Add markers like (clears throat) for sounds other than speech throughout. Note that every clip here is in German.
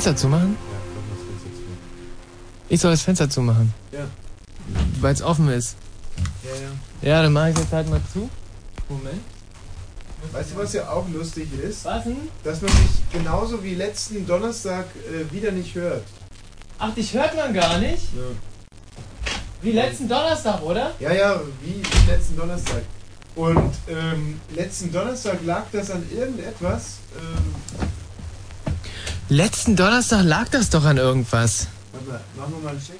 Fenster zumachen? Ja, das Fenster. Ich soll das Fenster zumachen, Ja. weil es offen ist. Ja, ja. Ja, dann mache ich jetzt halt mal zu. Moment. Weißt du, was ja auch lustig ist? Was denn? Dass man mich genauso wie letzten Donnerstag äh, wieder nicht hört. Ach, dich hört man gar nicht? Ja. Wie letzten Donnerstag, oder? Ja, ja, wie, wie letzten Donnerstag. Und ähm, letzten Donnerstag lag das an irgendetwas. Letzten Donnerstag lag das doch an irgendwas. warte machen wir mal einen Check.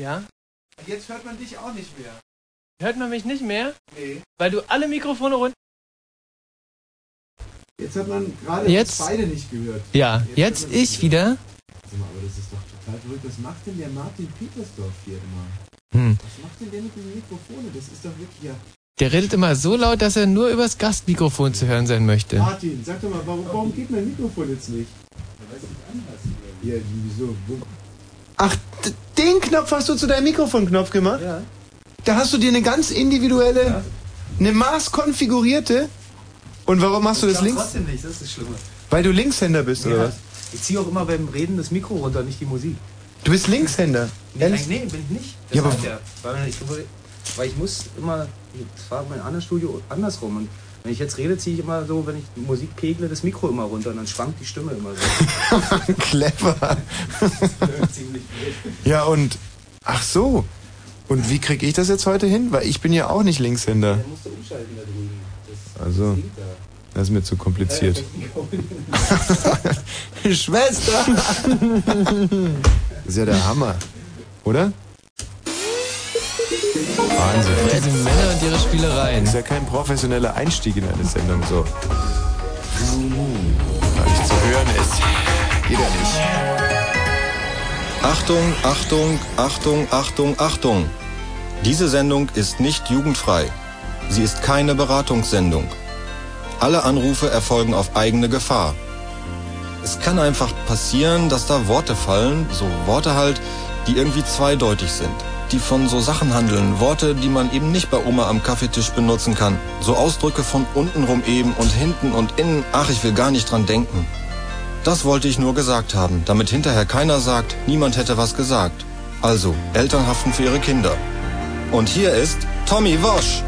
Ja? Jetzt hört man dich auch nicht mehr. Hört man mich nicht mehr? Nee. Weil du alle Mikrofone runter... Jetzt hat man gerade Jetzt- beide nicht gehört. Ja, jetzt man ich wieder. Sag mal, aber das ist doch total verrückt. Was macht denn der Martin Petersdorf hier immer? Hm. Was macht denn der mit den Mikrofonen? Das ist doch wirklich ja. Der redet immer so laut, dass er nur übers Gastmikrofon zu hören sein möchte. Martin, sag doch mal, warum, warum geht mein Mikrofon jetzt nicht? Ja, wieso? Ach, den Knopf hast du zu deinem Mikrofonknopf gemacht? Ja. Da hast du dir eine ganz individuelle, eine maßkonfigurierte. Und warum machst du das links? trotzdem nicht, das ist das Schlimme. Weil du Linkshänder bist, oder Ja. was? Ich ziehe auch immer beim Reden das Mikro runter, nicht die Musik. Du bist Linkshänder. Nee, Ehrlich? nee, bin ich nicht. Ja, aber- er. weil, ich, weil ich muss immer, das war mein anderes Studio andersrum. Und wenn ich jetzt rede, ziehe ich immer so, wenn ich Musik pegle, das Mikro immer runter und dann schwankt die Stimme immer so. (laughs) Clever. Ja, und. Ach so. Und wie krieg ich das jetzt heute hin? Weil ich bin ja auch nicht Linkshänder. Dann musst du umschalten da drüben. Das Also, singt da. das ist mir zu kompliziert. (laughs) Schwester! Das (laughs) ist ja der Hammer. Oder? Wahnsinn. Diese Männer und ihre Spielereien. Das ist ja kein professioneller Einstieg in eine Sendung so. Weil nicht zu hören ist. Geht ja nicht. Achtung, Achtung, Achtung, Achtung, Achtung. Diese Sendung ist nicht jugendfrei. Sie ist keine Beratungssendung. Alle Anrufe erfolgen auf eigene Gefahr. Es kann einfach passieren, dass da Worte fallen, so Worte halt, die irgendwie zweideutig sind. Die von so Sachen handeln, Worte, die man eben nicht bei Oma am Kaffeetisch benutzen kann. So Ausdrücke von untenrum eben und hinten und innen, ach, ich will gar nicht dran denken. Das wollte ich nur gesagt haben, damit hinterher keiner sagt, niemand hätte was gesagt. Also, Eltern haften für ihre Kinder. Und hier ist Tommy Wosch.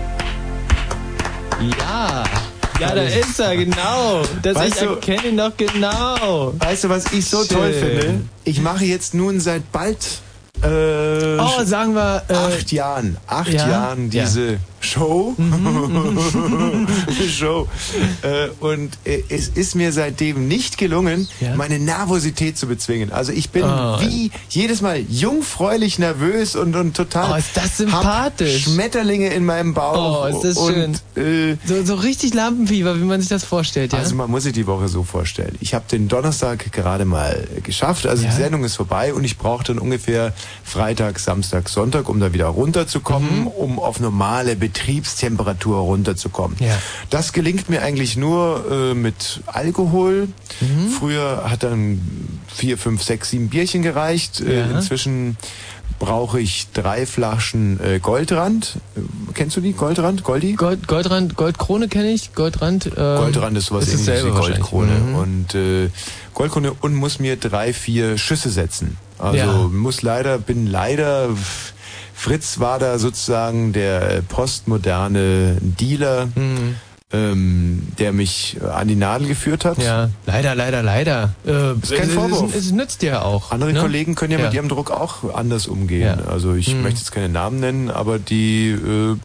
Ja. Ja, da ist er, genau. Das Weißt ich du- erkenne ihn noch genau. Weißt du, was ich so toll Schön. finde? Ich mache jetzt nun seit bald äh, Oh, sagen wir, äh, acht Jahren, acht ja? Jahren Ja. Show. (laughs) Show. Äh, und äh, es ist mir seitdem nicht gelungen, Ja? meine Nervosität zu bezwingen. Also ich bin Oh. wie jedes Mal jungfräulich nervös und, und total. Oh, ist das sympathisch. Schmetterlinge in meinem Bauch. Oh, ist das und, Äh, so, so richtig Lampenfieber, wie man sich das vorstellt, ja? also man muss sich die Woche so vorstellen. Ich habe den Donnerstag gerade mal geschafft, also Ja. die Sendung ist vorbei und ich brauche dann ungefähr Freitag, Samstag, Sonntag, um da wieder runterzukommen, Mhm. um auf normale Betriebstemperatur runterzukommen. Ja. Das gelingt mir eigentlich nur äh, mit Alkohol. Mhm. Früher hat dann vier, fünf, sechs, sieben Bierchen gereicht. Äh, Ja. inzwischen brauche ich drei Flaschen äh, Goldrand. Äh, kennst du die? Goldrand? Goldi? Gold, Goldrand, Goldkrone kenne ich, Goldrand. Ähm, Goldrand ist sowas ähnliches wie. Goldkrone. Mhm. Und äh, Goldkrone und muss mir drei, vier Schüsse setzen. Also Ja. muss leider, bin leider, Fritz war da sozusagen der postmoderne Dealer, Mhm. ähm, der mich äh, an die Nadel geführt hat. Ja, leider, leider, leider. Äh, Ist kein es- Vorwurf. Es, es nützt ja auch. Andere ne? Kollegen können ja, mit Ja. ihrem Druck auch anders umgehen. Ja. Also ich Hm. möchte jetzt keine Namen nennen, aber die, äh,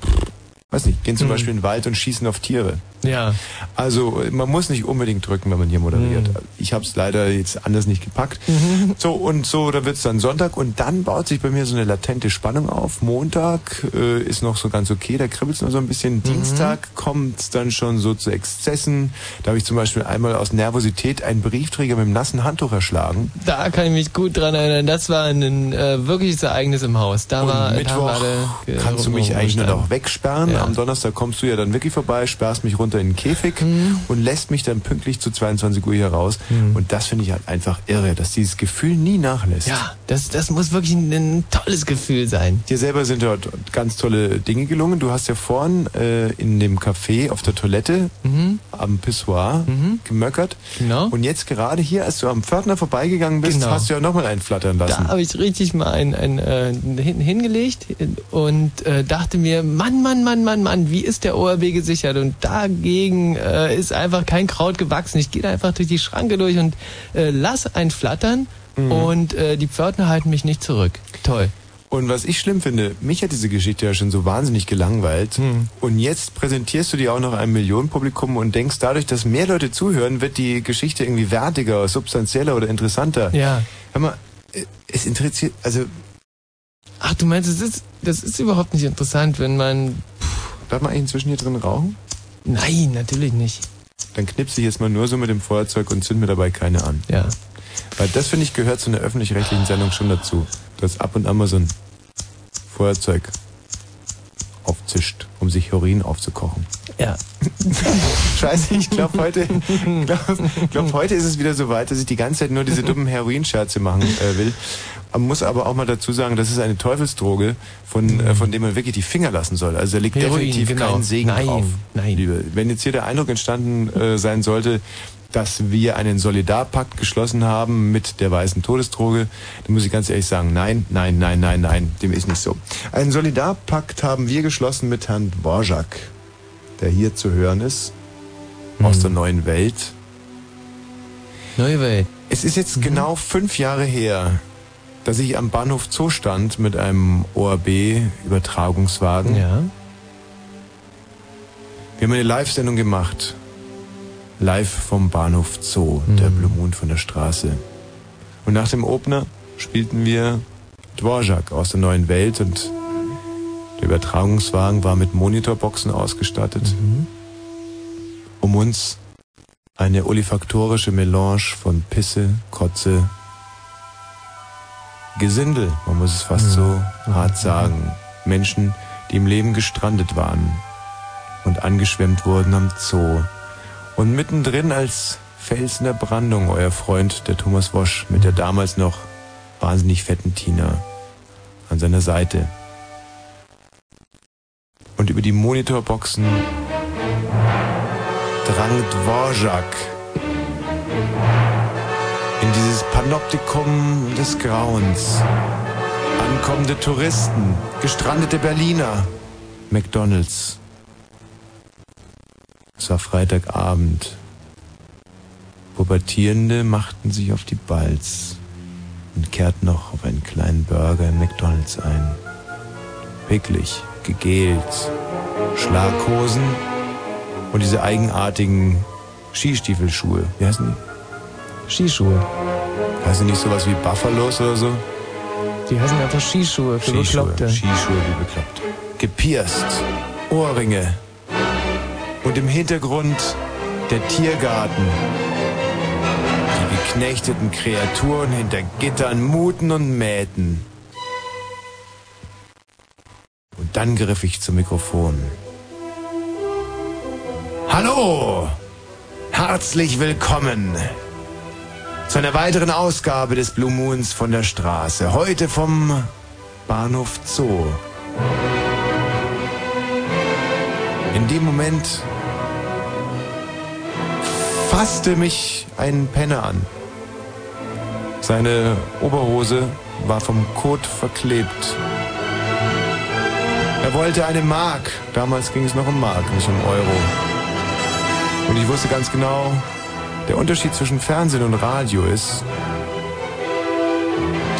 weiß nicht, gehen zum Hm. Beispiel in den Wald und schießen auf Tiere. Ja. Also man muss nicht unbedingt drücken, wenn man hier moderiert. Mhm. Ich habe es leider jetzt anders nicht gepackt. So und so, da wird's dann Sonntag und dann baut sich bei mir so eine latente Spannung auf. Montag äh, ist noch so ganz okay, da kribbelt's noch so ein bisschen. Mhm. Dienstag kommt's dann schon so zu Exzessen. Da habe ich zum Beispiel einmal aus Nervosität einen Briefträger mit einem nassen Handtuch erschlagen. Da kann ich mich gut dran erinnern. Das war ein äh, wirkliches Ereignis im Haus. Da Und war da Mittwoch war der, äh, kannst du mich eigentlich nur noch wegsperren. Ja. Am Donnerstag kommst du ja dann wirklich vorbei, sperrst mich runter in den Käfig Mhm. und lässt mich dann pünktlich zu 22 Uhr hier raus. Und das finde ich halt einfach irre, dass dieses Gefühl nie nachlässt. Ja, das, das muss wirklich ein, ein tolles Gefühl sein. Dir selber sind dort ganz tolle Dinge gelungen. Du hast ja vorhin äh, in dem Café auf der Toilette Mhm. am Pissoir gemöckert. Genau. Und jetzt gerade hier, als du am Pförtner vorbeigegangen bist, Genau. hast du ja nochmal einen flattern lassen. Da habe ich richtig mal ein, ein, äh, hin, hingelegt und äh, dachte mir, Mann, Mann, Mann, Mann, Mann, wie ist der ORB gesichert? Und dagegen äh, ist einfach kein Kraut gewachsen. Ich gehe da einfach durch die Schranke durch und äh, lass ein Flattern Mhm. und äh, die Pförtner halten mich nicht zurück. Toll. Und was ich schlimm finde, mich hat diese Geschichte ja schon so wahnsinnig gelangweilt. Hm. Und jetzt präsentierst du die auch noch einem Millionenpublikum und denkst, dadurch, dass mehr Leute zuhören, wird die Geschichte irgendwie wertiger, substanzieller oder interessanter. Ja. Hör mal, äh, es interessiert, also, Ach, du meinst, es ist, das ist überhaupt nicht interessant, wenn man... darf man eigentlich inzwischen hier drin rauchen? Nein, natürlich nicht. Dann knipse ich jetzt mal nur so mit dem Feuerzeug und zünd mir dabei keine an. Ja. Weil das, finde ich, gehört zu einer öffentlich-rechtlichen Sendung schon dazu. Dass ab und an mal so ein Feuerzeug aufzischt, um sich Urin aufzukochen. Ja. (laughs) Scheiße, ich glaube heute, (laughs) glaub, glaub, heute ist es wieder so weit, dass ich die ganze Zeit nur diese dummen Heroinscherze machen äh, will. Man muss aber auch mal dazu sagen, das ist eine Teufelsdroge, von, äh, von dem man wirklich die Finger lassen soll. Also da liegt Heroin, definitiv genau. kein Segen Nein, drauf. nein. Liebe. Wenn jetzt hier der Eindruck entstanden äh, sein sollte, dass wir einen Solidarpakt geschlossen haben mit der weißen Todesdroge, dann muss ich ganz ehrlich sagen, nein, nein, nein, nein, nein, dem ist nicht so. Einen Solidarpakt haben wir geschlossen mit Herrn Dvorak, der hier zu hören ist, aus der neuen Welt. Neue Welt. Es ist jetzt genau fünf Jahre her, dass ich am Bahnhof Zoo stand mit einem ORB-Übertragungswagen. Ja. Wir haben eine Live-Sendung gemacht. Live vom Bahnhof Zoo, der Blue Moon von der Straße. Und nach dem Opener spielten wir Dvorak aus der neuen Welt und der Übertragungswagen war mit Monitorboxen ausgestattet, um uns eine olfaktorische Melange von Pisse, Kotze, Gesindel, man muss es fast so hart sagen, Menschen, die im Leben gestrandet waren und angeschwemmt wurden am Zoo. Und mittendrin als Fels in der Brandung euer Freund, der Thomas Wosch, mit der damals noch wahnsinnig fetten Tina an seiner Seite. Und über die Monitorboxen drang Dvorak Panoptikum des Grauens. Ankommende Touristen, gestrandete Berliner, McDonalds. Es war Freitagabend. Pubertierende machten sich auf die Balz und kehrten noch auf einen kleinen Burger in McDonalds ein. Picklig, gegelt, Schlaghosen und diese eigenartigen Skistiefelschuhe. Wie heißen die? Skischuhe. Heißen die nicht sowas wie Buffalos oder so? Die heißen einfach Skischuhe für Bekloppte. Skischuhe wie bekloppt. Gepierst, Ohrringe und im Hintergrund der Tiergarten. Die geknechteten Kreaturen hinter Gittern muten und mähten. Und dann griff ich zum Mikrofon. Hallo! Herzlich willkommen zu einer weiteren Ausgabe des Blue Moons von der Straße. Heute vom Bahnhof Zoo. In dem Moment fasste mich ein Penner an. Seine Oberhose war vom Kot verklebt. Er wollte eine Mark. Damals ging es noch um Mark, nicht um Euro. Und ich wusste ganz genau, der Unterschied zwischen Fernsehen und Radio ist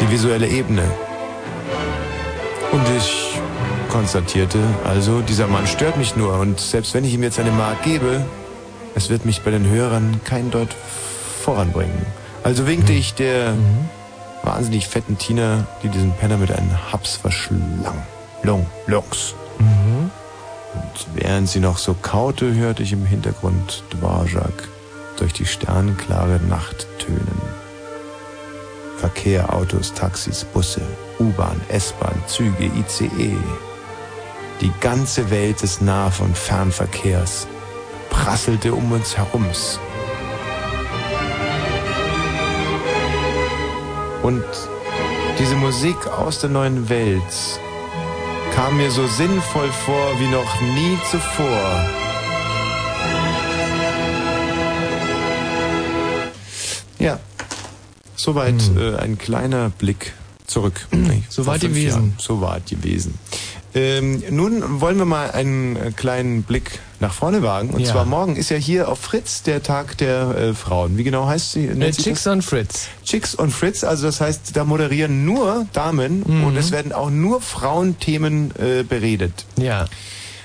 die visuelle Ebene. Und ich konstatierte also, dieser Mann stört mich nur und selbst wenn ich ihm jetzt eine Mark gebe, es wird mich bei den Hörern kein Deut voranbringen. Also winkte ich der wahnsinnig fetten Tina, die diesen Penner mit einem Haps verschlang. Lung, Lungs. Und während sie noch so kaute, hörte ich im Hintergrund Dvorak durch die sternenklare Nacht tönen. Verkehr, Autos, Taxis, Busse, U-Bahn, S-Bahn, Züge, ICE. Die ganze Welt des Nah- und Fernverkehrs prasselte um uns herums. Und diese Musik aus der neuen Welt kam mir so sinnvoll vor wie noch nie zuvor. Ja. Soweit äh, ein kleiner Blick zurück. Nee, So vor weit fünf gewesen. Jahren. So weit gewesen. Ähm, nun wollen wir mal einen äh, kleinen Blick nach vorne wagen. Und Ja. zwar morgen ist ja hier auf Fritz der Tag der äh, Frauen. Wie genau heißt sie? Äh, Chicks on Fritz. Chicks und Fritz. Also das heißt, da moderieren nur Damen Mhm. und es werden auch nur Frauenthemen äh, beredet. Ja.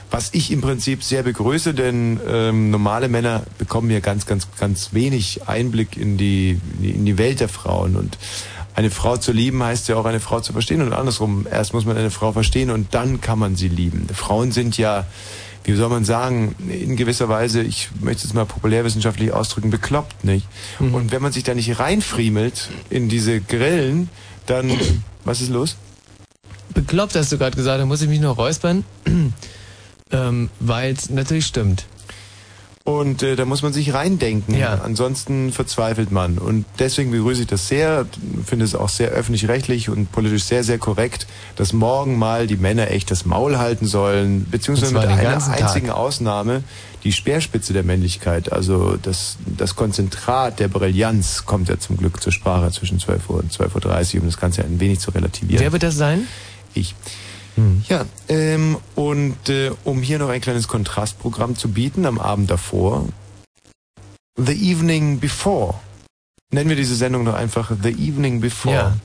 Was ich im Prinzip sehr begrüße, denn ähm, normale Männer bekommen ja ganz, ganz, ganz wenig Einblick in die, in die Welt der Frauen. Und eine Frau zu lieben heißt ja auch eine Frau zu verstehen und andersrum. Erst muss man eine Frau verstehen und dann kann man sie lieben. Frauen sind ja, wie soll man sagen, in gewisser Weise, ich möchte es mal populärwissenschaftlich ausdrücken, bekloppt, nicht? Und wenn man sich da nicht reinfriemelt in diese Grillen, dann, was ist los? Bekloppt hast du gerade gesagt, da muss ich mich noch räuspern. Ähm, Weil es natürlich stimmt. Und äh, da muss man sich reindenken. Ja. Ansonsten verzweifelt man. Und deswegen begrüße ich das sehr, finde es auch sehr öffentlich-rechtlich und politisch sehr, sehr korrekt, dass morgen mal die Männer echt das Maul halten sollen, beziehungsweise mit einer ganzen Tag. einzigen Ausnahme, die Speerspitze der Männlichkeit, also das, das Konzentrat der Brillanz kommt ja zum Glück zur Sprache zwischen 12 Uhr und 12.30 Uhr, um das Ganze ein wenig zu relativieren. Wer wird das sein? Ich. Ja, ähm, und äh, um hier noch ein kleines Kontrastprogramm zu bieten am Abend davor, The Evening Before. Nennen wir diese Sendung doch einfach The Evening Before. Ja.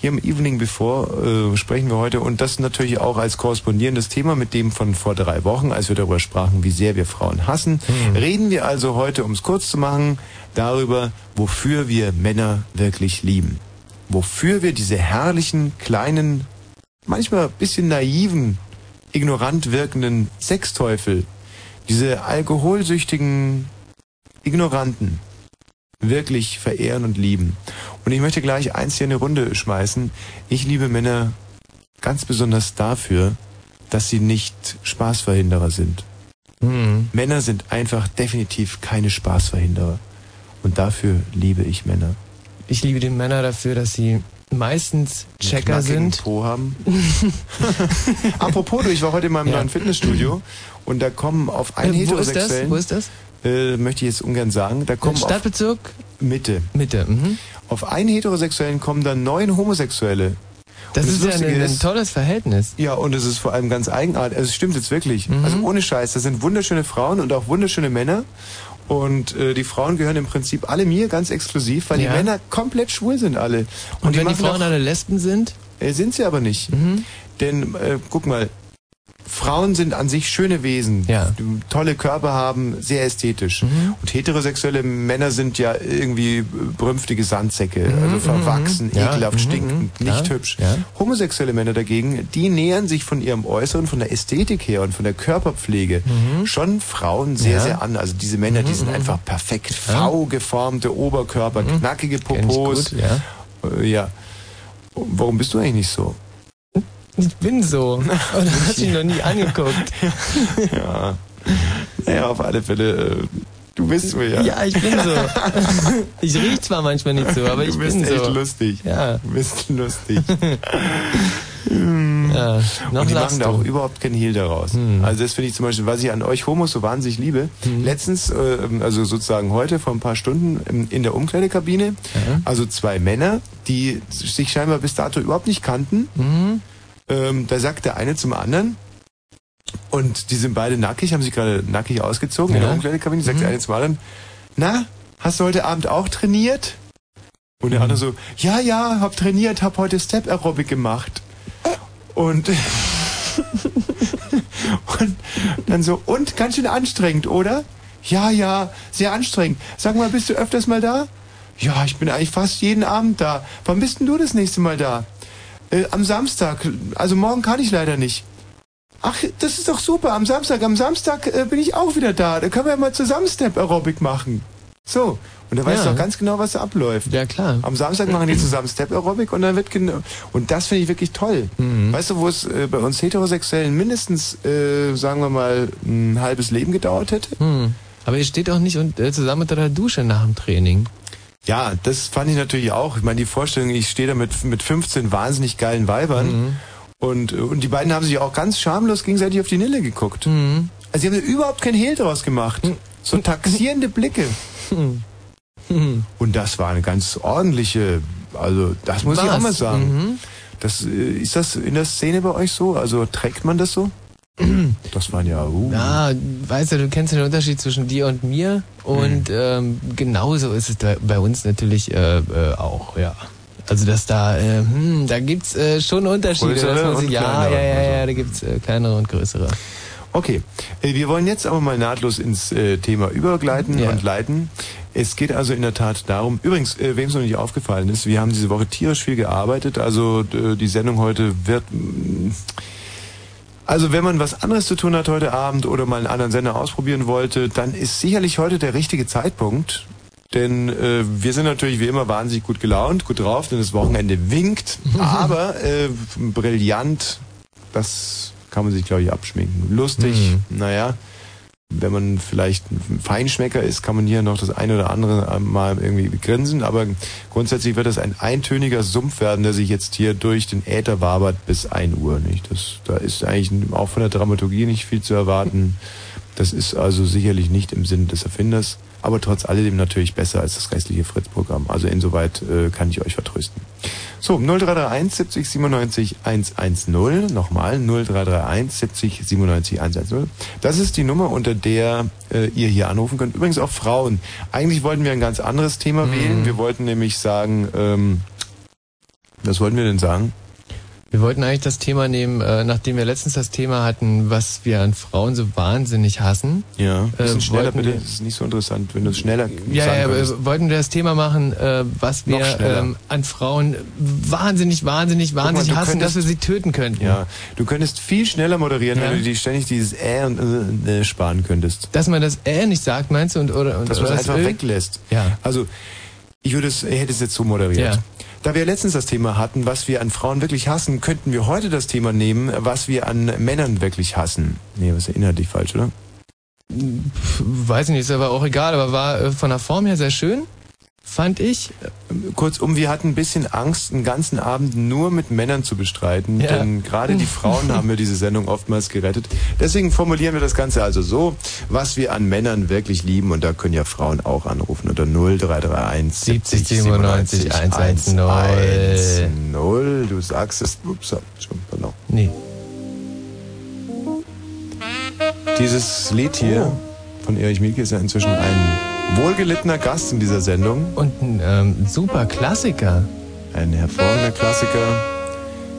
Hier im Evening Before äh, sprechen wir heute und das natürlich auch als korrespondierendes Thema mit dem von vor drei Wochen, als wir darüber sprachen, wie sehr wir Frauen hassen. Reden wir also heute, um es kurz zu machen, darüber, wofür wir Männer wirklich lieben. Wofür wir diese herrlichen, kleinen, manchmal ein bisschen naiven, ignorant wirkenden Sexteufel, diese alkoholsüchtigen Ignoranten wirklich verehren und lieben. Und ich möchte gleich eins hier in eine Runde schmeißen. Ich liebe Männer ganz besonders dafür, dass sie nicht Spaßverhinderer sind. Hm. Männer sind einfach definitiv keine Spaßverhinderer. Und dafür liebe ich Männer. Ich liebe die Männer dafür, dass sie meistens Checker sind. Po haben. (laughs) Apropos, du, ich war heute in meinem Ja. neuen Fitnessstudio und da kommen auf einen Äh, wo ist das? heterosexuellen, Wo ist das? äh, möchte ich jetzt ungern sagen, da kommen auf Stadtbezirk Mitte. Mitte. Mhm. Auf einen heterosexuellen kommen dann neun Homosexuelle. Das das ist ja Lustige ein, ein ist- tolles Verhältnis. Ja, und es ist vor allem ganz eigenartig. Also es stimmt jetzt wirklich. Mhm. Also ohne Scheiß, das sind wunderschöne Frauen und auch wunderschöne Männer. Und äh, die Frauen gehören im Prinzip alle mir ganz exklusiv, weil Ja. die Männer komplett schwul sind alle. Und, wenn die machen Frauen auch- alle Lesben sind? Äh, sind sie aber nicht. Mhm. Denn, äh, guck mal, Frauen sind an sich schöne Wesen, Ja. die tolle Körper haben, sehr ästhetisch. Mhm. Und heterosexuelle Männer sind ja irgendwie brünftige Sandsäcke, also verwachsen, Mhm. Ja, ekelhaft, mhm, stinkend, mhm. nicht Ja, hübsch. ja. Homosexuelle Männer dagegen, die nähern sich von ihrem Äußeren, von der Ästhetik her und von der Körperpflege schon Frauen sehr, Mhm. Ja. Mhm, sehr an. Also diese Männer, die sind einfach perfekt. V geformte Oberkörper, knackige Popos. gut, ja. Äh, ja. Warum bist du eigentlich nicht so? Ich bin so. (laughs) Und du hast mich noch nie angeguckt. (laughs) Ja. Naja, auf alle Fälle, äh, du bist so, ja. Ja, ich bin so. (laughs) Ich riech zwar manchmal nicht so, aber ich du bist bin echt so. lustig. Ja, Du bist lustig. ja. Und die machen da auch überhaupt keinen Hehl daraus. Hm. Also das finde ich zum Beispiel, was ich an euch Homos so wahnsinnig liebe. Letztens, äh, also sozusagen heute, vor ein paar Stunden, ähm, in der Umkleidekabine, Ja. also zwei Männer, die sich scheinbar bis dato überhaupt nicht kannten. Mhm. Ähm, da sagt der eine zum anderen, und die sind beide nackig, haben sich gerade nackig ausgezogen in Ja. der Umkleidekabine, sagt der Mhm. eine zum anderen, na, hast du heute Abend auch trainiert? Und der Mhm. andere so, ja, ja, hab trainiert, hab heute Step Aerobic gemacht. Und, (laughs) und dann so, und ganz schön anstrengend, oder? Ja, ja, sehr anstrengend. Sag mal, bist du öfters mal da? Ja, ich bin eigentlich fast jeden Abend da. Wann bist denn du das nächste Mal da? Äh, am Samstag. Also morgen kann ich leider nicht. Ach, das ist doch super. Am Samstag, am Samstag äh, bin ich auch wieder da. Da können wir ja mal zusammen Step Aerobic machen. So. Und da weißt Ja. du auch ganz genau, was da abläuft. Ja, klar. Am Samstag machen die zusammen Step Aerobic und dann wird genau. Und das finde ich wirklich toll. Mhm. Weißt du, wo es äh, bei uns Heterosexuellen mindestens, äh, sagen wir mal, ein halbes Leben gedauert hätte? Hm. Aber ihr steht auch nicht und, äh, zusammen unter der Dusche nach dem Training. Ja, das fand ich natürlich auch. Ich meine, die Vorstellung, ich stehe da mit, mit 15 wahnsinnig geilen Weibern Mhm. und, und die beiden haben sich auch ganz schamlos gegenseitig auf die Nille geguckt. Mhm. Also sie haben überhaupt kein Hehl draus gemacht. So taxierende Blicke. Und das war eine ganz ordentliche, also das muss ich Was? auch mal sagen. Mhm. Das, äh, ist das in der Szene bei euch so? Also trägt man das so? Das waren ja, uh. Ja, weißt du, du kennst ja den Unterschied zwischen dir und mir und Mhm. ähm, genauso ist es bei uns natürlich äh, äh, auch, ja. Also dass da, äh, hm, da gibt's äh, schon Unterschiede. Größere dass man sich, und ja, kleinere, ja, ja, also. ja, da gibt's äh, kleinere und größere. Okay, äh, wir wollen jetzt aber mal nahtlos ins äh, Thema übergleiten Ja. und leiten. Es geht also in der Tat darum, übrigens, äh, wem es noch nicht aufgefallen ist, wir haben diese Woche tierisch viel gearbeitet, also die Sendung heute wird... mh, Also wenn man was anderes zu tun hat heute Abend oder mal einen anderen Sender ausprobieren wollte, dann ist sicherlich heute der richtige Zeitpunkt. Denn äh, wir sind natürlich wie immer wahnsinnig gut gelaunt, gut drauf, denn das Wochenende winkt. (laughs) Aber äh, brillant, das kann man sich, glaube ich, abschminken. Lustig, naja. Wenn man vielleicht ein Feinschmecker ist, kann man hier noch das eine oder andere mal irgendwie grinsen. Aber grundsätzlich wird das ein eintöniger Sumpf werden, der sich jetzt hier durch den Äther wabert bis 1 Uhr. Nicht? Das, da ist eigentlich auch von der Dramaturgie nicht viel zu erwarten. Das ist also sicherlich nicht im Sinne des Erfinders, aber trotz alledem natürlich besser als das restliche Fritz-Programm. Also insoweit äh, kann ich euch vertrösten. So, 0331 70 97 110. Nochmal 0331 70 97 110. Das ist die Nummer, unter der äh, ihr hier anrufen könnt. Übrigens auch Frauen. Eigentlich wollten wir ein ganz anderes Thema wählen. Wir wollten nämlich sagen, ähm, was wollten wir denn sagen? Wir wollten eigentlich das Thema nehmen, äh, nachdem wir letztens das Thema hatten, was wir an Frauen so wahnsinnig hassen. Ja, bisschen Äh, schneller bitte. wir- Das ist nicht so interessant, wenn du es schneller Ja, sagen ja, wir wollten wir das Thema machen, äh, was wir ähm, an Frauen wahnsinnig, wahnsinnig, mal, wahnsinnig du hassen, dass könntest- wir sie töten könnten. Ja, du könntest viel schneller moderieren, Ja. wenn du dir ständig dieses Äh und äh, sparen könntest. Dass man das äh nicht sagt, meinst du? Und, oder, und, Dass man es einfach weglässt. Ja. Also, ich würde es, hätte es jetzt so moderiert. Ja. Da wir letztens das Thema hatten, was wir an Frauen wirklich hassen, könnten wir heute das Thema nehmen, was wir an Männern wirklich hassen. Nee, was erinnert dich falsch, oder? Weiß ich nicht, ist aber auch egal, aber war äh, von der Form her sehr schön, fand ich. Kurzum, wir hatten ein bisschen Angst, einen ganzen Abend nur mit Männern zu bestreiten, Ja. denn gerade die Frauen haben mir diese Sendung oftmals gerettet. Deswegen formulieren wir das Ganze also so, was wir an Männern wirklich lieben, und da können ja Frauen auch anrufen unter 0331 70 97 110. 110. Du sagst es. Ups, schon, pardon. Nee. Dieses Lied hier von Erich Mielke ist ja inzwischen ein wohlgelittener Gast in dieser Sendung. Und ein ähm, super Klassiker. Ein hervorragender Klassiker.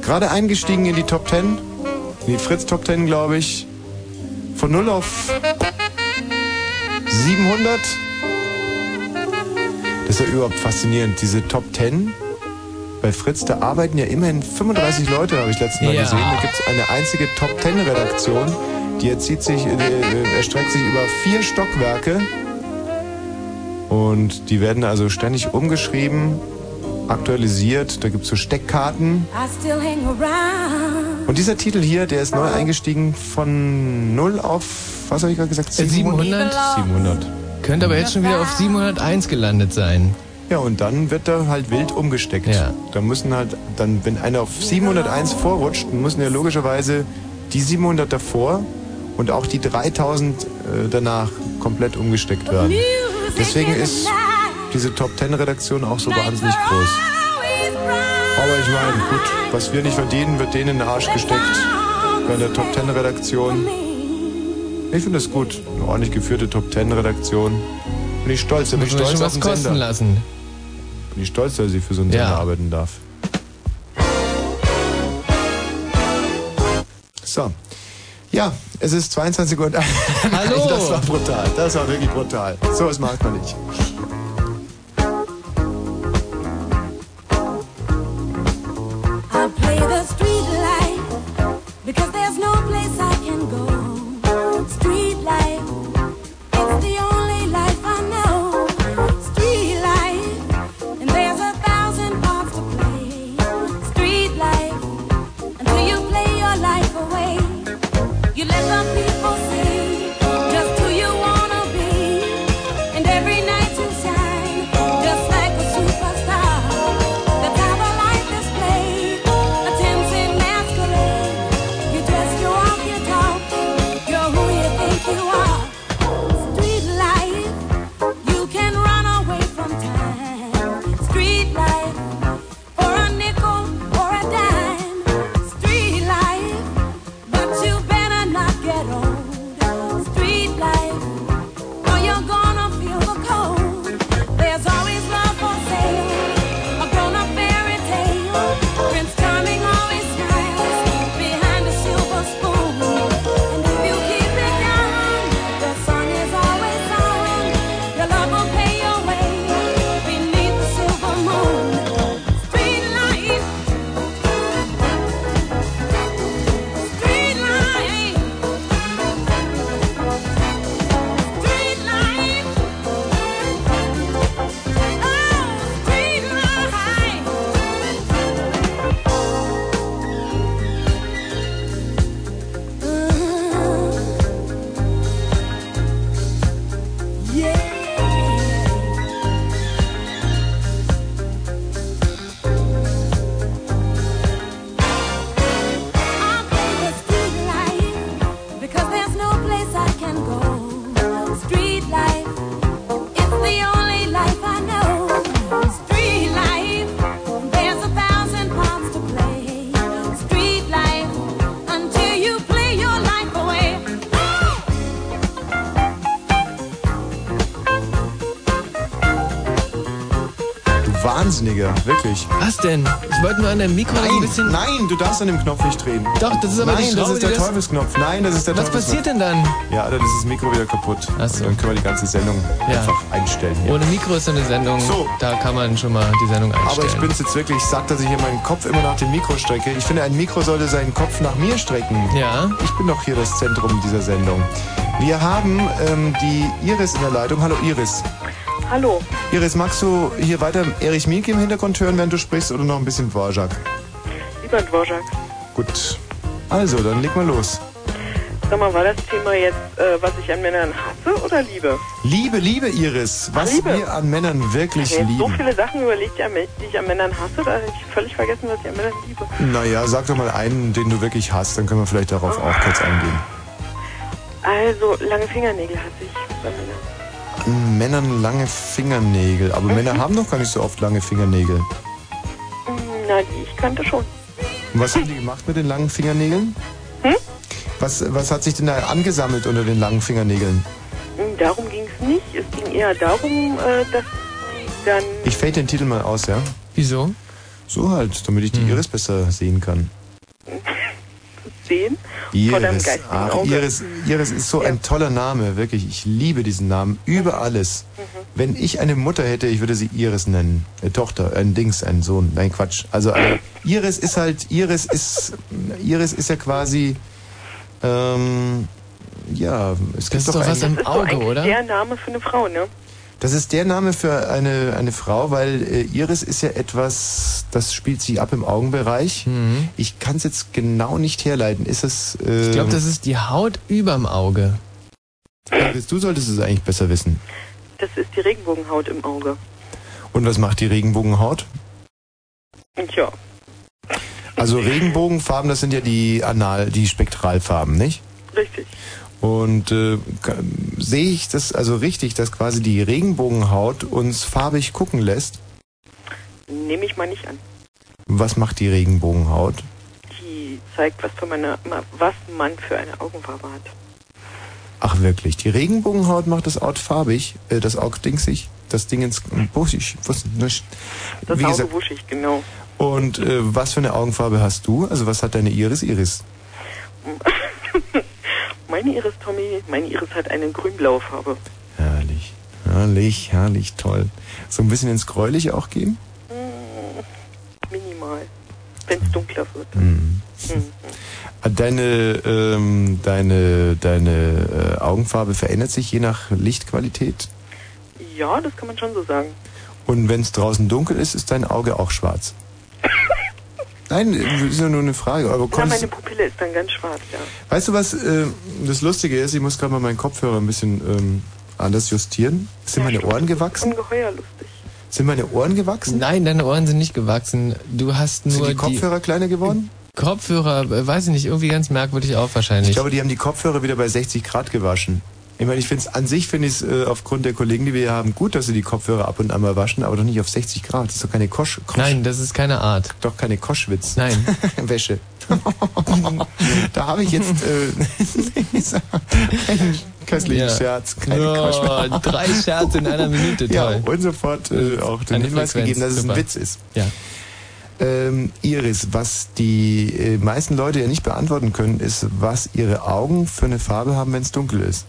Gerade eingestiegen in die Top 10. In die Fritz Top 10, glaube ich. Von 0 auf 700. Das ist ja überhaupt faszinierend. Diese Top 10 bei Fritz, da arbeiten ja immerhin 35 Leute, habe ich letztes Mal Ja. gesehen. Da gibt es eine einzige Top 10 Redaktion. Die erzieht sich, äh, äh, erstreckt sich über vier Stockwerke. Und die werden also ständig umgeschrieben, aktualisiert. Da gibt es so Steckkarten. Und dieser Titel hier, der ist neu eingestiegen von 0 auf, was habe ich gerade gesagt? Äh, 700? 700. Könnte aber jetzt schon wieder auf 701 gelandet sein. Ja, und dann wird da halt wild umgesteckt. Ja. Da müssen halt, dann, wenn einer auf 701 vorrutscht, dann müssen ja logischerweise die 700 davor und auch die 3000 äh, danach komplett umgesteckt werden. Deswegen ist diese Top 10 Redaktion auch so wahnsinnig groß. Aber ich meine, gut, was wir nicht verdienen, wird denen in den Arsch gesteckt. Bei der Top 10 Redaktion. Ich finde das gut. Eine ordentlich geführte Top 10 Redaktion. Bin ich stolz, bin ich stolz schon auf was kosten Sender. lassen. Bin ich stolz, dass ich für so einen Ja. Sender arbeiten darf. So. Ja, es ist 22 Uhr. Hallo. Das war brutal. Das war wirklich brutal. So was macht man nicht. Wahnsinniger, wirklich. Was denn? Ich wollte nur an der Mikro ein bisschen... nein, du darfst an dem Knopf nicht drehen. Doch, das ist aber die Nein, das Schraube, ist der die das- Teufelsknopf. Nein, das ist der Was Teufelsknopf. passiert denn dann? Ja, dann ist das Mikro wieder kaputt. Ach so. Dann können wir die ganze Sendung Ja. einfach einstellen. Hier. Ohne Mikro ist so eine Sendung, So. da kann man schon mal die Sendung einstellen. Aber ich bin's jetzt wirklich satt, dass ich hier meinen Kopf immer nach dem Mikro strecke. Ich finde, ein Mikro sollte seinen Kopf nach mir strecken. Ja. Ich bin doch hier das Zentrum dieser Sendung. Wir haben ähm, die Iris in der Leitung. Hallo Iris. Hallo. Iris, magst du hier weiter Erich Mielke im Hintergrund hören, während du sprichst, oder noch ein bisschen Dvorak? Lieber Dvorak, Gut. Also, dann leg mal los. sag mal, war das Thema jetzt, äh, was ich an Männern hasse oder liebe? Liebe, liebe Iris, was Liebe. wir an Männern wirklich Ich habe jetzt so lieben. viele Sachen überlegt, die ich an Männern hasse, da habe ich völlig vergessen, was ich an Männern liebe. Naja, sag doch mal einen, den du wirklich hast, dann können wir vielleicht darauf auch kurz eingehen. Also, lange Fingernägel hasse ich bei Männern. Männern lange Fingernägel, aber Männer haben doch gar nicht so oft lange Fingernägel. Hm, Na, die ich kannte schon. Und was haben die gemacht mit den langen Fingernägeln? Was, was hat sich denn da angesammelt unter den langen Fingernägeln? Hm, Darum ging es nicht. Es ging eher darum, äh, dass die dann... Ich fade den Titel mal aus, ja? Wieso? So halt, damit ich die Iris besser sehen kann. (laughs) sehen Iris, ach. Iris, Iris ist so ein toller Name, wirklich. Ich liebe diesen Namen über alles. Mhm. Wenn ich eine Mutter hätte, ich würde sie Iris nennen. Eine Tochter, ein Dings, ein Sohn. Nein, Quatsch. Also äh, Iris ist halt, Iris ist, Iris ist ja quasi, ähm, ja, es gibt ist doch doch was einen, im Das ist so Auge, eigentlich oder? der Name für eine Frau, ne? Das ist der Name für eine, eine Frau, weil äh, Iris ist ja etwas, das spielt sich ab im Augenbereich. Ich kann es jetzt genau nicht herleiten. Ist es. Äh, Ich glaube, das ist die Haut überm Auge. Du solltest es eigentlich besser wissen. Das ist die Regenbogenhaut im Auge. Und was macht die Regenbogenhaut? Und ja, Also Regenbogenfarben, das sind ja die Anal, die Spektralfarben, nicht? richtig. Und äh, sehe ich das also richtig, dass quasi die Regenbogenhaut uns farbig gucken lässt? Nehme ich mal nicht an. Was macht die Regenbogenhaut? Die zeigt, was, für meine, was man für eine Augenfarbe hat. Ach wirklich, die Regenbogenhaut macht das Auge farbig, äh, das Auge dingsig, das Ding ins buschig, was nicht. Das Wie Auge gesagt, wuschig, genau. und äh, was für eine Augenfarbe hast du? Also was hat deine Iris? Iris. (laughs) Meine Iris, Tommy, meine Iris hat eine grün-blaue Farbe. Herrlich, herrlich, herrlich, toll. So ein bisschen ins Gräuliche auch gehen? Minimal. Wenn es dunkler wird. Mhm. Mhm. Deine, ähm, deine, deine äh, Augenfarbe verändert sich je nach Lichtqualität. Ja, das kann man schon so sagen. Und wenn es draußen dunkel ist, ist dein Auge auch schwarz. (laughs) Nein, ist ja nur eine Frage. Aber Ja, meine Pupille ist dann ganz schwarz, ja. weißt du, was äh, das Lustige ist? Ich muss gerade mal meinen Kopfhörer ein bisschen ähm, anders justieren. Sind meine Ohren gewachsen? Ungeheuer lustig. Sind meine Ohren gewachsen? Nein, deine Ohren sind nicht gewachsen. Du hast Sind nur die Kopfhörer kleiner geworden? Kopfhörer, äh, weiß ich nicht, irgendwie ganz merkwürdig auch wahrscheinlich. Ich glaube, die haben die Kopfhörer wieder bei 60 Grad gewaschen. Ich meine, ich finde es an sich finde ich es äh, aufgrund der Kollegen, die wir hier haben, gut, dass sie die Kopfhörer ab und an mal waschen, aber doch nicht auf 60 Grad. Das ist doch keine Kosch, Kosch Nein, das ist keine Art. doch keine Koschwitz. Nein. (laughs) Wäsche. (laughs) da habe ich jetzt äh, (laughs) einen köstlichen Ja. Scherz, keine Oh, Kosch. drei Scherze in einer Minute, Ja, toll. und sofort äh, auch den Eine Hinweis Frequenz, gegeben, dass es ein super. Witz ist. Ja. Ähm, Iris, was die äh, meisten Leute ja nicht beantworten können, ist, was ihre Augen für eine Farbe haben, wenn es dunkel ist.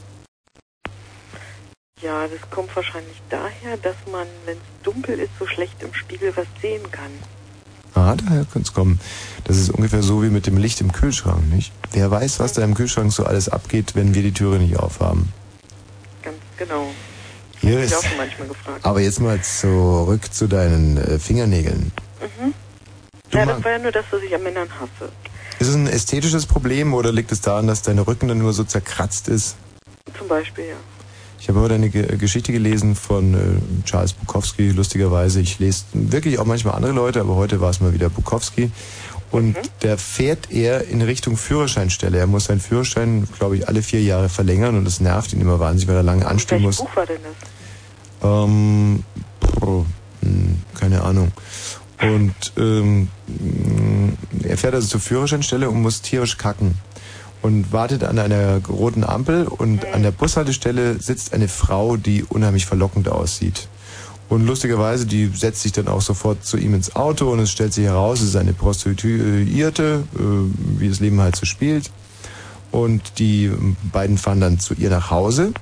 Ja, das kommt wahrscheinlich daher, dass man, wenn es dunkel ist, so schlecht im Spiegel was sehen kann. Ah, daher könnte es kommen. Das ist ungefähr so wie mit dem Licht im Kühlschrank, nicht? Wer weiß, was da im Kühlschrank so alles abgeht, wenn wir die Türe nicht aufhaben. Ganz genau. Manchmal gefragt. aber jetzt mal zurück zu deinen äh, Fingernägeln. Mhm. Du Ja, das war ja nur das, was ich an Männern hasse. Ist es ein ästhetisches Problem oder liegt es daran, dass dein Rücken dann nur so zerkratzt ist? Zum Beispiel, ja. Ich habe heute eine Ge Geschichte gelesen von äh, Charles Bukowski, lustigerweise. Ich lese wirklich auch manchmal andere Leute, aber heute war es mal wieder Bukowski. Und da fährt er in Richtung Führerscheinstelle. Er muss seinen Führerschein, glaube ich, alle vier Jahre verlängern und das nervt ihn immer wahnsinnig, weil er lange anstehen muss. Buch war denn das? Ähm, puh, hm, keine Ahnung. Und ähm, er fährt also zur Führerscheinstelle und muss tierisch kacken. Und wartet an einer roten Ampel und an der Bushaltestelle sitzt eine Frau, die unheimlich verlockend aussieht. Und lustigerweise, die setzt sich dann auch sofort zu ihm ins Auto und es stellt sich heraus, es ist eine Prostituierte, äh, wie das Leben halt so spielt. Und die beiden fahren dann zu ihr nach Hause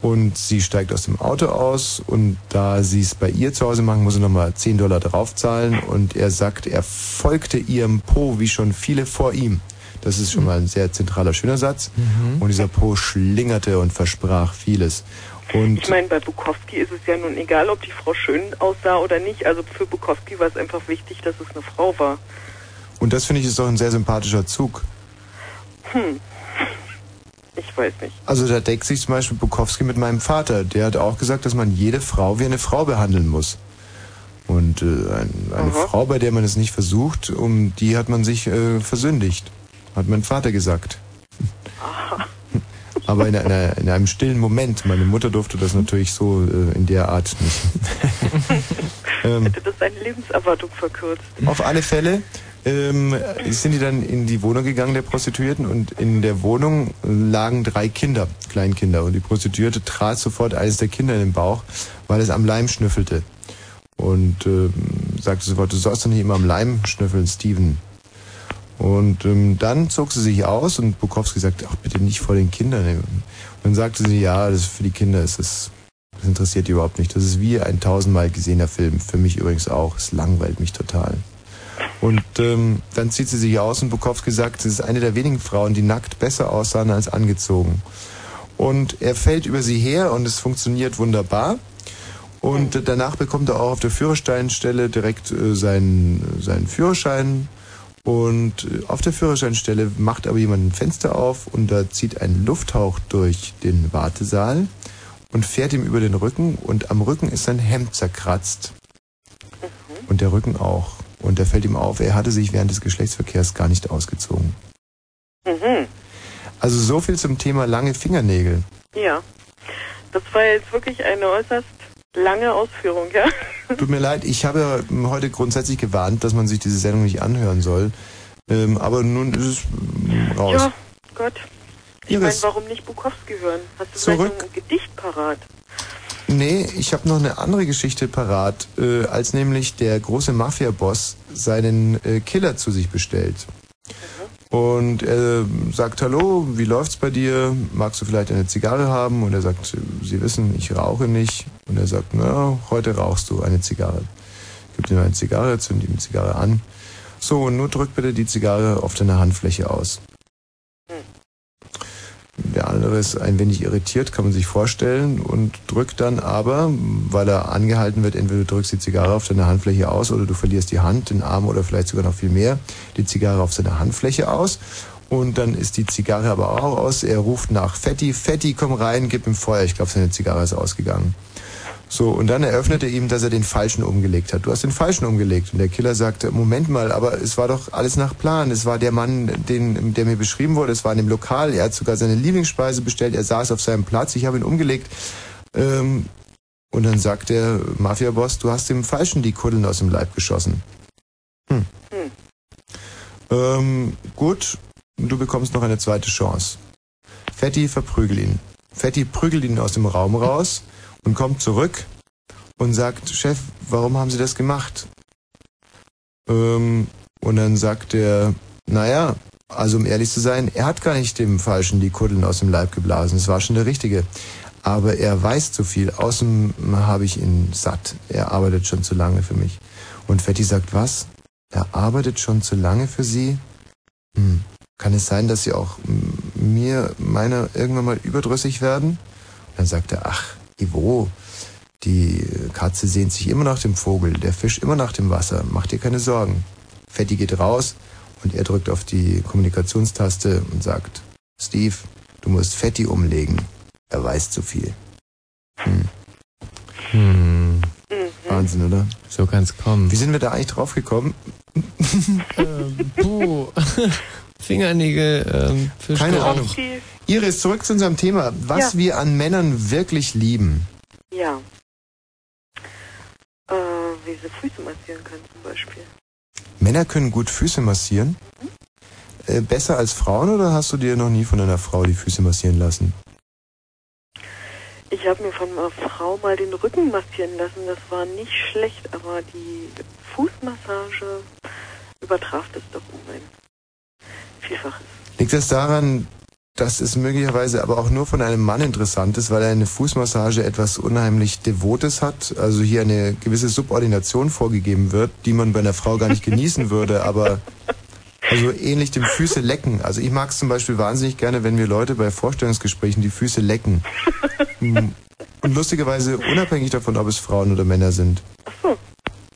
und sie steigt aus dem Auto aus und da sie es bei ihr zu Hause machen, muss er nochmal 10 Dollar draufzahlen und er sagt, er folgte ihrem Po wie schon viele vor ihm. Das ist schon mal ein sehr zentraler, schöner Satz. Und dieser Po schlingerte und versprach vieles. Und Ich meine, bei Bukowski ist es ja nun egal, ob die Frau schön aussah oder nicht. Also für Bukowski war es einfach wichtig, dass es eine Frau war. Und das finde ich ist doch ein sehr sympathischer Zug. Hm. Ich weiß nicht. Also da deckt sich zum Beispiel Bukowski mit meinem Vater. Der hat auch gesagt, dass man jede Frau wie eine Frau behandeln muss. Und äh, ein, eine Aha. Frau, bei der man es nicht versucht, um die hat man sich äh, versündigt. Hat mein Vater gesagt. Aber in, einer, in einem stillen Moment. Meine Mutter durfte das natürlich so äh, in der Art nicht. (laughs) ähm, Hätte das seine Lebenserwartung verkürzt. auf alle Fälle ähm, sind die dann in die Wohnung gegangen der Prostituierten und in der Wohnung lagen drei Kinder, Kleinkinder. Und die Prostituierte trat sofort eines der Kinder in den Bauch, weil es am Leim schnüffelte. Und ähm, sagte sofort, du sollst doch nicht immer am Leim schnüffeln, Steven. Und ähm, dann zog sie sich aus und Bukowski sagte, ach bitte nicht vor den Kindern. Und dann sagte sie, ja, das für die Kinder ist es, das interessiert die überhaupt nicht. Das ist wie ein tausendmal gesehener Film. Für mich übrigens auch. Es langweilt mich total. Und ähm, dann zieht sie sich aus und Bukowski sagt, sie ist eine der wenigen Frauen, die nackt besser aussahen als angezogen. Und er fällt über sie her und es funktioniert wunderbar. Und danach bekommt er auch auf der Führerscheinstelle direkt äh, seinen, seinen Führerschein. Und äh, auf der Führerscheinstelle macht aber jemand ein Fenster auf und da zieht ein Lufthauch durch den Wartesaal und fährt ihm über den Rücken und am Rücken ist sein Hemd zerkratzt. Und der Rücken auch. Und da fällt ihm auf, er hatte sich während des Geschlechtsverkehrs gar nicht ausgezogen. Mhm. Also so viel zum Thema lange Fingernägel. Ja. Das war jetzt wirklich eine äußerst lange Ausführung, ja? (laughs) Tut mir leid, ich habe heute grundsätzlich gewarnt, dass man sich diese Sendung nicht anhören soll. Ähm, aber nun ist es ähm, raus. Ja, Gott. Ich meine, warum nicht Bukowski hören? Hast du Zurück. vielleicht ein Gedicht parat? nee, ich habe noch eine andere Geschichte parat, äh, als nämlich der große Mafia-Boss seinen äh, Killer zu sich bestellt. Und er sagt, hallo, wie läuft's bei dir? Magst du vielleicht eine Zigarre haben? Und er sagt, Sie wissen, ich rauche nicht. Und er sagt, na, heute rauchst du eine Zigarre. Gib dir eine Zigarre, zünd ihm die Zigarre an. So, und nur drück bitte die Zigarre auf deine Handfläche aus. Der andere ist ein wenig irritiert, kann man sich vorstellen, und drückt dann aber, weil er angehalten wird, entweder du drückst die Zigarre auf deine Handfläche aus oder du verlierst die Hand, den Arm oder vielleicht sogar noch viel mehr, die Zigarre auf seine Handfläche aus. Und dann ist die Zigarre aber auch aus. Er ruft nach Fetti, Fetti, komm rein, gib ihm Feuer. Ich glaube, seine Zigarre ist ausgegangen. So, und dann eröffnet er ihm, dass er den Falschen umgelegt hat. Du hast den Falschen umgelegt. Und der Killer sagte, Moment mal, aber es war doch alles nach Plan. Es war der Mann, den, der mir beschrieben wurde. Es war in dem Lokal. Er hat sogar seine Lieblingsspeise bestellt. Er saß auf seinem Platz. Ich habe ihn umgelegt. Ähm, und dann sagt der Mafia-Boss, du hast dem Falschen die Kuddeln aus dem Leib geschossen. Hm. Ähm, gut, du bekommst noch eine zweite Chance. Fetti verprügel ihn. Fetti prügelt ihn aus dem Raum raus und kommt zurück und sagt, Chef, warum haben Sie das gemacht? Ähm, und dann sagt er, naja, also um ehrlich zu sein, er hat gar nicht dem Falschen die Kuddeln aus dem Leib geblasen. Es war schon der Richtige. Aber er weiß zu viel. Außen habe ich ihn satt. Er arbeitet schon zu lange für mich. Und Fetti sagt, was? Er arbeitet schon zu lange für Sie? Hm. Kann es sein, dass Sie auch mir, meiner, irgendwann mal überdrüssig werden? Dann sagt er, ach, Ivo, die Katze sehnt sich immer nach dem Vogel, der Fisch immer nach dem Wasser. Mach dir keine Sorgen. Fetti geht raus und er drückt auf die Kommunikationstaste und sagt, Steve, du musst Fetti umlegen. Er weiß zu viel. Hm. Hm. Mhm. Wahnsinn, oder? So kann's kommen. Wie sind wir da eigentlich drauf gekommen? (laughs) ähm, puh. Fingernägel ähm, für Keine Strom. Ahnung. Iris, zurück zu unserem Thema. Was Ja. wir an Männern wirklich lieben. Ja. Äh, wie sie Füße massieren können zum Beispiel. Männer können gut Füße massieren. Äh, besser als Frauen oder hast du dir noch nie von einer Frau die Füße massieren lassen? Ich habe mir von einer Frau mal den Rücken massieren lassen. Das war nicht schlecht, aber die Fußmassage übertraf das doch um ein Vielfaches. Liegt das daran, dass es möglicherweise aber auch nur von einem Mann interessant ist, weil eine Fußmassage etwas unheimlich Devotes hat, also hier eine gewisse Subordination vorgegeben wird, die man bei einer Frau gar nicht genießen würde, aber also ähnlich dem Füße lecken. Also ich mag es zum Beispiel wahnsinnig gerne, wenn wir Leute bei Vorstellungsgesprächen die Füße lecken. Hm. Und lustigerweise unabhängig davon, ob es Frauen oder Männer sind. Ach so.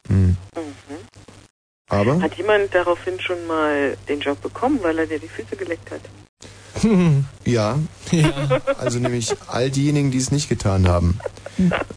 Hm. Aber Hat jemand daraufhin schon mal den Job bekommen, weil er dir die Füße geleckt hat? (laughs) ja, ja. also nämlich all diejenigen, die es nicht getan haben.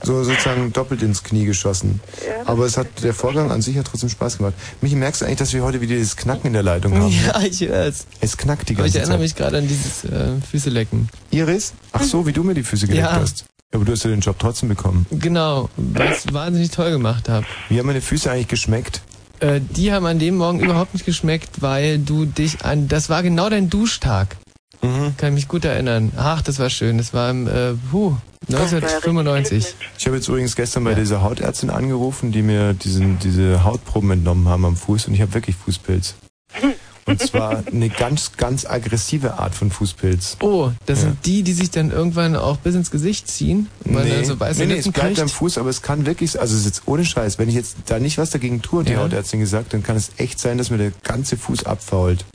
So sozusagen doppelt ins Knie geschossen. Ja, Aber es hat der Vorgang an sich hat trotzdem Spaß gemacht. Michi, merkst du eigentlich, dass wir heute wieder dieses Knacken in der Leitung haben? Ja, ich hör's. Es knackt die Aber ich ganze erinnere Zeit. mich gerade an dieses äh, Füße lecken. Iris? Ach so, wie du mir die Füße geleckt Ja. hast. Aber du hast ja den Job trotzdem bekommen. Genau, weil ich wahnsinnig toll gemacht habe. Wie haben meine Füße eigentlich geschmeckt? Äh, die haben an dem Morgen überhaupt nicht geschmeckt, weil du dich an. Das war genau dein Duschtag. Mhm. Kann mich gut erinnern. Ach, das war schön. Das war im äh, puh, 1995. Ich habe jetzt übrigens gestern bei dieser Hautärztin angerufen, die mir diesen, diese Hautproben entnommen haben am Fuß und ich habe wirklich Fußpilz. (laughs) Und zwar eine ganz, ganz aggressive Art von Fußpilz. Oh, das Ja. sind die, die sich dann irgendwann auch bis ins Gesicht ziehen, weil nee, dann so weiße nee, nee, es bleibt am Fuß, aber es kann wirklich, also es ist jetzt ohne Scheiß, wenn ich jetzt da nicht was dagegen tue, hat die Ja. Hautärztin gesagt, dann kann es echt sein, dass mir der ganze Fuß abfault.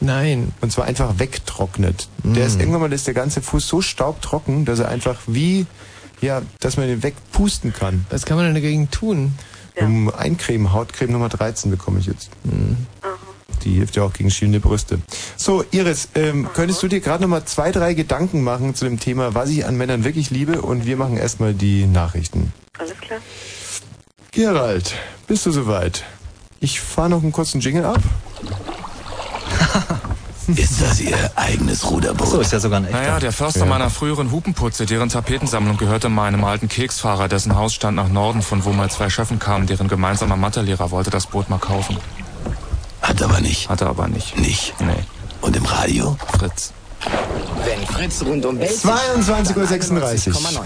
Nein. Und zwar einfach wegtrocknet. Der ist Mm. irgendwann mal ist der ganze Fuß so staubtrocken, dass er einfach wie, ja, dass man den wegpusten kann. Was kann man denn dagegen tun? Um Eincreme, Hautcreme Nummer 13 bekomme ich jetzt. Hm. Die hilft ja auch gegen schielende Brüste. So, Iris, ähm, könntest du dir gerade noch mal zwei, drei Gedanken machen zu dem Thema, was ich an Männern wirklich liebe? Und wir machen erstmal die Nachrichten. Alles klar. Gerald, bist du soweit? Ich fahre noch einen kurzen Jingle ab. (laughs) Ist das Ihr eigenes Ruderboot? So ist ja sogar ein echter. Naja, der Förster Ja. meiner früheren Hupenputze, deren Tapetensammlung gehörte meinem alten Keksfahrer, dessen Haus stand nach Norden, von wo mal zwei Schöffen kamen, deren gemeinsamer Mathelehrer wollte das Boot mal kaufen. Hat aber nicht. Hatte aber nicht. Nicht. Nee, Und im Radio? Fritz. Wenn Fritz rund um Welt 22.36 Uhr.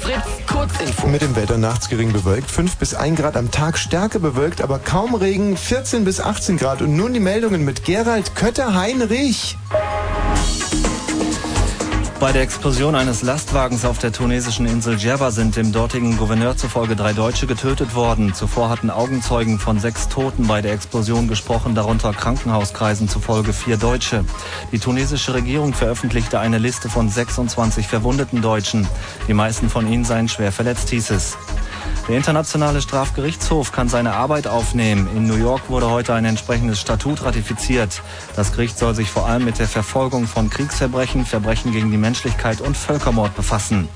Fritz Kurzinfo. Mit dem Wetter nachts gering bewölkt, 5 bis 1 Grad am Tag stärker bewölkt, aber kaum Regen, 14 bis 18 Grad. Und nun die Meldungen mit Gerald Kötter-Heinrich. Bei der Explosion eines Lastwagens auf der tunesischen Insel Djerba sind dem dortigen Gouverneur zufolge drei Deutsche getötet worden. Zuvor hatten Augenzeugen von sechs Toten bei der Explosion gesprochen, darunter Krankenhauskreisen zufolge vier Deutsche. Die tunesische Regierung veröffentlichte eine Liste von 26 verwundeten Deutschen. Die meisten von ihnen seien schwer verletzt, hieß es. Der Internationale Strafgerichtshof kann seine Arbeit aufnehmen. In New York wurde heute ein entsprechendes Statut ratifiziert. Das Gericht soll sich vor allem mit der Verfolgung von Kriegsverbrechen, Verbrechen gegen die Menschlichkeit und Völkermord befassen.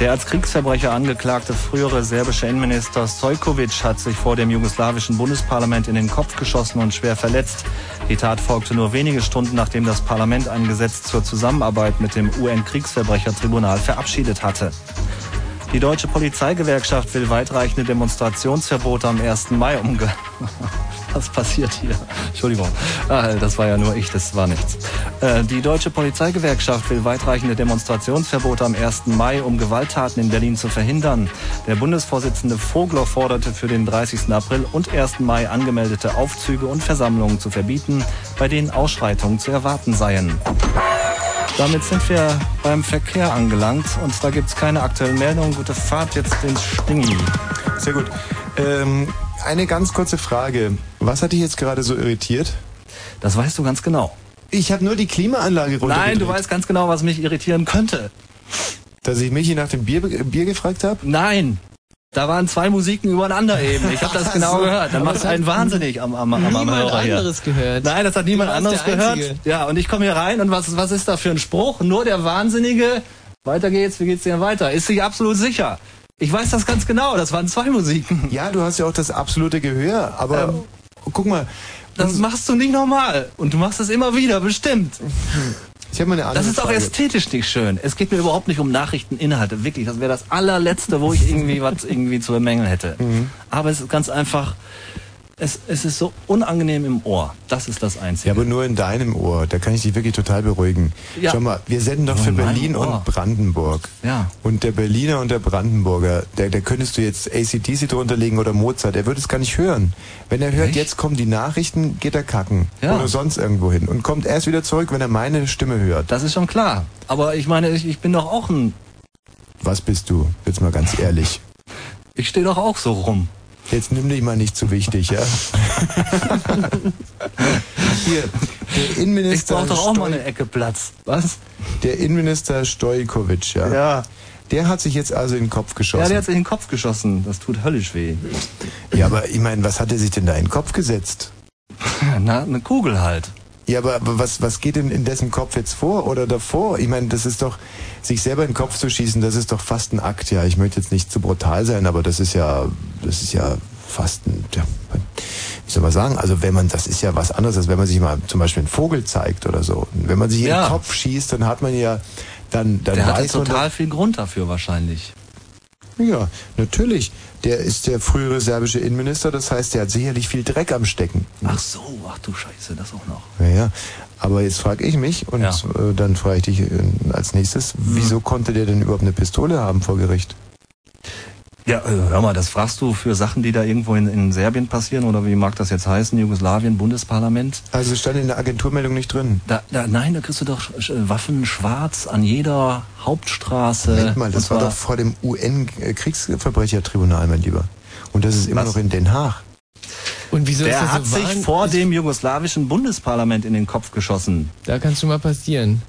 Der als Kriegsverbrecher angeklagte frühere serbische Innenminister Stojkovic hat sich vor dem jugoslawischen Bundesparlament in den Kopf geschossen und schwer verletzt. Die Tat folgte nur wenige Stunden, nachdem das Parlament ein Gesetz zur Zusammenarbeit mit dem UN-Kriegsverbrechertribunal verabschiedet hatte. Die deutsche Polizeigewerkschaft will weitreichende Demonstrationsverbote am 1. Mai umge... (laughs) Was passiert hier? Entschuldigung, ah, das war ja nur ich, das war nichts. Äh, Die deutsche Polizeigewerkschaft will weitreichende Demonstrationsverbote am 1. Mai, um Gewalttaten in Berlin zu verhindern. Der Bundesvorsitzende Vogler forderte für den 30. April und 1. Mai angemeldete Aufzüge und Versammlungen zu verbieten, bei denen Ausschreitungen zu erwarten seien. Damit sind wir beim Verkehr angelangt und da gibt's keine aktuellen Meldungen. Gute Fahrt jetzt ins Stingi. Sehr gut. Ähm, eine ganz kurze Frage. Was hat dich jetzt gerade so irritiert? Das weißt du ganz genau. Ich habe nur die Klimaanlage runtergedreht. Nein, du weißt ganz genau, was mich irritieren könnte. Dass ich Michi nach dem Bier, Bier gefragt habe? Nein. Da waren zwei Musiken übereinander eben. Ich habe das genau gehört. Dann macht hat einen wahnsinnig am, am, am, am Niemand Hörer hier. anderes gehört. Nein, das hat niemand anderes der gehört. Ja, und ich komme hier rein und was, was ist da für ein Spruch? Nur der Wahnsinnige. Weiter geht's, wie geht's denn weiter? Ist sich absolut sicher. Ich weiß das ganz genau, das waren zwei Musiken. Ja, du hast ja auch das absolute Gehör, aber Ähm, guck mal, Das machst du nicht normal. Und du machst es immer wieder, bestimmt. Ich habe mal eine andere Das ist auch Frage. ästhetisch nicht schön. Es geht mir überhaupt nicht um Nachrichteninhalte. Wirklich, das wäre das allerletzte, wo ich irgendwie was irgendwie zu bemängeln hätte. Mhm. Aber es ist ganz einfach, es, es ist so unangenehm im Ohr. Das ist das Einzige. Ja, aber nur in deinem Ohr. Da kann ich dich wirklich total beruhigen. Ja. Schau mal, wir senden doch für in Berlin und Brandenburg. Ja. Und der Berliner und der Brandenburger, der, der könntest du jetzt ACDC drunter legen oder Mozart, er würde es gar nicht hören. Wenn er hört, Echt? jetzt kommen die Nachrichten, geht er kacken. Ja. Oder sonst irgendwo hin. Und kommt erst wieder zurück, wenn er meine Stimme hört. Das ist schon klar. Aber ich meine, ich, ich bin doch auch ein, Was bist du? Jetzt mal ganz ehrlich. ich stehe doch auch so rum. Jetzt nimm dich mal nicht zu wichtig, ja? (laughs) Hier, der Ich Innenminister... brauche doch auch mal Stoi- eine Ecke Platz. Was? Der Innenminister Stojkovic, ja. Ja. Der hat sich jetzt also in den Kopf geschossen. Ja, der hat sich in den Kopf geschossen. Das tut höllisch weh. Ja, aber ich meine, was hat er sich denn da in den Kopf gesetzt? (laughs) Na, eine Kugel halt. Ja, aber aber was, was geht denn in dessen Kopf jetzt vor oder davor? Ich meine, das ist doch, sich selber in den Kopf zu schießen, das ist doch fast ein Akt, ja. Ich möchte jetzt nicht zu brutal sein, aber das ist ja, das ist ja fast ein, ja, wie soll man sagen, also wenn man, das ist ja was anderes, als wenn man sich mal zum Beispiel einen Vogel zeigt oder so. Wenn man sich in Ja. den Kopf schießt, dann hat man ja, dann, dann Der weiß man doch- total viel Grund dafür wahrscheinlich. Ja, natürlich. Der ist der frühere serbische Innenminister, das heißt, der hat sicherlich viel Dreck am Stecken. Ach so, ach du Scheiße, das auch noch. Ja, ja. Aber jetzt frage ich mich und Ja. äh, dann frage ich dich äh, als nächstes, wieso konnte der denn überhaupt eine Pistole haben vor Gericht? Ja, äh, hör mal, das fragst du für Sachen, die da irgendwo in, in Serbien passieren oder wie mag das jetzt heißen, Jugoslawien, Bundesparlament? Also es stand in der Agenturmeldung nicht drin. Da, da, nein, da kriegst du doch äh, Waffen schwarz an jeder Hauptstraße. Moment mal, das war doch vor dem UN-Kriegsverbrechertribunal, mein Lieber. Und das ist immer Was? noch in Den Haag. Und wieso ist Der das hat so sich vor dem jugoslawischen Bundesparlament in den Kopf geschossen. Da kann schon mal passieren.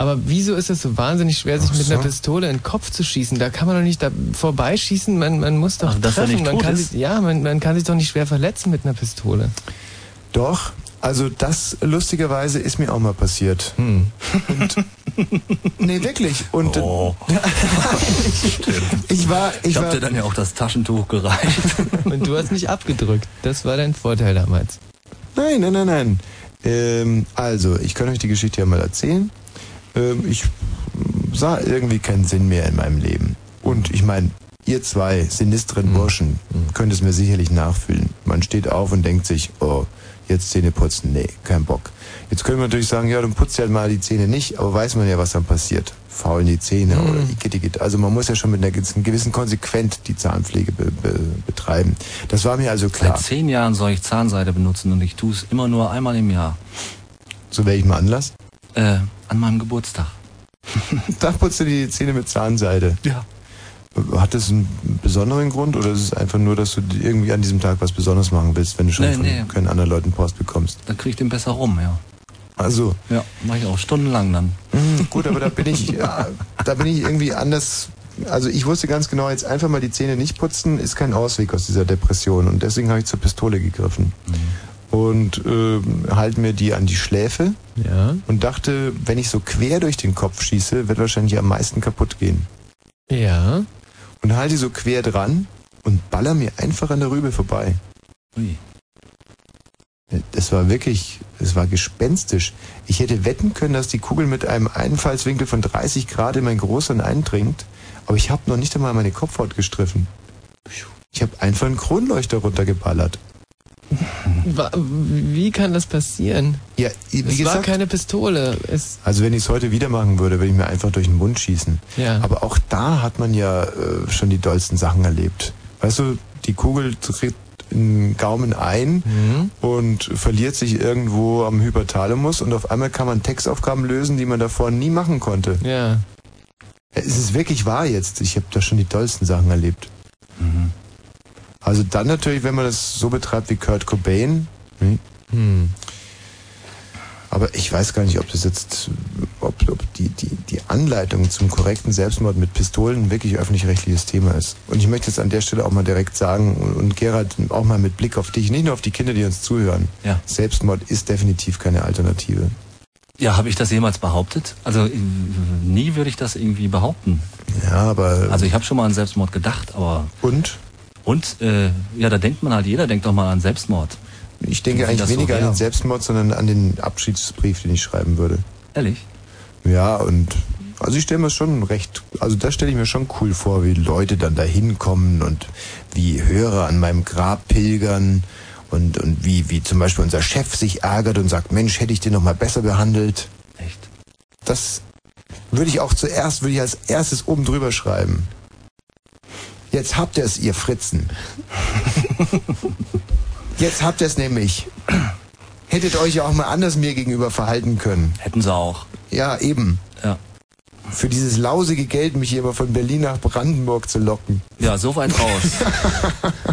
Aber wieso ist es so wahnsinnig schwer, sich Ach mit so. einer Pistole in den Kopf zu schießen? Da kann man doch nicht da vorbeischießen, man, man muss doch Ach, dass er treffen. nicht man tot kann ist? sich, ja, man, man kann sich doch nicht schwer verletzen mit einer Pistole. Doch, also das lustigerweise ist mir auch mal passiert. Hm. (laughs) Nee, wirklich. Und Oh, (laughs) ich war, ich ich hab war, dir dann ja auch das Taschentuch gereicht. (laughs) Und du hast nicht abgedrückt. Das war dein Vorteil damals. Nein, nein, nein, nein. Ähm, also, ich kann euch die Geschichte ja mal erzählen. Ähm, ich sah irgendwie keinen Sinn mehr in meinem Leben. Und ich meine, ihr zwei sinistren Burschen könnt es mir sicherlich nachfühlen. Man steht auf und denkt sich, oh, jetzt Zähne putzen, nee, kein Bock. Jetzt könnte man natürlich sagen, ja, dann putzt halt mal die Zähne nicht, aber weiß man ja, was dann passiert. Faulen die Zähne oder igitt, igitt. Also man muss ja schon mit einer gewissen gewissen Konsequenz die Zahnpflege be be betreiben. Das war mir also klar. Seit zehn Jahren soll ich Zahnseide benutzen und ich tue es immer nur einmal im Jahr. Zu welchem Anlass? Äh, an meinem Geburtstag. Da putzt du die Zähne mit Zahnseide. Ja. Hat das einen besonderen Grund oder ist es einfach nur, dass du irgendwie an diesem Tag was Besonderes machen willst, wenn du schon Nee, von nee. keinen anderen Leuten Post bekommst? Dann krieg ich den besser rum, ja. Also, Ja, mache ich auch stundenlang dann. gut, aber da bin ich, ja, da bin ich irgendwie anders. Also ich wusste ganz genau, jetzt einfach mal die Zähne nicht putzen, ist kein Ausweg aus dieser Depression. Und deswegen habe ich zur Pistole gegriffen. Und ähm, halte mir die an die Schläfe Ja. und dachte, wenn ich so quer durch den Kopf schieße, wird wahrscheinlich am meisten kaputt gehen. Ja. Und halte die so quer dran und baller mir einfach an der Rübe vorbei. Ui. Das war wirklich, es war gespenstisch. Ich hätte wetten können, dass die Kugel mit einem Einfallswinkel von 30 Grad in mein Großhirn eindringt, aber ich habe noch nicht einmal meine Kopfhaut gestriffen. Ich habe einfach einen Kronleuchter runtergeballert. Wie kann das passieren? Ja, wie es war gesagt, keine Pistole. Es, also wenn ich es heute wieder machen würde, würde ich mir einfach durch den Mund schießen. ja. Aber auch da hat man ja äh, schon die dollsten Sachen erlebt. Weißt du, die Kugel tritt in den Gaumen ein Mhm. und verliert sich irgendwo am Hypothalamus und auf einmal kann man Textaufgaben lösen, die man davor nie machen konnte. Ja. Es ist wirklich wahr jetzt. Ich habe da schon die tollsten Sachen erlebt. Also dann natürlich, wenn man das so betreibt wie Kurt Cobain. hm, Hm. Aber ich weiß gar nicht, ob das jetzt, ob, ob die, die, die Anleitung zum korrekten Selbstmord mit Pistolen wirklich öffentlich-rechtliches Thema ist. Und ich möchte jetzt an der Stelle auch mal direkt sagen, und, und Gerhard, auch mal mit Blick auf dich, nicht nur auf die Kinder, die uns zuhören. Ja. Selbstmord ist definitiv keine Alternative. Ja, habe ich das jemals behauptet? Also äh, nie würde ich das irgendwie behaupten. Ja, aber. Also ich habe schon mal an Selbstmord gedacht, aber. Und? Und äh, ja, da denkt man halt, jeder denkt doch mal an Selbstmord. Ich denke eigentlich das so weniger an den Selbstmord, sondern an den Abschiedsbrief, den ich schreiben würde. Ehrlich? Ja, und also ich stelle mir schon recht, also das stelle ich mir schon cool vor, wie Leute dann da hinkommen und wie Hörer an meinem Grab pilgern und, und wie, wie zum Beispiel unser Chef sich ärgert und sagt, Mensch, hätte ich den noch mal besser behandelt. Echt? Das würde ich auch zuerst, würde ich als erstes oben drüber schreiben. Jetzt habt ihr es, ihr Fritzen. Jetzt habt ihr es nämlich. Hättet euch ja auch mal anders mir gegenüber verhalten können. Hätten sie auch. Ja, eben. Ja. Für dieses lausige Geld, mich hier immer von Berlin nach Brandenburg zu locken. Ja, so weit raus. (laughs)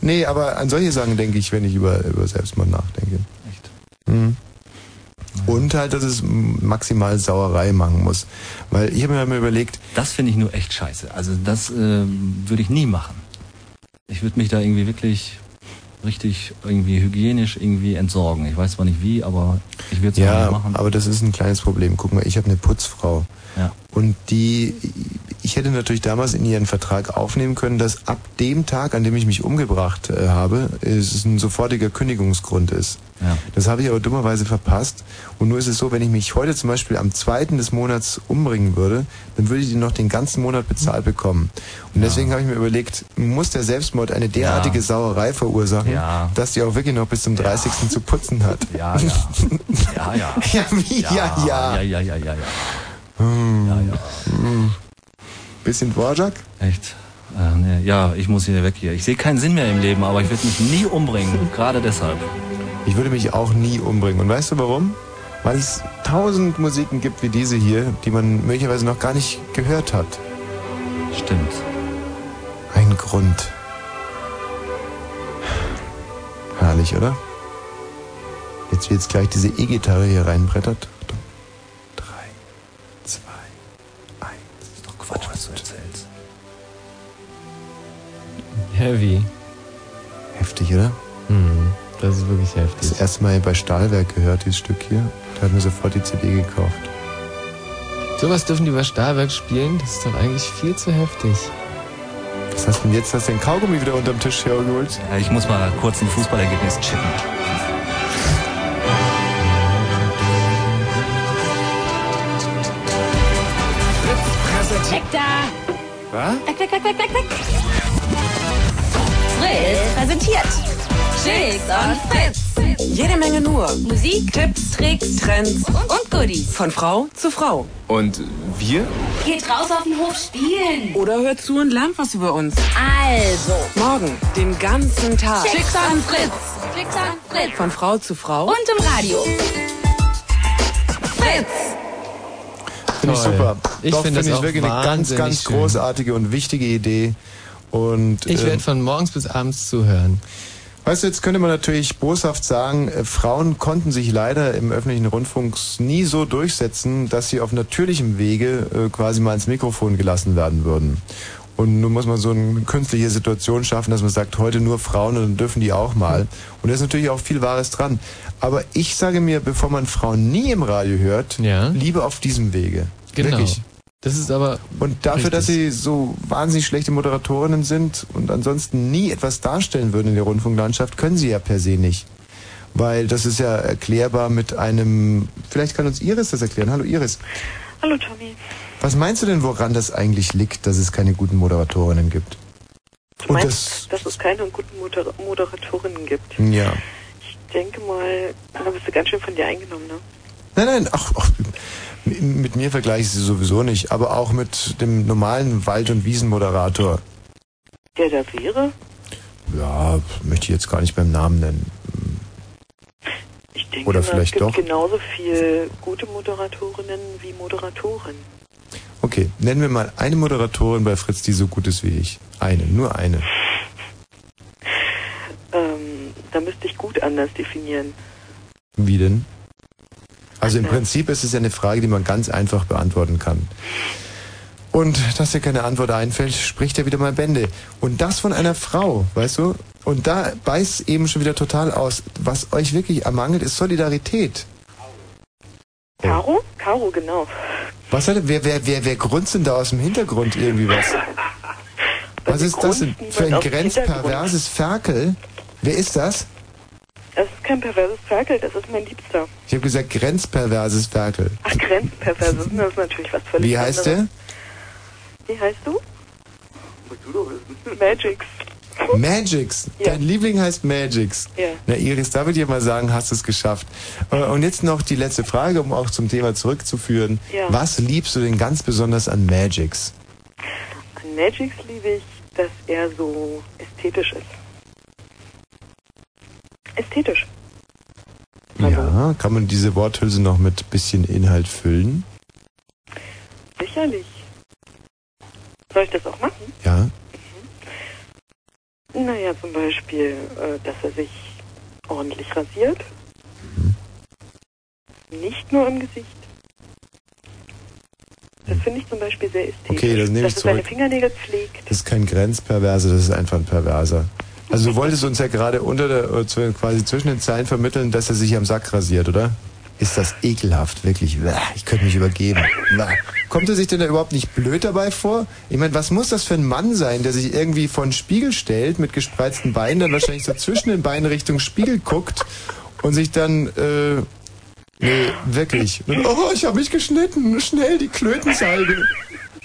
Nee, aber an solche Sachen denke ich, wenn ich über, über Selbstmord nachdenke. Echt? Mhm. Und halt, dass es maximal Sauerei machen muss. Weil ich habe mir mal überlegt, Das finde ich nur echt scheiße. Also das äh, würde ich nie machen. Ich würde mich da irgendwie wirklich richtig irgendwie hygienisch irgendwie entsorgen. Ich weiß zwar nicht wie, aber ich würde es ja, nicht machen. aber das ist ein kleines Problem. Guck mal, ich habe eine Putzfrau. Ja. Und die, ich hätte natürlich damals in ihren Vertrag aufnehmen können, dass ab dem Tag, an dem ich mich umgebracht äh, habe, es ein sofortiger Kündigungsgrund ist. Ja. Das habe ich aber dummerweise verpasst. Und nur ist es so, wenn ich mich heute zum Beispiel am zweiten des Monats umbringen würde, dann würde ich die noch den ganzen Monat bezahlt bekommen. Und deswegen habe ich mir überlegt, muss der Selbstmord eine derartige Ja. Sauerei verursachen, Ja. dass die auch wirklich noch bis zum 30. zu putzen hat. Ja, ja. Ja, ja. (laughs) Ja? Ja, ja. Ja, ja, ja, ja, ja. Hm. Ja, ja. Bisschen Dvorak? Echt? Äh, nee. Ja, ich muss hier weg hier. Ich sehe keinen Sinn mehr im Leben, aber ich würde mich nie umbringen. Gerade deshalb. Ich würde mich auch nie umbringen. Und weißt du warum? Weil es tausend Musiken gibt wie diese hier, die man möglicherweise noch gar nicht gehört hat. Stimmt. Ein Grund. Herrlich, oder? Jetzt wie jetzt gleich diese E-Gitarre hier reinbrettert. Quatsch, was du erzählst. Heavy. Heftig, oder? Hm, das ist wirklich Das heftig. erste Mal bei Stahlwerk gehört, dieses Stück hier. Da hat mir sofort die CD gekauft. Sowas dürfen die bei Stahlwerk spielen? Das ist doch eigentlich viel zu heftig. Was hast du denn jetzt? Hast du den Kaugummi wieder unterm Tisch hergeholt? Ja, ich muss mal kurz ein Fußballergebnis checken. Weg da! Was? Weg, weg, weg, weg, weg, weg! Fritz präsentiert. Chicks und Fritz. Jede Menge nur. Musik, Tipps, Tricks Trends und Goodies. von Frau zu Frau. Und wir? Geht raus auf den Hof spielen. Oder hört zu und lernt was über uns. Also, Morgen, den ganzen Tag. Chicks und Fritz. Chicks und Fritz. Von Frau zu Frau. Und im Radio. Fritz. Finde ich super. Ich Doch, finde das ich wirklich eine ganz, ganz schön. großartige und wichtige Idee. Und Ich ähm, werde von morgens bis abends zuhören. Weißt du, jetzt könnte man natürlich boshaft sagen, äh, Frauen konnten sich leider im öffentlichen Rundfunk nie so durchsetzen, dass sie auf natürlichem Wege äh, quasi mal ins Mikrofon gelassen werden würden. Und nun muss man so eine künstliche Situation schaffen, dass man sagt, heute nur Frauen und dann dürfen die auch mal. Und da ist natürlich auch viel Wahres dran. Aber ich sage mir, bevor man Frauen nie im Radio hört, Ja. lieber auf diesem Wege. Genau. Wirklich. Das ist aber Und dafür, Richtig. dass sie so wahnsinnig schlechte Moderatorinnen sind und ansonsten nie etwas darstellen würden in der Rundfunklandschaft, können sie ja per se nicht. Weil das ist ja erklärbar mit einem, vielleicht kann uns Iris das erklären. Hallo Iris. Hallo Tommy. Was meinst du denn, woran das eigentlich liegt, dass es keine guten Moderatorinnen gibt? Du meinst, dass es keine guten Moder Moderatorinnen gibt? ja. Ich denke mal, da bist du ganz schön von dir eingenommen, ne? Nein, nein, ach, ach, mit mir vergleiche ich sie sowieso nicht, aber auch mit dem normalen Wald- und Wiesenmoderator. Der da wäre? Ja, möchte ich jetzt gar nicht beim Namen nennen. Ich denke Oder mal, vielleicht es gibt doch. genauso viel gute Moderatorinnen wie Moderatoren. Okay, nennen wir mal eine Moderatorin bei Fritz, die so gut ist wie ich. Eine, nur eine. Ähm, da müsste ich gut anders definieren. Wie denn? Also im Prinzip ist es ja eine Frage, die man ganz einfach beantworten kann. Und dass dir keine Antwort einfällt, spricht ja wieder mal Bände. Und das von einer Frau, weißt du? Und da beißt eben schon wieder total aus. Was euch wirklich ermangelt, ist Solidarität. Caro? Caro, genau. Was hat, wer, wer, wer, wer grunzt denn da aus dem Hintergrund irgendwie was? (laughs) Was ist das denn für ein grenzperverses Ferkel? Wer ist das? Das ist kein perverses Ferkel, das ist mein Liebster. Ich habe gesagt grenzperverses Ferkel. Ach, grenzperverses, das ist natürlich was völlig Wie heißt der? anderes. Wie heißt du? (laughs) Magix. Magix. Dein Liebling heißt Magix. Ja. Na Iris, da würde ich mal sagen, hast du es geschafft. Äh, Und jetzt noch die letzte Frage, um auch zum Thema zurückzuführen. Ja. Was liebst du denn ganz besonders an Magix? An Magix liebe ich, dass er so ästhetisch ist. Ästhetisch. Ja, kann man diese Worthülse noch mit bisschen Inhalt füllen? Sicherlich. Soll ich das auch machen? Ja. Naja, zum Beispiel, äh, dass er sich ordentlich rasiert. Nicht nur im Gesicht. Das finde ich zum Beispiel sehr ästhetisch. Okay, das nehme ich dass er seine zurück. Fingernägel pflegt. Das ist kein Grenzperverser, das ist einfach ein Perverser. Also du (laughs) wolltest uns ja gerade unter der, äh, quasi zwischen den Zeilen vermitteln, dass er sich am Sack rasiert, oder? Ist das ekelhaft, wirklich. Ich könnte mich übergeben. Kommt er sich denn da überhaupt nicht blöd dabei vor? Ich meine, was muss das für ein Mann sein, der sich irgendwie vor den Spiegel stellt, mit gespreizten Beinen, dann wahrscheinlich so zwischen den Beinen Richtung Spiegel guckt und sich dann, äh, nee, wirklich. Und, oh, ich habe mich geschnitten, schnell die Klötensalbe.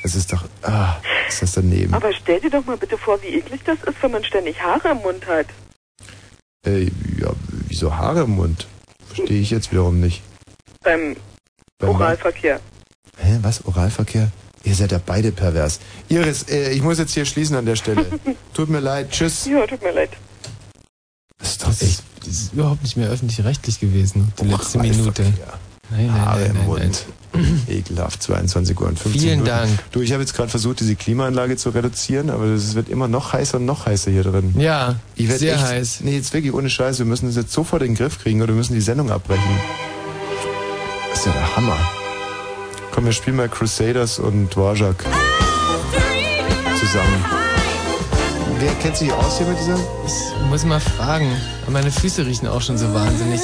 Das ist doch, ah, ist das daneben. Aber stell dir doch mal bitte vor, wie eklig das ist, wenn man ständig Haare im Mund hat. Äh, ja, wieso Haare im Mund? Verstehe ich jetzt wiederum nicht. Beim Beim Oralverkehr. Hä, was? Oralverkehr? Ihr seid ja beide pervers. Iris, äh, ich muss jetzt hier schließen an der Stelle. (laughs) Tut mir leid, tschüss. Ja, tut mir leid. Das ist doch echt. Das ist überhaupt nicht mehr öffentlich-rechtlich gewesen, die letzte Minute. Nein, nein, Haare nein, im Mund. (clears throat) Ekelhaft, 22 Uhr und 15 Vielen Minuten. Dank. Du, ich habe jetzt gerade versucht, diese Klimaanlage zu reduzieren, aber es wird immer noch heißer und noch heißer hier drin. Ja, ich werd sehr echt, heiß. Nee, jetzt wirklich ohne Scheiß, wir müssen das jetzt sofort in den Griff kriegen oder wir müssen die Sendung abbrechen. Das ist ja der Hammer. Komm, wir spielen mal Crusaders und Dvorak zusammen. Wer kennt sich aus hier mit dieser? Ich muss mal fragen. Meine Füße riechen auch schon so wahnsinnig.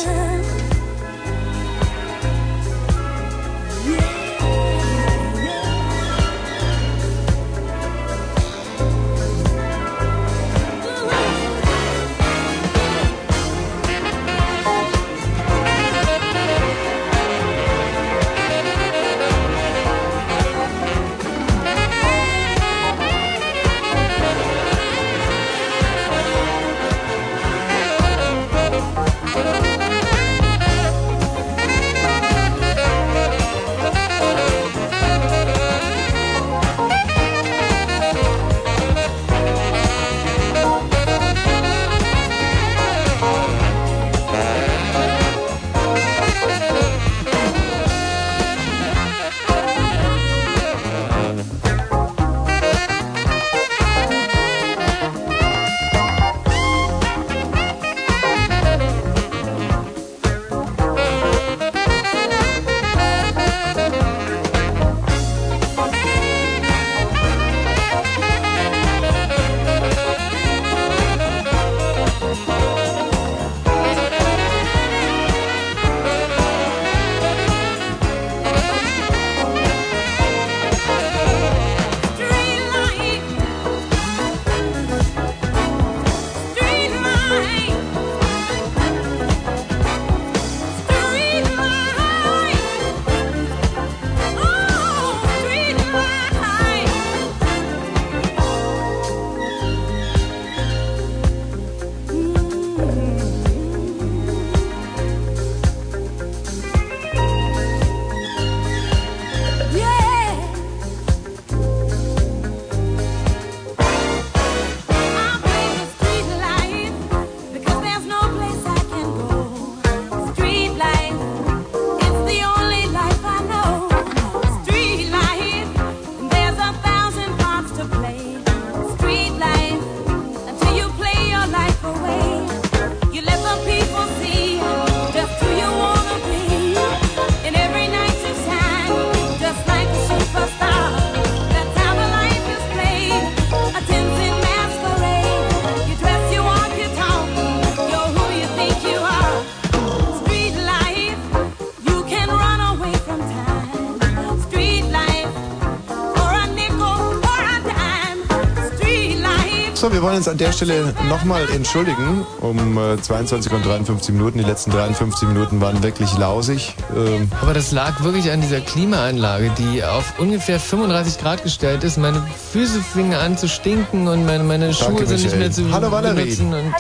Wir wollen uns an der Stelle nochmal entschuldigen. Um äh, 22 und 53 Minuten. Die letzten 53 Minuten waren wirklich lausig. Ähm, Aber das lag wirklich an dieser Klimaanlage, die auf ungefähr 35 Grad gestellt ist. Meine Füße fingen an zu stinken und meine, meine Schuhe Danke, sind nicht Michael. mehr zu Hallo, Valerie. benutzen. Und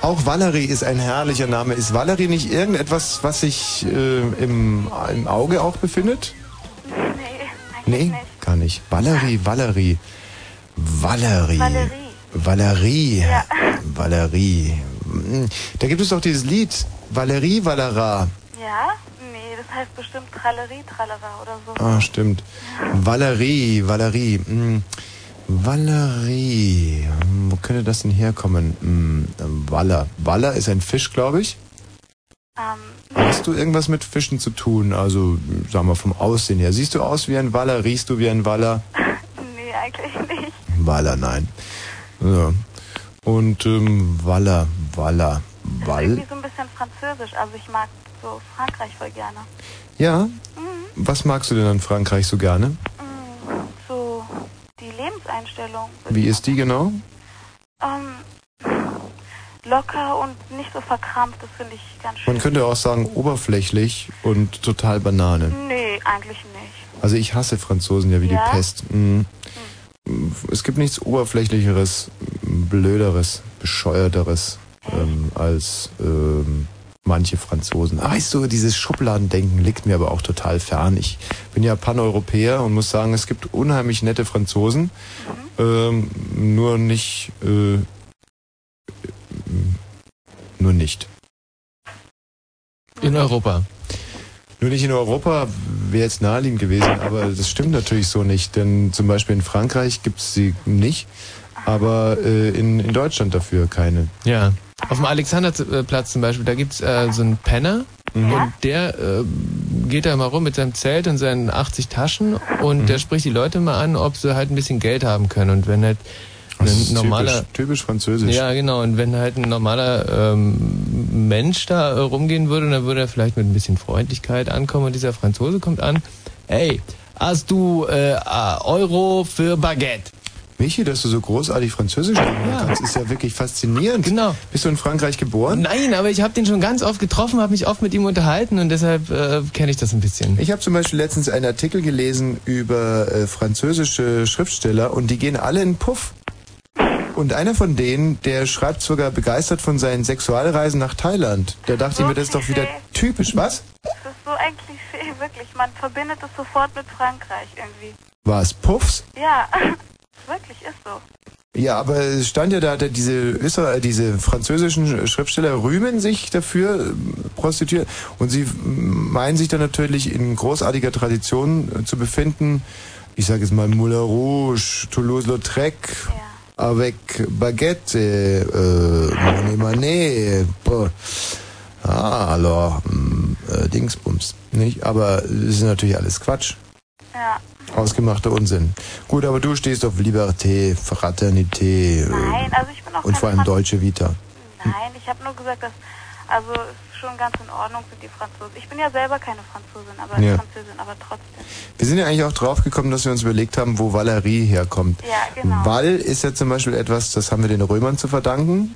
Auch Valerie ist ein herrlicher Name. Ist Valerie nicht irgendetwas, was sich äh, im, im Auge auch befindet? Nee, nee gar nicht. Valerie, Valerie. Valerie. Valerie. Valerie. Ja. Valerie. Hm, Da gibt es doch dieses Lied. Valerie Valera. Ja? Nee, das heißt bestimmt Trallerie, Trallera oder so. Ah, stimmt. Valerie, Valerie. Hm, Valerie. Hm, Wo könnte das denn herkommen? Hm, Waller. Waller ist ein Fisch, glaube ich. Ähm, Hast du irgendwas mit Fischen zu tun? Also, sagen wir vom Aussehen her. Siehst du aus wie ein Waller? Riechst du wie ein Waller? (laughs) nee, eigentlich nicht. Waller, nein. Ja. Und ähm, Das ist Wall. irgendwie so ein bisschen französisch. Also ich mag so Frankreich voll gerne. Ja. Was magst du denn an Frankreich so gerne? Mm, So die Lebenseinstellung. Wie ist die genau? Ähm, locker und nicht so verkrampft, das finde ich ganz schön. Man könnte auch sagen oberflächlich und total Banane. Nee, eigentlich nicht. Also ich hasse Franzosen ja wie Ja? die Pest. Mhm. Es gibt nichts oberflächlicheres, blöderes, bescheuerteres ähm, als ähm, manche Franzosen. Ah, Weißt du, dieses Schubladendenken liegt mir aber auch total fern. Ich bin ja Paneuropäer und muss sagen, es gibt unheimlich nette Franzosen, ähm, nur nicht, äh, nur nicht. in Europa. Nur nicht in Europa wäre jetzt naheliegend gewesen, aber das stimmt natürlich so nicht. Denn zum Beispiel in Frankreich gibt es sie nicht, aber äh, in, in Deutschland dafür keine. Ja. Auf dem Alexanderplatz zum Beispiel, da gibt's äh, so einen Penner Mhm. und der äh, geht da mal rum mit seinem Zelt und seinen 80 Taschen und Mhm. der spricht die Leute mal an, ob sie halt ein bisschen Geld haben können. Und wenn halt ein ist normaler typisch, typisch französisch. Ja, genau. Und wenn halt ein normaler ähm, Mensch da äh, rumgehen würde, dann würde er vielleicht mit ein bisschen Freundlichkeit ankommen und dieser Franzose kommt an. Hey, hast du äh, Euro für Baguette? Michi, dass du so großartig Französisch lernen kannst, ist ja wirklich faszinierend. Genau. Bist du in Frankreich geboren? Nein, aber ich habe den schon ganz oft getroffen, habe mich oft mit ihm unterhalten und deshalb äh, kenne ich das ein bisschen. Ich habe zum Beispiel letztens einen Artikel gelesen über äh, französische Schriftsteller und die gehen alle in Puff. Und einer von denen, der schreibt sogar begeistert von seinen Sexualreisen nach Thailand. Da dachte ich mir, das ist doch wieder typisch. Was? Das ist so ein Klischee, (laughs) wirklich. Man verbindet es sofort mit Frankreich irgendwie. War es Puffs? Ja, (laughs) wirklich ist so. Ja, aber es stand ja da, da diese Öster, diese französischen Schriftsteller rühmen sich dafür, prostituiert. Und sie meinen sich dann natürlich in großartiger Tradition zu befinden. Ich sage jetzt mal Moulin Rouge, Toulouse-Lautrec, avec Baguette, Monet Manet, boah. Ah, alors, mm, äh, Dingsbums, nicht? Aber es ist natürlich alles Quatsch. Ja. Ausgemachter Unsinn. Gut, aber du stehst auf Liberté, Fraternité äh, Nein, also ich bin auch und keine vor allem Deutsche Vita. Nein, ich habe nur gesagt, dass also schon ganz in Ordnung sind die Franzosen. Ich bin ja selber keine Franzosin, aber Ja. Französin, aber trotzdem. Wir sind ja eigentlich auch drauf gekommen, dass wir uns überlegt haben, wo Valerie herkommt. Ja, genau. Wall ist ja zum Beispiel etwas, das haben wir den Römern zu verdanken.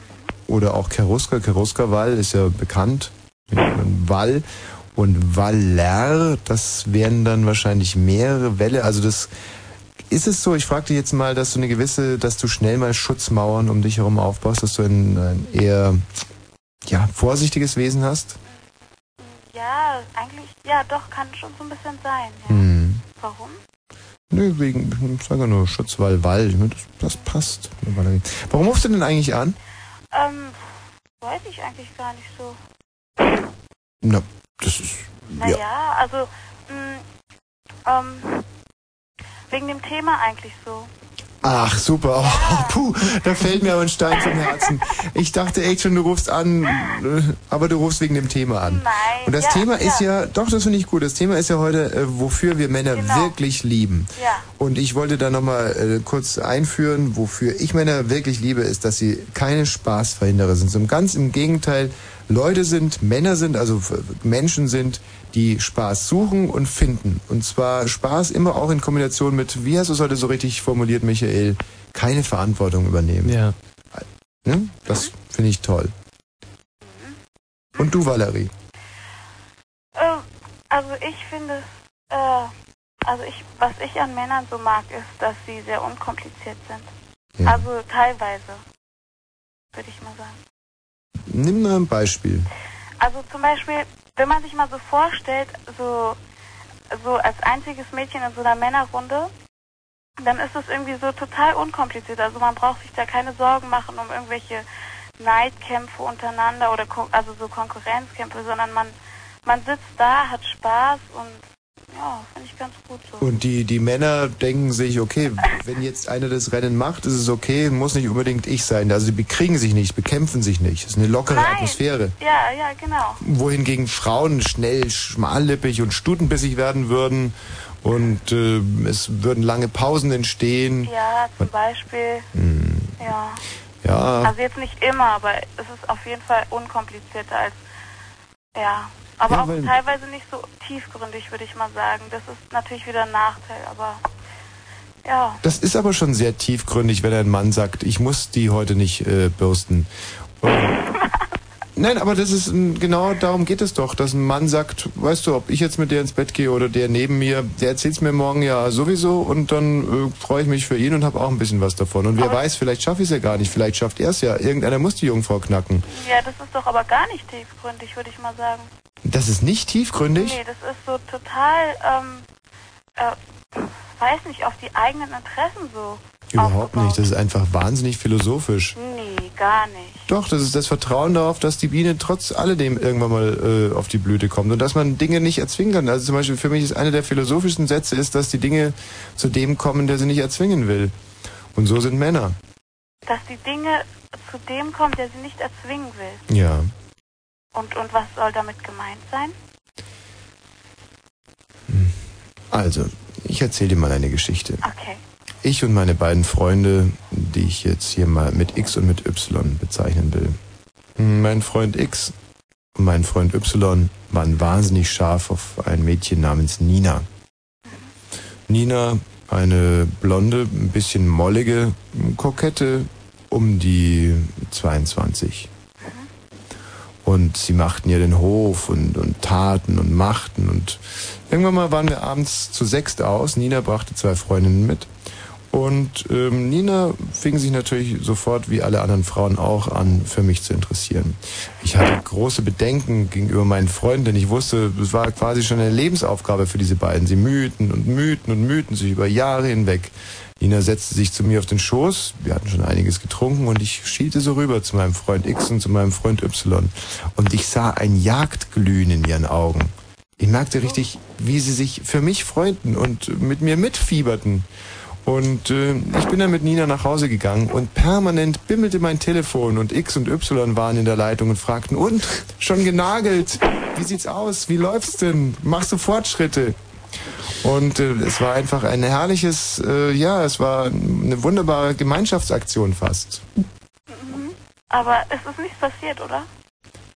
Oder auch Cherusker. Cherusker-Wall ist ja bekannt. Wall. Und Waller, das wären dann wahrscheinlich mehrere Wälle. Also das ist es so, ich frage dich jetzt mal, dass du eine gewisse, dass du schnell mal Schutzmauern um dich herum aufbaust, dass du ein, ein eher ja, vorsichtiges Wesen hast? Ja, eigentlich, ja doch, kann schon so ein bisschen sein. Ja. Hm. Warum? Nö, wegen, ich sage nur Schutzwall, Wall. Ich meine, Das, das passt. Warum rufst du denn eigentlich an? Ähm, weiß ich eigentlich gar nicht so. Na, das ist. Naja, also, mh, ähm, wegen dem Thema eigentlich so. Ach, super. (laughs) Oh, puh, da fällt mir aber ein Stein vom Herzen. Ich dachte echt schon, du rufst an, äh, aber du rufst wegen dem Thema an. Nein. Und das ja, Thema ist ja. ja, doch, das finde ich gut. Das Thema ist ja heute, äh, wofür wir Männer Genau. wirklich lieben. Ja. Und ich wollte da nochmal äh, kurz einführen, wofür ich Männer wirklich liebe, ist, dass sie keine Spaßverhinderer sind. sondern ganz im Gegenteil, Leute sind, Männer sind, also Menschen sind, die Spaß suchen und finden. Und zwar Spaß immer auch in Kombination mit, wie hast du es heute so richtig formuliert, Michael, keine Verantwortung übernehmen. Ja. Ne? Das finde ich toll. Und du, Valerie? Äh, also ich finde, äh, also ich, was ich an Männern so mag, ist, dass sie sehr unkompliziert sind. Also teilweise, würde ich mal sagen. Nimm mal ein Beispiel. Also zum Beispiel, wenn man sich mal so vorstellt, so, so als einziges Mädchen in so einer Männerrunde, dann ist es irgendwie so total unkompliziert. Also man braucht sich da keine Sorgen machen um irgendwelche Neidkämpfe untereinander oder also so Konkurrenzkämpfe, sondern man man sitzt da, hat Spaß und ja, finde ich ganz gut so. Und die, die Männer denken sich, okay, wenn jetzt einer das Rennen macht, ist es okay, muss nicht unbedingt ich sein. Also die bekriegen sich nicht, bekämpfen sich nicht. Es ist eine lockere Nein. Atmosphäre. Ja, ja, genau. Wohingegen Frauen schnell schmallippig und stutenbissig werden würden und äh, es würden lange Pausen entstehen. Ja, zum Beispiel. Ja. Ja, Also jetzt nicht immer, aber es ist auf jeden Fall unkomplizierter als ja. Aber Ja, auch teilweise nicht so tiefgründig, würde ich mal sagen. Das ist natürlich wieder ein Nachteil, aber ja. das ist aber schon sehr tiefgründig, wenn ein Mann sagt, ich muss die heute nicht äh, bürsten. Und (laughs) Nein, aber das ist ein- genau darum geht es doch, dass ein Mann sagt, weißt du, ob ich jetzt mit der ins Bett gehe oder der neben mir, der erzählt's mir morgen ja sowieso und dann äh, freue ich mich für ihn und habe auch ein bisschen was davon. Und wer weiß, vielleicht schaffe ich es ja gar nicht, vielleicht schafft er es ja. Irgendeiner muss die Jungfrau knacken. Ja, das ist doch aber gar nicht tiefgründig, würde ich mal sagen. Das ist nicht tiefgründig? Nee, das ist so total, ähm, äh, weiß nicht, auf die eigenen Interessen so. Überhaupt nicht. Das ist einfach wahnsinnig philosophisch. Nee, gar nicht. Doch, das ist das Vertrauen darauf, dass die Biene trotz alledem irgendwann mal äh, auf die Blüte kommt und dass man Dinge nicht erzwingen kann. Also zum Beispiel für mich ist einer der philosophischsten Sätze ist, dass die Dinge zu dem kommen, der sie nicht erzwingen will. Und so sind Männer. Dass die Dinge zu dem kommen, der sie nicht erzwingen will. Ja. Und, und was soll damit gemeint sein? Also, ich erzähle dir mal eine Geschichte. Okay. Ich und meine beiden Freunde, die ich jetzt hier mal mit X und mit Y bezeichnen will. Mein Freund X und mein Freund Y waren wahnsinnig scharf auf ein Mädchen namens Nina. Nina, eine blonde, ein bisschen mollige, kokette, um die 22. Und sie machten ihr den Hof und, und taten und machten und irgendwann mal waren wir abends zu sechst aus. Nina brachte zwei Freundinnen mit. Und ähm, Nina fing sich natürlich sofort, wie alle anderen Frauen auch, an, für mich zu interessieren. Ich hatte große Bedenken gegenüber meinen Freunden, denn ich wusste, es war quasi schon eine Lebensaufgabe für diese beiden. Sie mühten und mühten und mühten sich über Jahre hinweg. Nina setzte sich zu mir auf den Schoß, wir hatten schon einiges getrunken und ich schielte so rüber zu meinem Freund X und zu meinem Freund Y. Und ich sah ein Jagdglühen in ihren Augen. Ich merkte richtig, wie sie sich für mich freuten und mit mir mitfieberten. Und äh, ich bin dann mit Nina nach Hause gegangen und permanent bimmelte mein Telefon und X und Y waren in der Leitung und fragten, und, schon genagelt? Wie sieht's aus? Wie läuft's denn? Machst du Fortschritte? Und äh, es war einfach ein herrliches, äh, ja, es war eine wunderbare Gemeinschaftsaktion fast. Aber es ist nichts passiert, oder?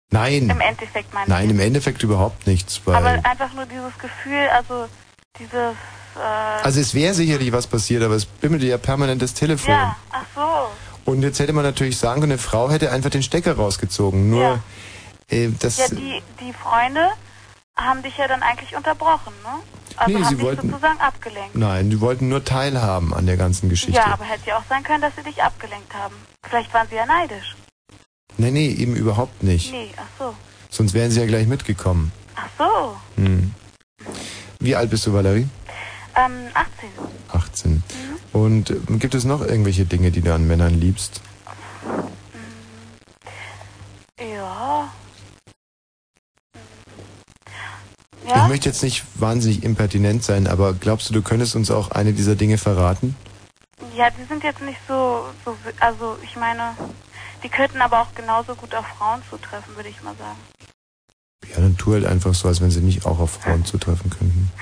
Nein. Im Endeffekt meine Nein, ich. im Endeffekt überhaupt nichts. Aber einfach nur dieses Gefühl, also dieses, äh, also es wäre sicherlich was passiert, aber es bimmelte ja permanent das Telefon. ja, ach so. Und jetzt hätte man natürlich sagen können, eine Frau hätte einfach den Stecker rausgezogen. Nur äh, das. Ja, die, die Freunde haben dich ja dann eigentlich unterbrochen, ne? Also Nee, haben sie dich wollten- sozusagen abgelenkt. Nein, die wollten nur teilhaben an der ganzen Geschichte. Ja, aber hätte ja auch sein können, dass sie dich abgelenkt haben. Vielleicht waren sie ja neidisch. Nee, nee, eben überhaupt nicht. Nee, ach so. Sonst wären sie ja gleich mitgekommen. Ach so. Hm. Wie alt bist du, Valerie? Ähm, 18. 18. Und äh, gibt es noch irgendwelche Dinge, die du an Männern liebst? Ja. Ich Ja? möchte jetzt nicht wahnsinnig impertinent sein, aber glaubst du, du könntest uns auch eine dieser Dinge verraten? Ja, die sind jetzt nicht so, so, also ich meine, die könnten aber auch genauso gut auf Frauen zutreffen, würde ich mal sagen. Ja, dann tu halt einfach so, als wenn sie nicht auch auf Frauen zutreffen könnten. (laughs)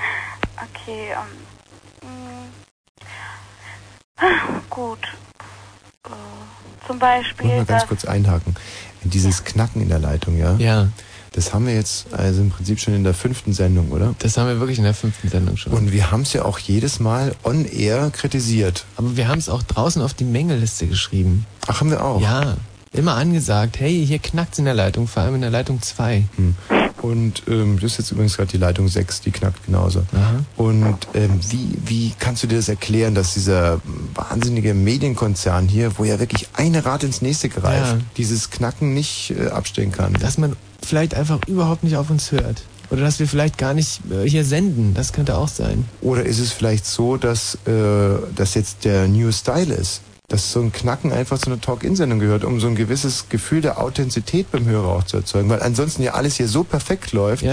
Okay, ähm, mh. (laughs) gut. Äh, zum Ich Beispiel, muss mal ganz kurz einhaken. Dieses Knacken in der Leitung, ja? Ja. Das haben wir jetzt also im Prinzip schon in der fünften Sendung, oder? Das haben wir wirklich in der fünften Sendung schon. Und wir haben es ja auch jedes Mal on air kritisiert. Aber wir haben es auch draußen auf die Mängelliste geschrieben. Ach, haben wir auch? Ja. Immer angesagt, hey, hier knackt's in der Leitung, vor allem in der Leitung 2. Hm. Und ähm, das ist jetzt übrigens gerade die Leitung 6, die knackt genauso. Und ähm, wie, wie kannst du dir das erklären, dass dieser wahnsinnige Medienkonzern hier, wo ja wirklich eine Rad ins nächste greift, Ja. dieses Knacken nicht äh, abstellen kann? Dass man vielleicht einfach überhaupt nicht auf uns hört. Oder dass wir vielleicht gar nicht äh, hier senden. Das könnte auch sein. Oder ist es vielleicht so, dass äh, das jetzt der New Style ist? Dass so ein Knacken einfach zu einer Talk-In-Sendung gehört, um so ein gewisses Gefühl der Authentizität beim Hörer auch zu erzeugen. Weil ansonsten ja alles hier so perfekt läuft,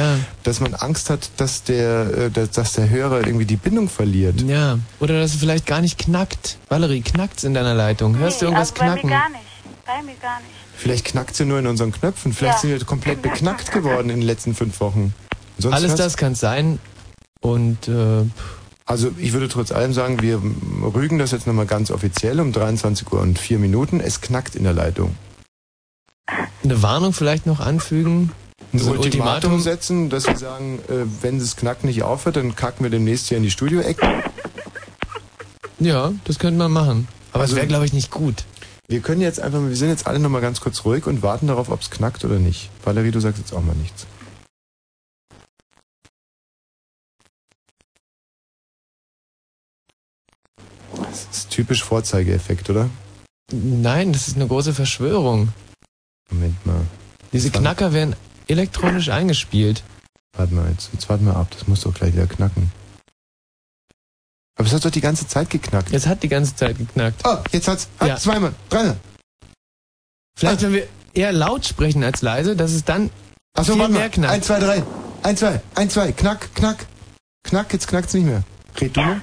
dass man Angst hat, dass der, äh, dass, dass der Hörer irgendwie die Bindung verliert. Ja. Oder dass es vielleicht gar nicht knackt. Valerie, knackt's in deiner Leitung? Hörst du Nee, irgendwas also bei knacken? mir gar nicht. Bei mir gar nicht. Vielleicht knackt sie nur in unseren Knöpfen. Vielleicht Ja. sind wir komplett (laughs) beknackt geworden in den letzten fünf Wochen. Sonst Alles das kann sein. Und äh, Also ich würde trotz allem sagen, wir rügen das jetzt nochmal ganz offiziell um 23 Uhr und 4 Minuten. Es knackt in der Leitung. eine Warnung vielleicht noch anfügen. Ein So ein Ultimatum setzen, dass wir sagen, äh, wenn das Knacken nicht aufhört, dann kacken wir demnächst hier in die Studioecke. Ja, das könnte man machen. Aber Also- es wäre, glaube ich, nicht gut. Wir können jetzt einfach, wir sind jetzt alle nochmal ganz kurz ruhig und warten darauf, ob es knackt oder nicht. Valerie, du sagst jetzt auch mal nichts. Das ist typisch Vorzeigeeffekt, oder? Nein, das ist eine große Verschwörung. Moment mal. Diese war- Knacker werden elektronisch eingespielt. Warte mal, jetzt, jetzt warten wir ab, das muss doch gleich wieder knacken. Aber es hat doch die ganze Zeit geknackt. Es hat die ganze Zeit geknackt. Oh, jetzt hat's. Hat Ja. zweimal. Dreimal. Vielleicht, wenn wir eher laut sprechen als leise, dass es dann Achso, viel warte mehr mal. knackt. Eins, zwei, drei. Eins, zwei. Eins, zwei. Knack, knack. Knack, jetzt knackt's nicht mehr. Red du mal.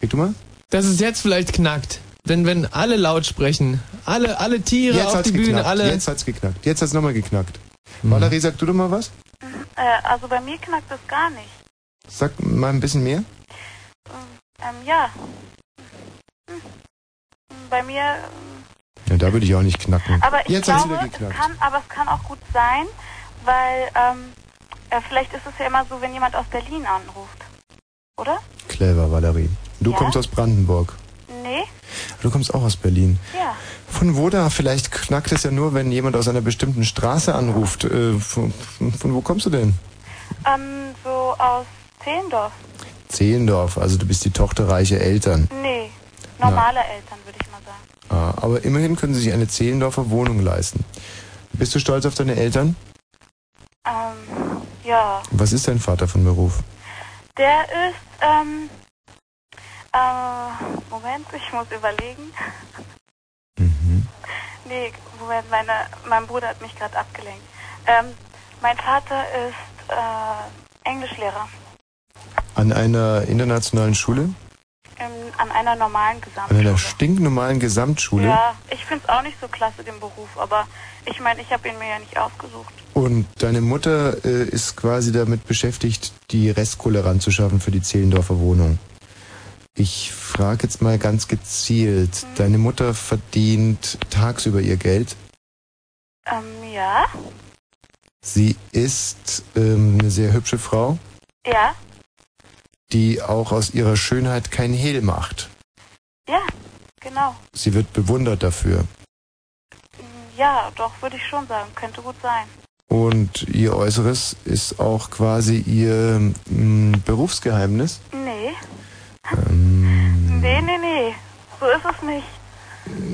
Red du mal. Dass es jetzt vielleicht knackt. Denn wenn alle laut sprechen, alle, alle Tiere Jetzt auf die Bühne, geknackt. alle. Jetzt hat's geknackt. Jetzt hat's nochmal geknackt. Valerie, sag du doch mal was? Äh, also bei mir knackt das gar nicht. Sag mal ein bisschen mehr. Ähm, ja. Hm. Bei mir, ähm, Ja, da würde ich auch nicht knacken. aber ich Jetzt glaube, wieder es geknackt. kann, aber es kann auch gut sein, weil ähm, äh, vielleicht ist es ja immer so, wenn jemand aus Berlin anruft, oder? Clever, Valerie. Du Ja? kommst aus Brandenburg. Nee? Du kommst auch aus Berlin. Ja. Von wo da? Vielleicht knackt es ja nur, wenn jemand aus einer bestimmten Straße anruft. Äh, von, von, wo kommst du denn? Ähm, so aus Zehlendorf. Zehlendorf, also du bist die Tochter reicher Eltern. Nee, normale Eltern, würde ich mal sagen. Ah, aber immerhin können sie sich eine Zehlendorfer Wohnung leisten. Bist du stolz auf deine Eltern? Ähm, ja. Was ist dein Vater von Beruf? Der ist, ähm, äh, Moment, ich muss überlegen. Mhm. Nee, Moment, meine, mein Bruder hat mich gerade abgelenkt. Ähm, mein Vater ist, äh, Englischlehrer An einer internationalen Schule? Ähm, an einer normalen An Gesamtschule. einer stinknormalen Gesamtschule? Ja, ich finde es auch nicht so klasse, den Beruf, aber ich meine, ich habe ihn mir ja nicht ausgesucht. Und deine Mutter äh, ist quasi damit beschäftigt, die Restkohle ranzuschaffen für die Zehlendorfer Wohnung. Ich frage jetzt mal ganz gezielt. Deine Mutter verdient tagsüber ihr Geld. Ähm, ja, Sie ist ähm, eine sehr hübsche Frau, ja, die auch aus ihrer Schönheit kein Hehl macht. ja, genau. Sie wird bewundert dafür. Ja, doch, würde ich schon sagen, könnte gut sein. Und ihr Äußeres ist auch quasi ihr mm, Berufsgeheimnis. Nee, Ähm, nee, nee, nee, so ist es nicht.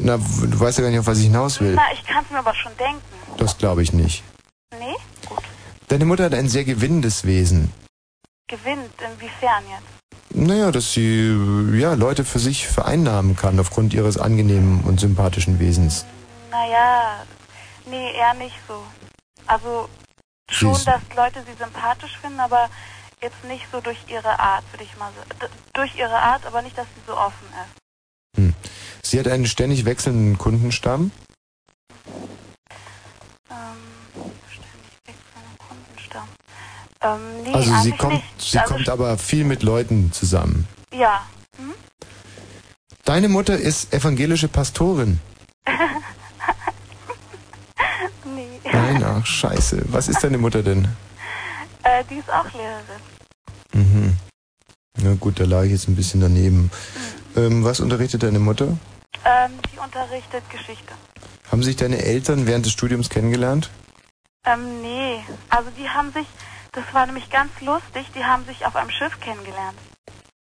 na, du weißt ja gar nicht, auf was ich hinaus will. Na, ich kann es mir aber schon denken. Das glaube ich nicht. Nee? Deine Mutter hat ein sehr gewinnendes Wesen. Gewinnt, inwiefern jetzt? Naja, dass sie ja Leute für sich vereinnahmen kann aufgrund ihres angenehmen und sympathischen Wesens. Naja, nee, eher nicht so. Also schon, ist- dass Leute sie sympathisch finden, aber jetzt nicht so durch ihre Art, würde ich mal sagen. Durch ihre Art, aber nicht, dass sie so offen ist. Sie hat einen ständig wechselnden Kundenstamm. Ähm, ständig wechselnden Kundenstamm. Ähm, nee, also sie kommt, nicht. sie also, kommt aber viel mit Leuten zusammen. Ja. Hm? Deine Mutter ist evangelische Pastorin. (laughs) nee. Nein, ach scheiße. Was ist deine Mutter denn? Äh, die ist auch Lehrerin. Mhm. Na gut, da lag ich jetzt ein bisschen daneben. Ähm, was unterrichtet deine Mutter? Ähm, die unterrichtet Geschichte. Haben sich deine Eltern während des Studiums kennengelernt? Ähm, nee. Also die haben sich, das war nämlich ganz lustig, die haben sich auf einem Schiff kennengelernt.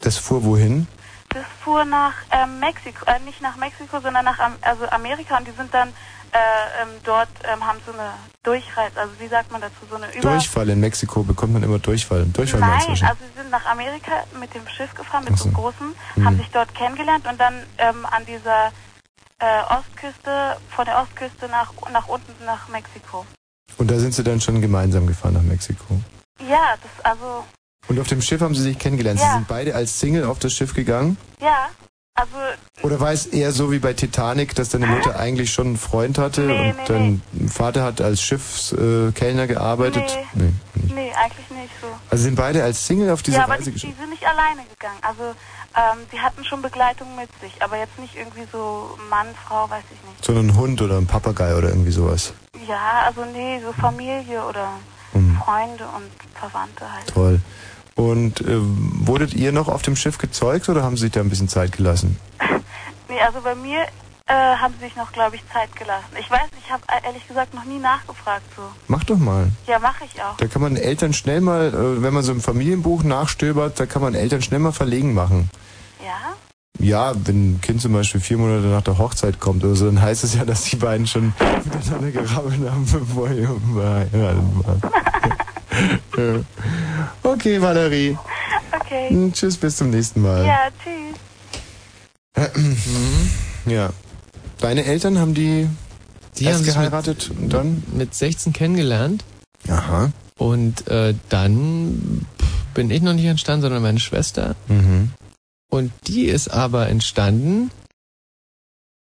Das fuhr wohin? Das fuhr nach ähm, Mexiko, äh, nicht nach Mexiko, sondern nach Am also Amerika und die sind dann äh, ähm, dort, ähm, haben so eine Durchreise, also wie sagt man dazu, so eine Über... Durchfall in Mexiko bekommt man immer Durchfall. Durchfall Nein, also sie sind nach Amerika mit dem Schiff gefahren, mit so einem großen, Mhm. haben sich dort kennengelernt und dann ähm, an dieser äh, Ostküste, von der Ostküste nach, nach unten nach Mexiko. Und da sind sie dann schon gemeinsam gefahren nach Mexiko. Ja, das, also, Und auf dem Schiff haben sie sich kennengelernt. Sie Ja. sind beide als Single auf das Schiff gegangen? ja, also, Oder war es eher so wie bei Titanic, dass deine Mutter eigentlich schon einen Freund hatte Nee, und nee, dein Vater hat als Schiffskellner Kellner gearbeitet? Nee. Nee. nee, eigentlich nicht so. Also sind beide als Single auf diese ja, aber Reise die, die geschickt? sind nicht alleine gegangen. Also, ähm, die hatten schon Begleitung mit sich, aber jetzt nicht irgendwie so Mann, Frau, weiß ich nicht. Sondern ein Hund oder ein Papagei oder irgendwie sowas. Ja, also nee, so Familie oder Mhm. Freunde und Verwandte halt. Toll. Und äh, wurdet ihr noch auf dem Schiff gezeugt oder haben sie sich da ein bisschen Zeit gelassen? (laughs) Nee, also bei mir äh, haben sie sich noch, glaube ich, Zeit gelassen. Ich weiß, ich habe ehrlich gesagt noch nie nachgefragt so. Mach doch mal. Ja, mache ich auch. Da kann man Eltern schnell mal, äh, wenn man so im Familienbuch nachstöbert, da kann man Eltern schnell mal verlegen machen. Ja? Ja, wenn ein Kind zum Beispiel vier Monate nach der Hochzeit kommt oder so, dann heißt es ja, dass die beiden schon miteinander gerabbelt haben, (laughs) bevor ihr verheiratet wart. Ja. (laughs) okay, Valerie. Okay. Hm, Tschüss, bis zum nächsten Mal. Ja, tschüss. (clears throat) Ja. Deine Eltern haben die, Die erst haben geheiratet und dann? Mit 16 kennengelernt. Aha. Und äh, dann bin ich noch nicht entstanden, sondern meine Schwester. Mhm. Und die ist aber entstanden,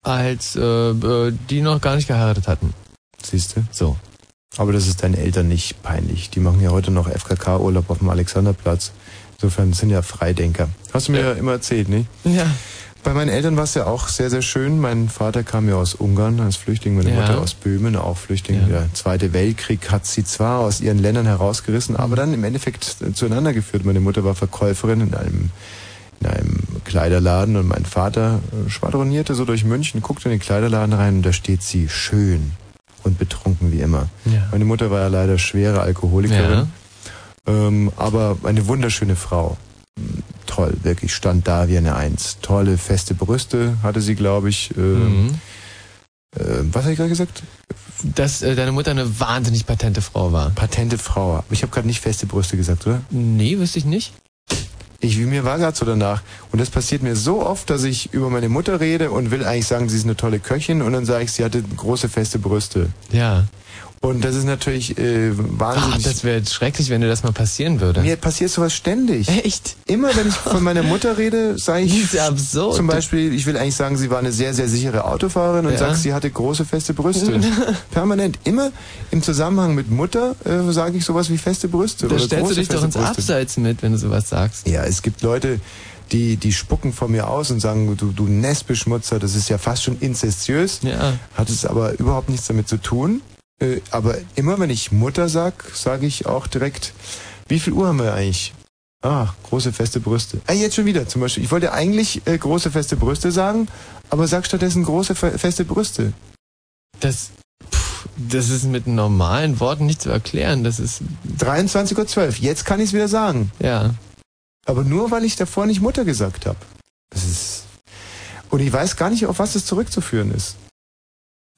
als äh, äh, die noch gar nicht geheiratet hatten. Siehst du? So. Aber das ist deinen Eltern nicht peinlich. Die machen ja heute noch FKK-Urlaub auf dem Alexanderplatz. Insofern sind ja Freidenker. Hast du mir ja immer erzählt, nicht? Ja. Bei meinen Eltern war es ja auch sehr, sehr schön. Mein Vater kam ja aus Ungarn als Flüchtling, meine Ja. Mutter aus Böhmen, auch Flüchtling. Ja. Der Zweite Weltkrieg hat sie zwar aus ihren Ländern herausgerissen, aber dann im Endeffekt zueinander geführt. Meine Mutter war Verkäuferin in einem, in einem Kleiderladen und mein Vater äh, schwadronierte so durch München, guckte in den Kleiderladen rein und da steht sie schön und betrunken wie immer. Ja. Meine Mutter war ja leider schwere Alkoholikerin, ähm, aber eine wunderschöne Frau. Toll, wirklich stand da wie eine Eins. Tolle, feste Brüste hatte sie, glaube ich. Ähm, Mhm. äh, was habe ich gerade gesagt? Dass äh, deine Mutter eine wahnsinnig patente Frau war. Patente Frau. Aber ich habe gerade nicht feste Brüste gesagt, oder? Nee, wüsste ich nicht. Ich, mir war gerade so danach. Und das passiert mir so oft, dass ich über meine Mutter rede und will eigentlich sagen, sie ist eine tolle Köchin und dann sage ich, sie hatte große, feste Brüste. Ja. Und das ist natürlich äh, Ach, wahnsinnig. das wäre jetzt schrecklich, wenn dir das mal passieren würde. Mir passiert sowas ständig. Echt? Immer wenn ich von meiner Mutter rede, sage ich Das ist ja absurd. zum Beispiel, ich will eigentlich sagen, sie war eine sehr, sehr sichere Autofahrerin und Ja. sag, sie hatte große, feste Brüste. (laughs) Permanent. Immer im Zusammenhang mit Mutter äh, sage ich sowas wie feste Brüste. Da oder stellst große, du dich doch ins Brüste. Abseits mit, wenn du sowas sagst. Ja, es gibt Leute, die, die spucken von mir aus und sagen, du, du Nestbeschmutzer, das ist ja fast schon inzestiös. Ja. Hat es aber überhaupt nichts damit zu tun. Äh, aber immer wenn ich Mutter sag, sage ich auch direkt, wie viel Uhr haben wir eigentlich? Ah, große feste Brüste. Ah, jetzt schon wieder zum Beispiel. Ich wollte eigentlich äh, große feste Brüste sagen, aber sag stattdessen große fe feste Brüste. Das, pff, das ist mit normalen Worten nicht zu erklären. Das ist, 23.12 Uhr. Jetzt kann ich es wieder sagen. ja. Aber nur, weil ich davor nicht Mutter gesagt habe. Das ist. Und ich weiß gar nicht, auf was das zurückzuführen ist.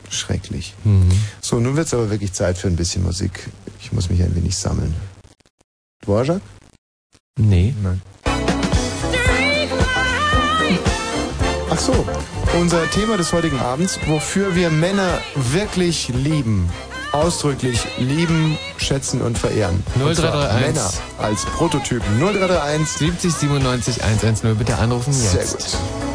Schrecklich. Mhm. So, nun wird es aber wirklich Zeit für ein bisschen Musik. Ich muss mich ein wenig sammeln. Dvorak? Nee. Nein. Ach so, unser Thema des heutigen Abends, wofür wir Männer wirklich lieben. Ausdrücklich lieben, schätzen und verehren. Und zwar 0331. Männer als Prototypen. 0331 70 97 110. Bitte anrufen jetzt. Sehr gut.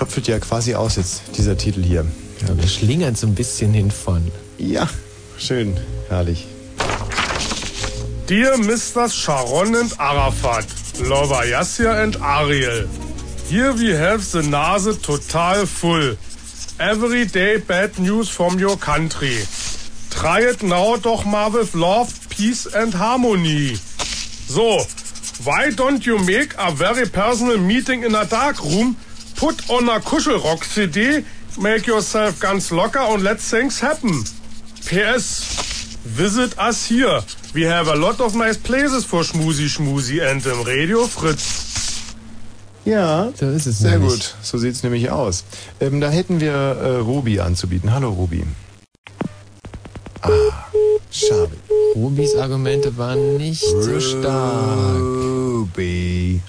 Tröpfelt ja quasi aus jetzt, dieser Titel hier. Ja, wir schlingern so ein bisschen hin von. Ja, schön, herrlich. Dear Mr. Sharon and Arafat, Lover Yasser and Ariel. Here we have the Nase total full. Every day bad news from your country. Try it now doch mal with love, peace and harmony. So, why don't you make a very personal meeting in a dark room, put on a Kuschelrock CD, make yourself ganz locker and let things happen. PS, visit us here. We have a lot of nice places for Schmusi Schmusi and im Radio Fritz. Ja, so ist es Sehr nämlich. gut, so sieht's nämlich aus. Ähm, da hätten wir äh, Ruby anzubieten. Hallo Ruby. Ah, schade. Rubis Argumente waren nicht so stark. Ruby,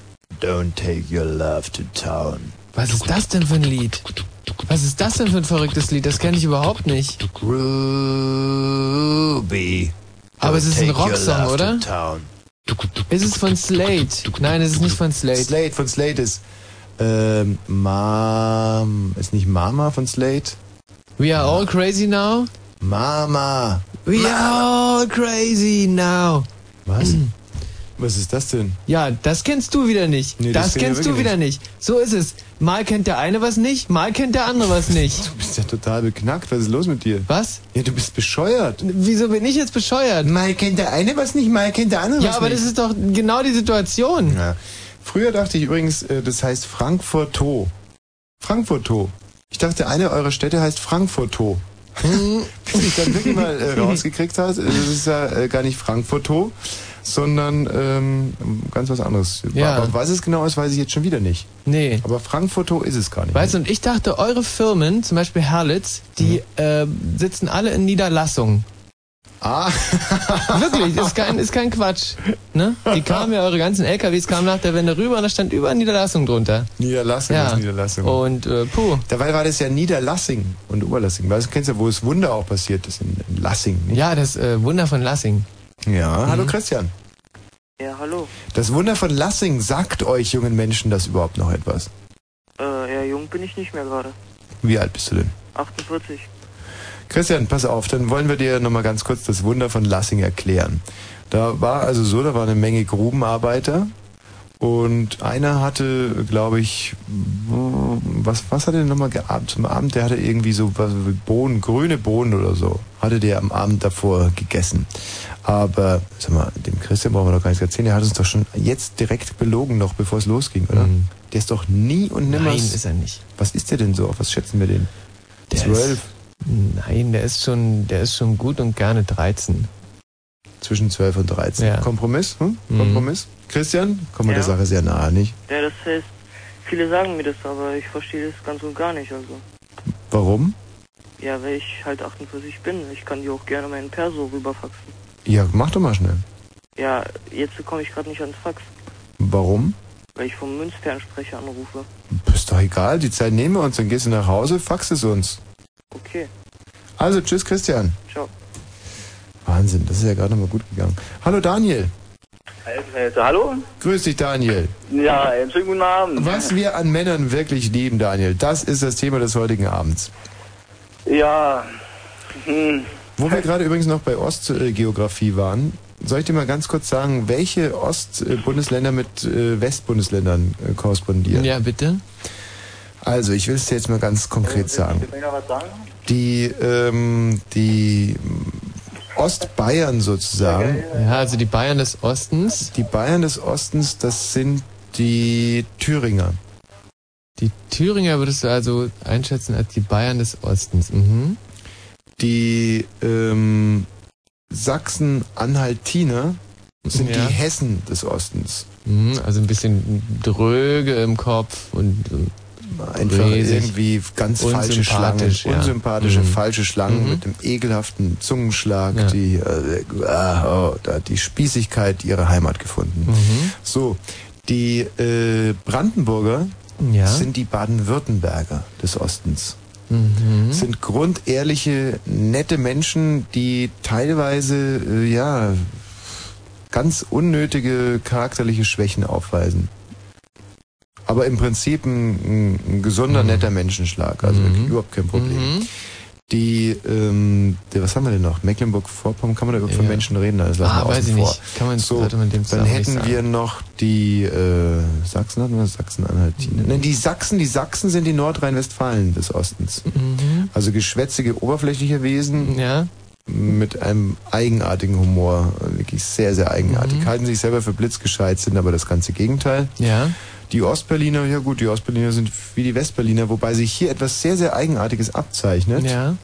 don't take your love to town. Was ist das denn für ein Lied? Was ist das denn für ein verrücktes Lied? Das kenne ich überhaupt nicht. Ruby. Aber es ist ein Rocksong, oder? Ist es von Slate? Nein, es ist nicht von Slate. Slate von Slate ist ähm, Mom, ist nicht Mama von Slate? We are all crazy now? Mama. We are all crazy now. Was? Was ist das denn? Ja, das kennst du wieder nicht. Nee, das das kennst du wieder nicht. So ist es. Mal kennt der eine was nicht, mal kennt der andere was nicht. Du bist ja total beknackt. Was ist los mit dir? Was? Ja, du bist bescheuert. Wieso bin ich jetzt bescheuert? Mal kennt der eine was nicht, mal kennt der andere Ja, was aber nicht. das ist doch genau die Situation. Ja. Früher dachte ich übrigens, äh, das heißt Frankfurto. Frankfurto. Ich dachte, eine eurer Städte heißt Frankfurto. (laughs) Bis ich dann wirklich mal äh, rausgekriegt habe, äh, das ist ja gar nicht Frankfurto, sondern ähm, ganz was anderes. Ja. Aber was es genau ist, weiß ich jetzt schon wieder nicht. Nee. Aber Frankfurto ist es gar nicht. Weißt du, und ich dachte, eure Firmen, zum Beispiel Herlitz, die äh, sitzen alle in Niederlassungen. Ah. (laughs) Wirklich, ist kein, ist kein Quatsch. Ne? Die kamen ja, eure ganzen LKWs kamen nach der Wende rüber und da stand überall Niederlassung drunter. Niederlassung Ja. ist Niederlassung. Und äh, puh. Dabei war das ja Niederlassing und Oberlassing. Weißt du, kennst ja, wo das Wunder auch passiert ist, in, in Lassing. Nicht? Ja, das äh, Wunder von Lassing. Ja, hallo Mhm. Christian. Ja, hallo. Das Wunder von Lassing sagt euch jungen Menschen das überhaupt noch etwas? Äh, ja, jung bin ich nicht mehr gerade. Wie alt bist du denn? 48. Christian, pass auf, dann wollen wir dir nochmal ganz kurz das Wunder von Lassing erklären. Da war also so, da war eine Menge Grubenarbeiter und einer hatte, glaube ich, was, was hat er denn nochmal geabend zum Abend? Der hatte irgendwie so was, Bohnen, grüne Bohnen oder so, hatte der am Abend davor gegessen. Aber, sag mal, dem Christian brauchen wir doch gar nichts erzählen, der hat uns doch schon jetzt direkt belogen, noch bevor es losging, oder? Mhm. Der ist doch nie und nimmer... Nein, ist er nicht. Was ist der denn so? Auf was schätzen wir den? Der Zwölf. Ist, nein, der ist schon, der ist schon gut und gerne 13. Zwischen 12 und 13. Ja. Kompromiss? Hm? Mhm. Kompromiss? Christian? Kommen wir Ja. der Sache sehr nahe, nicht? Ja, das heißt, viele sagen mir das, aber ich verstehe das ganz und gar nicht, also. Warum? Ja, weil ich halt 48 bin. Ich kann dir auch gerne meinen Perso rüberfaxen. Ja, mach doch mal schnell. Ja, jetzt komme ich gerade nicht ans Fax, Warum? weil ich vom Münzfernsprecher anrufe. Ist doch egal, die Zeit nehmen wir uns, dann gehst du nach Hause, fax es uns. Okay, Also, tschüss Christian. ciao. Wahnsinn, das ist ja gerade noch mal gut gegangen. Hallo Daniel. Also, hallo? Grüß dich Daniel. Ja, einen schönen guten Abend. Was wir an Männern wirklich lieben, Daniel, das ist das Thema des heutigen Abends. Ja, hm, Wo wir gerade übrigens noch bei Ostgeografie waren, soll ich dir mal ganz kurz sagen, welche Ostbundesländer mit äh, Westbundesländern äh, korrespondieren? Ja, bitte. Also, ich will es dir jetzt mal ganz konkret was sagen? Die, ähm, die Ostbayern sozusagen. Ja, also die Bayern des Ostens. Die Bayern des Ostens, das sind die Thüringer. Die Thüringer würdest du also einschätzen als die Bayern des Ostens. Mhm. Die ähm, Sachsen-Anhaltiner sind Ja. die Hessen des Ostens. Mhm, also ein bisschen dröge im Kopf und ähm, Einfach Riesig. irgendwie ganz falsche Schlangen, ja. unsympathische Mhm. falsche Schlangen Mhm. mit dem ekelhaften Zungenschlag, Ja. die äh, oh, da hat die Spießigkeit ihre Heimat gefunden. Mhm. So, die äh, Brandenburger Ja. sind die Baden-Württemberger des Ostens. Mhm. Sind grundehrliche, nette Menschen, die teilweise äh, ja ganz unnötige charakterliche Schwächen aufweisen. Aber im Prinzip ein, ein gesunder, netter Menschenschlag. Also wirklich überhaupt kein Problem. Mhm. Die, ähm, die, was haben wir denn noch? Mecklenburg-Vorpommern, kann man da überhaupt von Ja. Menschen reden? Das lassen Ah, weiß ich vor. nicht. Kann man- so, man dem dann hätten wir noch die äh, Sachsen hatten wir Sachsen-Anhaltine. Nein, die Sachsen, die Sachsen sind die Nordrhein-Westfalen des Ostens. Mhm. Also geschwätzige, oberflächliche Wesen Ja. mit einem eigenartigen Humor. Wirklich sehr, sehr eigenartig. Mhm. Halten sich selber für blitzgescheit, sind aber das ganze Gegenteil. Ja. Die Ostberliner, ja gut, die Ostberliner sind wie die Westberliner, wobei sich hier etwas sehr, sehr Eigenartiges abzeichnet. Ja.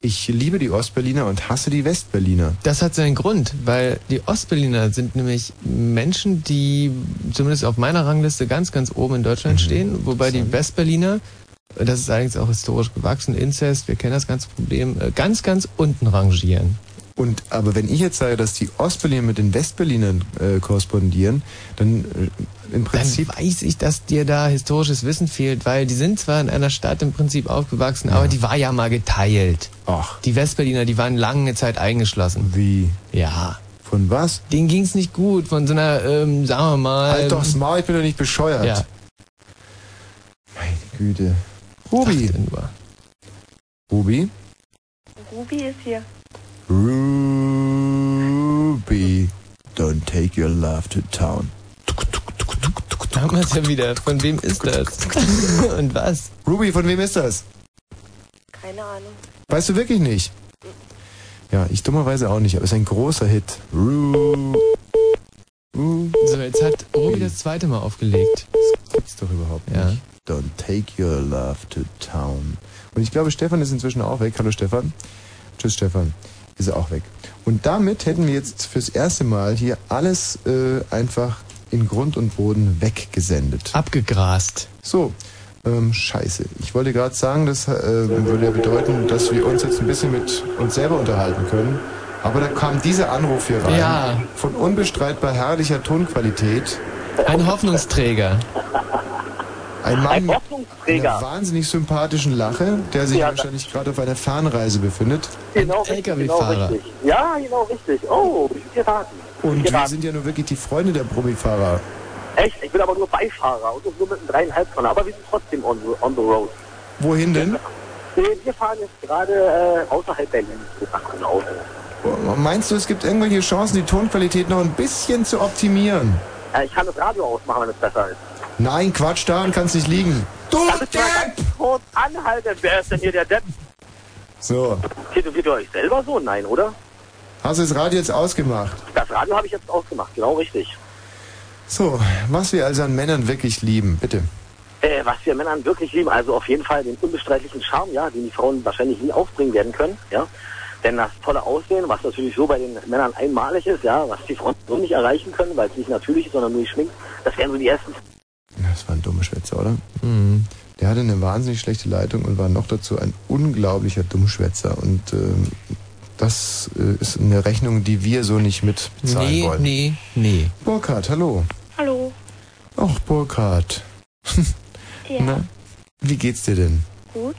Ich liebe die Ostberliner und hasse die Westberliner. Das hat seinen Grund, weil die Ostberliner sind nämlich Menschen, die zumindest auf meiner Rangliste ganz, ganz oben in Deutschland stehen, wobei die Westberliner, das ist allerdings auch historisch gewachsen, Inzest, wir kennen das ganze Problem, äh, ganz, ganz unten rangieren. Und aber wenn ich jetzt sage, dass die Ostberliner mit den Westberlinern äh, korrespondieren, dann äh, im Prinzip Dann weiß ich, dass dir da historisches Wissen fehlt, weil die sind zwar in einer Stadt im Prinzip aufgewachsen, aber die war ja mal geteilt. Ach. Die Westberliner, die waren lange Zeit eingeschlossen. Wie? Ja. Von was? Denen ging's nicht gut, von so einer, ähm, sagen wir mal... Halt doch Maul, ich bin doch nicht bescheuert. Ja. Meine Güte. Ruby. Ruby? Ruby ist hier. Ruby. Don't take your love to town. Haben wir es ja wieder. Von wem ist das? (laughs) Und was? Ruby, von wem ist das? Keine Ahnung. Weißt du wirklich nicht? Ja, ich dummerweise auch nicht, aber es ist ein großer Hit. Ru So, jetzt hat Ruby das zweite Mal aufgelegt. Das gibt's doch überhaupt Ja. nicht. Don't take your love to town. Und ich glaube, Stefan ist inzwischen auch weg. Hallo Stefan. Tschüss Stefan. Ist er auch weg. Und damit hätten wir jetzt fürs erste Mal hier alles äh, einfach in Grund und Boden weggesendet. Abgegrast. So, ähm, scheiße. Ich wollte gerade sagen, das äh, würde ja bedeuten, dass wir uns jetzt ein bisschen mit uns selber unterhalten können. Aber da kam dieser Anruf hier rein. Ja. Von unbestreitbar herrlicher Tonqualität. Ein Hoffnungsträger. Ein Mann mit Hoffnungsträger. einer wahnsinnig sympathischen Lache, der sich Ja, wahrscheinlich gerade auf einer Fernreise befindet. Genau, richtig, genau LKW-Fahrer. richtig. Ja, genau richtig. Oh, ich bin geraten. Und wir sind ja nur wirklich die Freunde der Probifahrer. Echt? Ich bin aber nur Beifahrer und nur mit einem dreieinhalb Tonner. Aber wir sind trotzdem on the, on the road. Wohin denn? Wir fahren jetzt gerade äh, außerhalb Berlins einem Auto. Meinst du, es gibt irgendwelche Chancen, die Tonqualität noch ein bisschen zu optimieren? Äh, ich kann das Radio ausmachen, wenn es besser ist. Nein, Quatsch, daran kann es nicht liegen. Du ganz kurz anhalten? Wer ist denn hier der Depp? So, Tätowiert ihr euch selber so? Nein, oder? hast du das Radio jetzt ausgemacht? Das Radio habe ich jetzt ausgemacht, genau richtig. So, was wir also an Männern wirklich lieben, bitte. Äh, was wir Männern wirklich lieben, also auf jeden Fall den unbestreitlichen Charme, ja, den die Frauen wahrscheinlich nie aufbringen werden können, ja. Denn das tolle Aussehen, was natürlich so bei den Männern einmalig ist, ja, was die Frauen so nicht erreichen können, weil es nicht natürlich ist, sondern nur geschminkt, das wären so die ersten. Das war ein dummer Schwätzer, oder? Mhm. Der hatte eine wahnsinnig schlechte Leitung und war noch dazu ein unglaublicher Dummschwätzer. Und ähm, das äh, ist eine Rechnung, die wir so nicht mit bezahlen Nee, wollen. nee, nee. Burkhard, hallo. Hallo. Ach, Burkhard. (laughs) Ja. Na, wie geht's dir denn? Gut.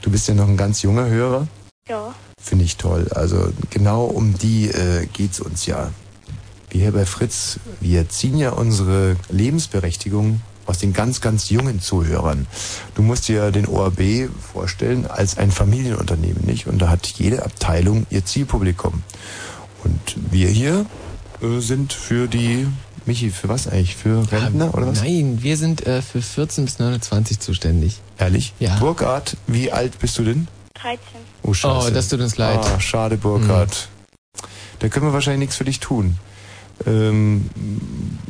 Du bist ja noch ein ganz junger Hörer. Ja. Finde ich toll. Also genau um die äh, geht's uns ja. Wir hier bei Fritz, wir ziehen ja unsere Lebensberechtigung aus den ganz, ganz jungen Zuhörern. Du musst dir den ORB vorstellen als ein Familienunternehmen, nicht? Und da hat jede Abteilung ihr Zielpublikum. Und wir hier äh, sind für die, Michi, für was eigentlich? Für Rentner oder was? Nein, wir sind äh, für 14 bis 29 zuständig. Ehrlich? Ja. Burkhard, wie alt bist du denn? 13. Oh, scheiße. Oh, das tut uns leid. Ah, schade, Burkhard. Da können wir wahrscheinlich nichts für dich tun. Ähm,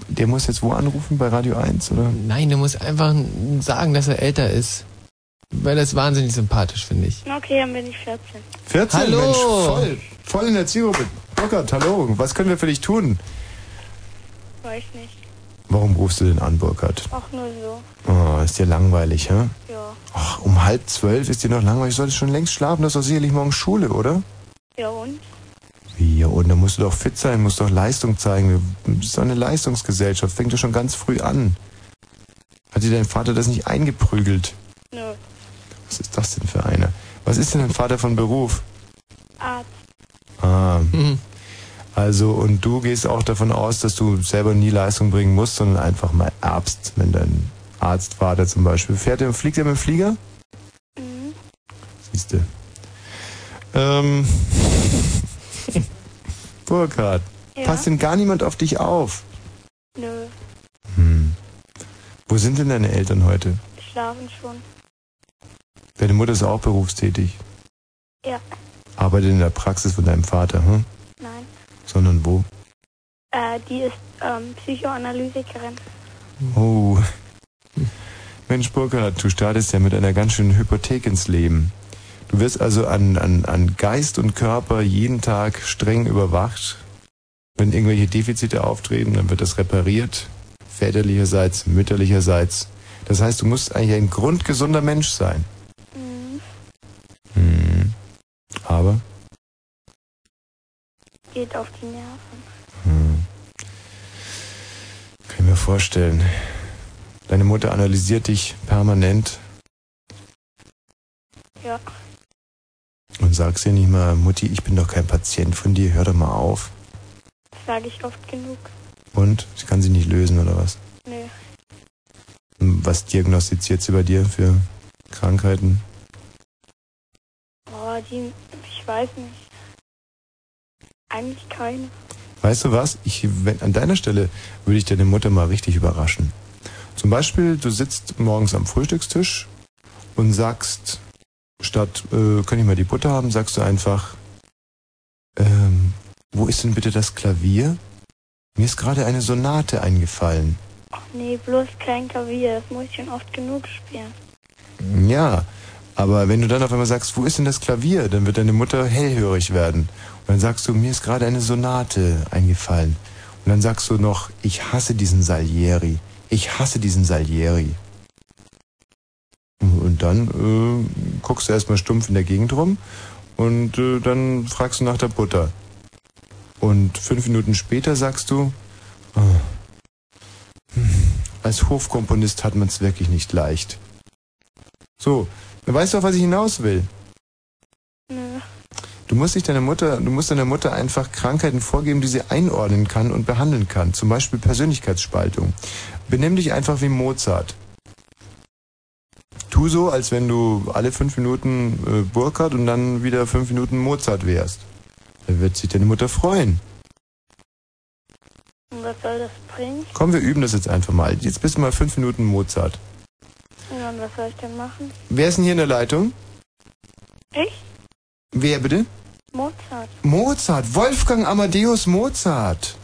der muss jetzt wo anrufen? Bei Radio 1, oder? Nein, du musst einfach sagen, dass er älter ist. Weil das wahnsinnig sympathisch, finde ich. Okay, dann bin ich 14. 14, Hallo. Mensch, voll. Voll in der Zielgruppe. Burkhard, hallo. Was können wir für dich tun? Weiß nicht. Warum rufst du denn an, Burkhard? Auch nur so. Oh, ist dir langweilig, hä? Ja. Ach, um halb zwölf ist dir noch langweilig. Du solltest schon längst schlafen. Du hast doch sicherlich morgen Schule, oder? Ja und? Wie, ja, und da musst du doch fit sein, musst doch Leistung zeigen. Wir- Das ist doch eine Leistungsgesellschaft. Fängt doch schon ganz früh an. Hat dir dein Vater das nicht eingeprügelt? Nö. Was ist das denn für einer? Was ist denn dein Vater von Beruf? Arzt. Ah. Mhm. Also, und du gehst auch davon aus, dass du selber nie Leistung bringen musst, sondern einfach mal erbst, wenn dein Arztvater zum Beispiel. Fährt er, fliegt er mit dem Flieger? Mhm. Siehste. Ähm. (laughs) Burkhard, Ja? passt denn gar niemand auf dich auf? Nö, Hm. Wo sind denn deine Eltern heute? schlafen schon. Deine Mutter ist auch berufstätig. Ja, Arbeitet in der Praxis von deinem Vater, hm? nein. Sondern wo? Äh, die ist ähm, Psychoanalytikerin. Oh. Mensch, Burkhard, du startest ja mit einer ganz schönen Hypothek ins Leben. Du wirst also an, an, an Geist und Körper jeden Tag streng überwacht. Wenn irgendwelche Defizite auftreten, dann wird das repariert. Väterlicherseits, mütterlicherseits. Das heißt, du musst eigentlich ein grundgesunder Mensch sein. Mhm. Hm. Aber? Geht auf die Nerven. Hm. Kann ich mir vorstellen. Deine Mutter analysiert dich permanent Ja, und sagst dir nicht mal, Mutti, ich bin doch kein Patient von dir, hör doch mal auf. das sage ich oft genug. Und? Ich kann sie nicht lösen, oder was? Nö, Was diagnostiziert sie bei dir für Krankheiten? oh, die, ich weiß nicht. Eigentlich keine. Weißt du was? Ich, wenn, an deiner Stelle würde ich deine Mutter mal richtig überraschen. Zum Beispiel, du sitzt morgens am Frühstückstisch und sagst, statt, äh, kann ich mal die Butter haben, sagst du einfach, ähm, wo ist denn bitte das Klavier? Mir ist gerade eine Sonate eingefallen. Nee, bloß kein Klavier, das muss ich schon oft genug spielen. Ja, aber wenn du dann auf einmal sagst, wo ist denn das Klavier, dann wird deine Mutter hellhörig werden. Und dann sagst du, mir ist gerade eine Sonate eingefallen. Und dann sagst du noch, ich hasse diesen Salieri. Ich hasse diesen Salieri. Und dann äh, guckst du erstmal stumpf in der Gegend rum und äh, dann fragst du nach der Butter. Und fünf Minuten später sagst du, oh, als Hofkomponist hat man es wirklich nicht leicht. So, weißt du, auf was ich hinaus will? Nö, Du musst dich deiner Mutter, du musst deiner Mutter einfach Krankheiten vorgeben, die sie einordnen kann und behandeln kann. Zum Beispiel Persönlichkeitsspaltung. Benimm dich einfach wie Mozart. Tu so, als wenn du alle fünf Minuten äh, Burkhardt und dann wieder fünf Minuten Mozart wärst. Da wird sich deine Mutter freuen. und was soll das bringen? Komm, wir üben das jetzt einfach mal. Jetzt bist du mal fünf Minuten Mozart. Ja, und was soll ich denn machen? Wer ist denn hier in der Leitung? Ich? Wer bitte? Mozart. Mozart, Wolfgang Amadeus Mozart.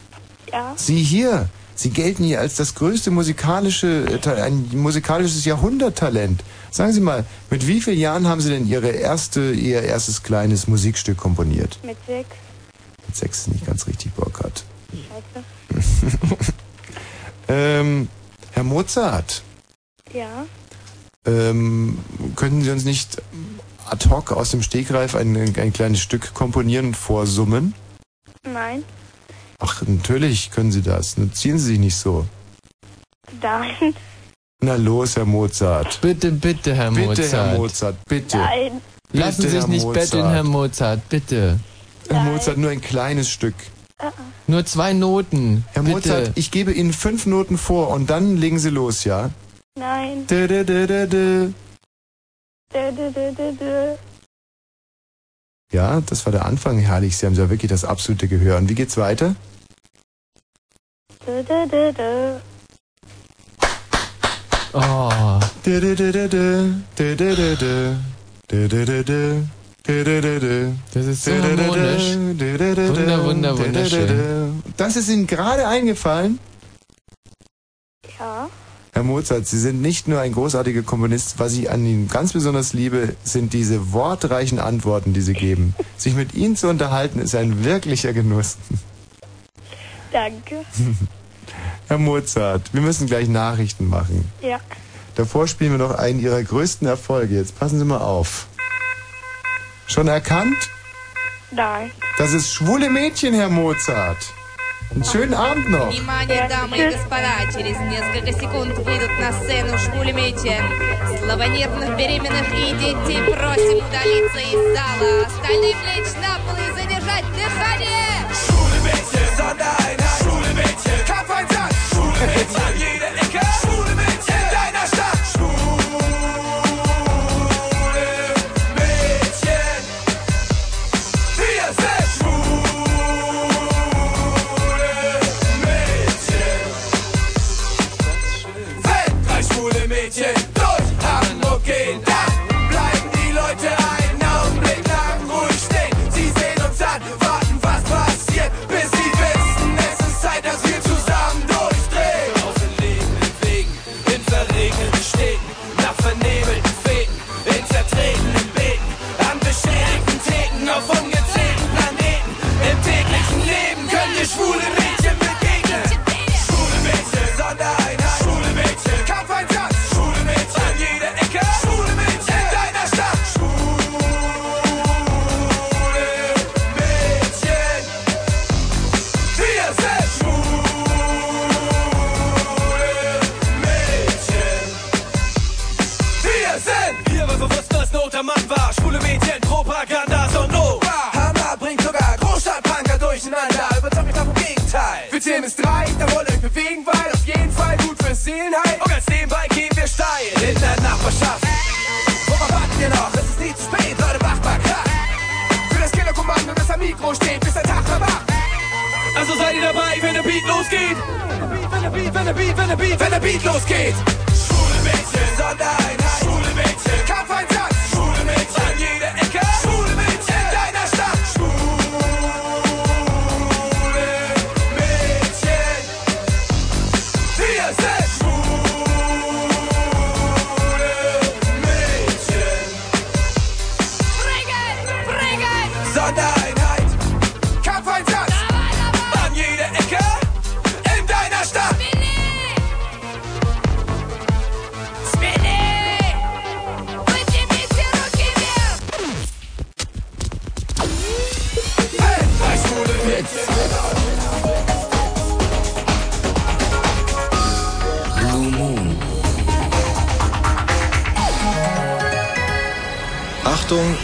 Ja? Sie hier, Sie gelten hier als das größte musikalische, äh, ein musikalisches Jahrhunderttalent. Sagen Sie mal, mit wie vielen Jahren haben Sie denn Ihre erste, Ihr erstes kleines Musikstück komponiert? Mit sechs. Mit sechs ist nicht ganz richtig, Burkhardt. Scheiße. (laughs) ähm, Herr Mozart, Ja? ähm, könnten Sie uns nicht ad hoc aus dem Stegreif ein, ein kleines Stück komponieren und vorsummen? Nein? Ach, natürlich können Sie das. Nur ziehen Sie sich nicht so. Nein? Na los, Herr Mozart. Bitte, bitte, Herr Bitte, Mozart. Herr Mozart, bitte. Nein. Lassen Sie Bitte, sich Herr nicht Mozart. betteln, Herr Mozart, bitte. Herr Mozart, nur ein kleines Stück. Nur zwei Noten. Herr bitte. Mozart, ich gebe Ihnen fünf Noten vor und dann legen Sie los, ja? Nein. Dö, dö, dö, dö. Ja, das war der Anfang. Herrlich, Sie haben ja wirklich das absolute Gehör. Und wie geht's weiter? Oh. Das ist so harmonisch. Wunder, wunder, wunderschön. Das ist Ihnen gerade eingefallen? Ja? Herr Mozart, Sie sind nicht nur ein großartiger Komponist. Was ich an Ihnen ganz besonders liebe, sind diese wortreichen Antworten, die Sie geben. Sich mit Ihnen zu unterhalten, ist ein wirklicher Genuss. Danke. (laughs) Herr Mozart, wir müssen gleich Nachrichten machen. Ja. Davor spielen wir noch einen Ihrer größten Erfolge. Jetzt passen Sie mal auf. Schon erkannt? Nein. Das ist schwule Mädchen, Herr Mozart. Einen schönen Abend noch. Внимание, дамы и господа, через несколько секунд выйдут на сцену шпулемети. Слабонервных, беременных и детей просим удалиться из зала. Остальным лечь на пол и задержать дыхание. Schwule Mädchen, Sondereinheit. Schwule Mädchen, Kampfeinsatz. Schwule wir sind. Hier war bewusst, dass Not am Mann war. Schwule Mädchen, Propaganda, so no. Hammer bringt sogar Großstadtpunker durcheinander. Überzeugt mich vom Gegenteil. Für zählen ist drei, da wollen euch bewegen, weil auf jeden Fall gut fürs Seelenheil. Halt. Und ganz nebenbei gehen wir steil. In der Nachbarschaft. Worauf warten wir noch? Es ist nie zu spät, Leute, macht mal klar. Für das Killerkommando, das am Mikro steht, bis der Tag erwacht. Also seid ihr dabei, wenn der Beat losgeht. Wenn der Beat, wenn der Beat, wenn der Beat, wenn der Beat, wenn der Beat losgeht. Schwule Mädchen, Sondereinheit. Schwule Mädchen, Kampfeinsatz.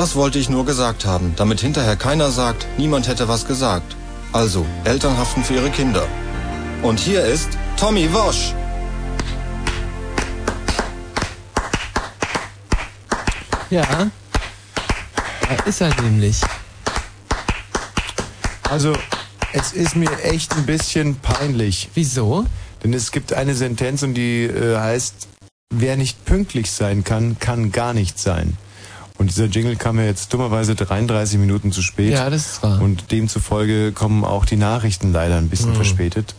Das wollte ich nur gesagt haben, damit hinterher keiner sagt, niemand hätte was gesagt. Also, Eltern haften für ihre Kinder. Und hier ist Tommy Wosch. Ja. Da ist er nämlich. Also, es ist mir echt ein bisschen peinlich. Wieso? Denn es gibt eine Sentenz und die äh, heißt, wer nicht pünktlich sein kann, kann gar nicht sein. Und dieser Jingle kam ja jetzt dummerweise 33 Minuten zu spät. Ja, das ist wahr. Und demzufolge kommen auch die Nachrichten leider ein bisschen Mhm. verspätet.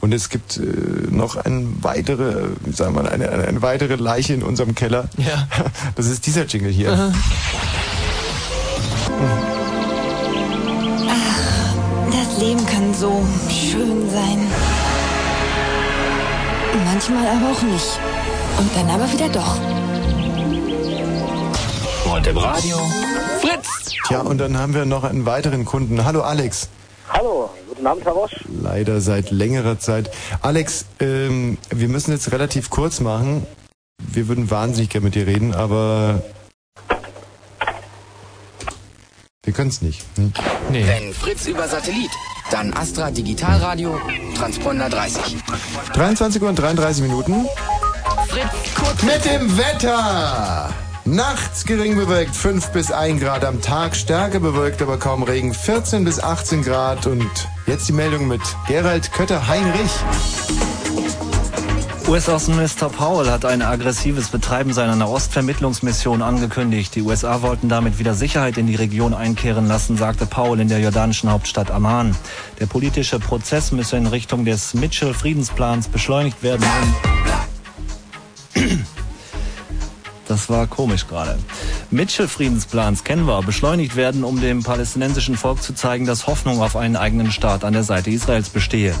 Und es gibt äh, noch eine weitere, wie sagen wir, eine, eine, eine weitere Leiche in unserem Keller. Ja. (laughs) Das ist dieser Jingle hier. Das Leben kann so schön sein. Manchmal aber auch nicht. Und dann aber wieder doch. Und im Radio. Fritz! Tja, und dann haben wir noch einen weiteren Kunden. Hallo Alex. Hallo, guten Abend, Herr Wosch. Leider seit längerer Zeit. Alex, ähm, wir müssen jetzt relativ kurz machen. Wir würden wahnsinnig gerne mit dir reden, aber wir können es nicht. Hm? Nee. Wenn Fritz über Satellit, dann Astra Digitalradio, Transponder 30. 23 Uhr und 33 Minuten. Fritz, kurz Mit dem Wetter! Nachts gering bewölkt 5 bis 1 Grad am Tag, stärker bewölkt, aber kaum Regen 14 bis 18 Grad. Und jetzt die Meldung mit Gerald Kötter-Heinrich. US-Außenminister Powell hat ein aggressives Betreiben seiner Nahostvermittlungsmission angekündigt. Die USA wollten damit wieder Sicherheit in die Region einkehren lassen, sagte Powell in der jordanischen Hauptstadt Amman. Der politische Prozess müsse in Richtung des Mitchell-Friedensplans beschleunigt werden. Das war komisch gerade. Mitchell-Friedensplans wir, beschleunigt werden, um dem palästinensischen Volk zu zeigen, dass Hoffnung auf einen eigenen Staat an der Seite Israels bestehe.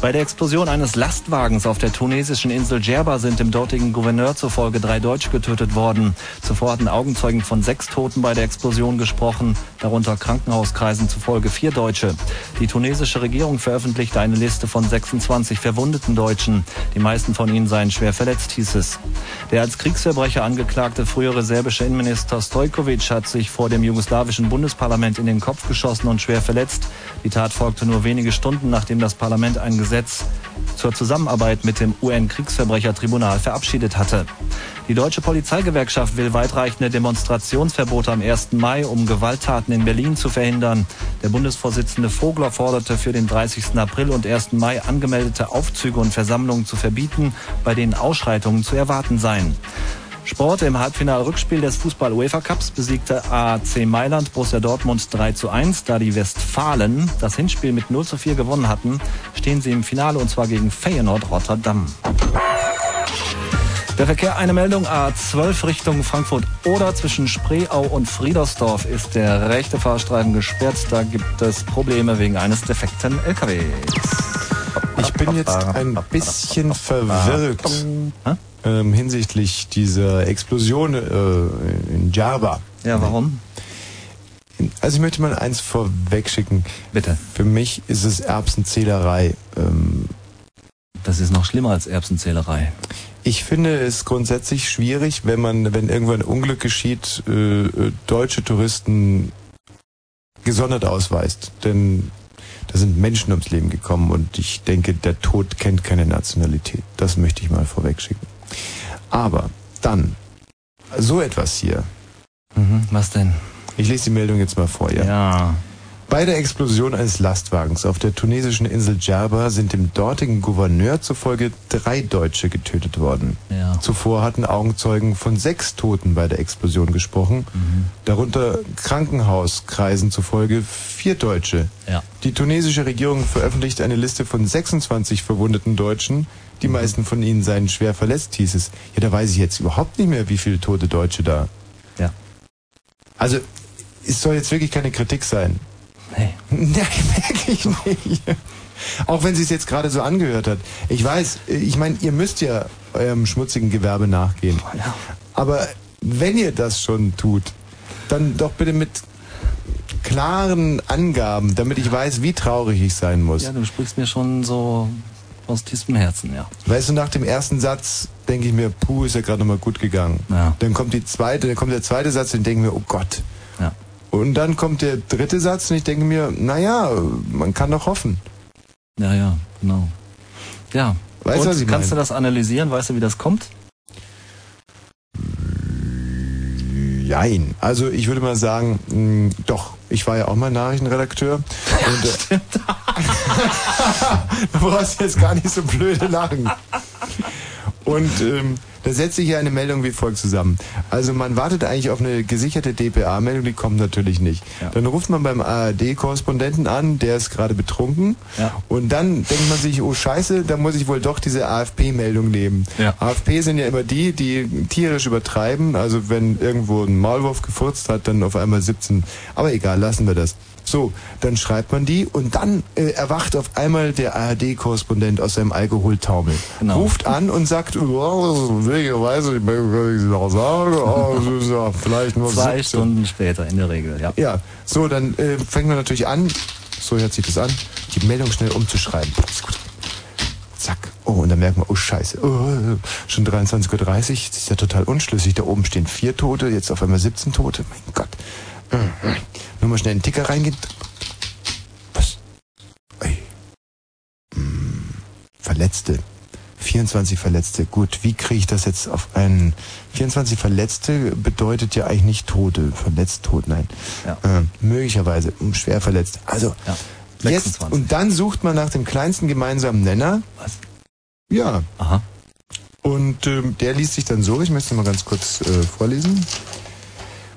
Bei der Explosion eines Lastwagens auf der tunesischen Insel Djerba sind dem dortigen Gouverneur zufolge drei Deutsche getötet worden. Zuvor hatten Augenzeugen von sechs Toten bei der Explosion gesprochen, darunter Krankenhauskreisen zufolge vier Deutsche. Die tunesische Regierung veröffentlichte eine Liste von 26 verwundeten Deutschen. Die meisten von ihnen seien schwer verletzt, hieß es. Der als Kriegsverbrecher angeklagte frühere serbische Innenminister Stojkovic hat sich vor dem jugoslawischen Bundesparlament in den Kopf geschossen und schwer verletzt. Die Tat folgte nur wenige Stunden, nachdem das Parlament ein Gesetz zur Zusammenarbeit mit dem UN-Kriegsverbrechertribunal verabschiedet hatte. Die deutsche Polizeigewerkschaft will weitreichende Demonstrationsverbote am 1. Mai, um Gewalttaten in Berlin zu verhindern. Der Bundesvorsitzende Vogler forderte für den 30. April und 1. Mai angemeldete Aufzüge und Versammlungen zu verbieten, bei denen Ausschreitungen zu erwarten seien. Sport im Halbfinal-Rückspiel des Fußball-UEFA-Cups besiegte AC Mailand Borussia Dortmund 3 zu 1. Da die Westfalen das Hinspiel mit 0 zu 4 gewonnen hatten, stehen sie im Finale und zwar gegen Feyenoord Rotterdam. Der Verkehr, eine Meldung A12 Richtung Frankfurt oder zwischen Spreeau und Friedersdorf ist der rechte Fahrstreifen gesperrt. Da gibt es Probleme wegen eines defekten LKWs. Ich bin jetzt ein bisschen verwirrt. Ähm, hinsichtlich dieser Explosion äh, in Djerba. Ja, warum? Also ich möchte mal eins vorwegschicken. Bitte. Für mich ist es Erbsenzählerei. Ähm, Das ist noch schlimmer als Erbsenzählerei. Ich finde es grundsätzlich schwierig, wenn man, wenn irgendwo ein Unglück geschieht, äh, äh, deutsche Touristen gesondert ausweist. Denn da sind Menschen ums Leben gekommen und ich denke, der Tod kennt keine Nationalität. Das möchte ich mal vorwegschicken. Aber dann, so etwas hier. Mhm, was denn? Ich lese die Meldung jetzt mal vor, ja. Ja. Bei der Explosion eines Lastwagens auf der tunesischen Insel Djerba sind dem dortigen Gouverneur zufolge drei Deutsche getötet worden. Ja. Zuvor hatten Augenzeugen von sechs Toten bei der Explosion gesprochen, darunter Krankenhauskreisen zufolge vier Deutsche. Ja. Die tunesische Regierung veröffentlicht eine Liste von 26 verwundeten Deutschen. Die meisten von ihnen seien schwer verletzt, hieß es. Ja, da weiß ich jetzt überhaupt nicht mehr, wie viele tote Deutsche da. Ja. Also, es soll jetzt wirklich keine Kritik sein. Nee. (laughs) Nein, merke ich nicht. Auch wenn sie es jetzt gerade so angehört hat. Ich weiß, ich meine, ihr müsst ja eurem schmutzigen Gewerbe nachgehen. Ja. Aber wenn ihr das schon tut, dann doch bitte mit klaren Angaben, damit ich weiß, wie traurig ich sein muss. Ja, du sprichst mir schon so aus tiefstem Herzen, ja. Weißt du, nach dem ersten Satz denke ich mir, puh, ist ja gerade nochmal gut gegangen. Ja. Dann kommt die zweite, dann kommt der zweite Satz und ich denke mir, oh Gott. Ja. Und dann kommt der dritte Satz und ich denke mir, naja, man kann doch hoffen. Ja, ja, genau. Ja. Weißt du, was ich kannst meine? du das analysieren? Weißt du, wie das kommt? Jein. Also ich würde mal sagen, mh, doch, ich war ja auch mal Nachrichtenredakteur. und, (laughs) äh, (laughs) du brauchst jetzt gar nicht so blöde lachen. Und ähm, da setzt sich ja eine Meldung wie folgt zusammen. Also man wartet eigentlich auf eine gesicherte DPA-Meldung, die kommt natürlich nicht. Dann ruft man beim ARD-Korrespondenten an, der ist gerade betrunken. Und dann denkt man sich, oh scheiße, da muss ich wohl doch diese AFP-Meldung nehmen. AFP sind ja immer die, die tierisch übertreiben. Also wenn irgendwo ein Maulwurf gefurzt hat, dann auf einmal 17. Aber egal, lassen wir das. So, dann schreibt man die und dann äh, erwacht auf einmal der ARD-Korrespondent aus seinem Alkoholtaumel. Ruft an und sagt, (laughs) ist ja vielleicht nur Zwei 17. Stunden später in der Regel, ja. Ja, so, dann äh, fängt man natürlich an, so hört sich das an, die Meldung schnell umzuschreiben. Zack. Oh, und dann merkt man, oh scheiße, oh, schon 23.30 Uhr, das ist ja total unschlüssig. Da oben stehen vier Tote, jetzt auf einmal 17 Tote. Mein Gott. Nur mal schnell einen Ticker reingehen. Was? Ey. Hm. Verletzte. 24 Verletzte. Gut, wie kriege ich das jetzt auf einen... 24 Verletzte bedeutet ja eigentlich nicht Tote. Verletzt, tot, nein. Äh, möglicherweise hm, schwer verletzt. Also, jetzt, 26. und dann sucht man nach dem kleinsten gemeinsamen Nenner. Was? Ja. Aha. Und ähm, der liest sich dann so, ich möchte mal ganz kurz äh, vorlesen.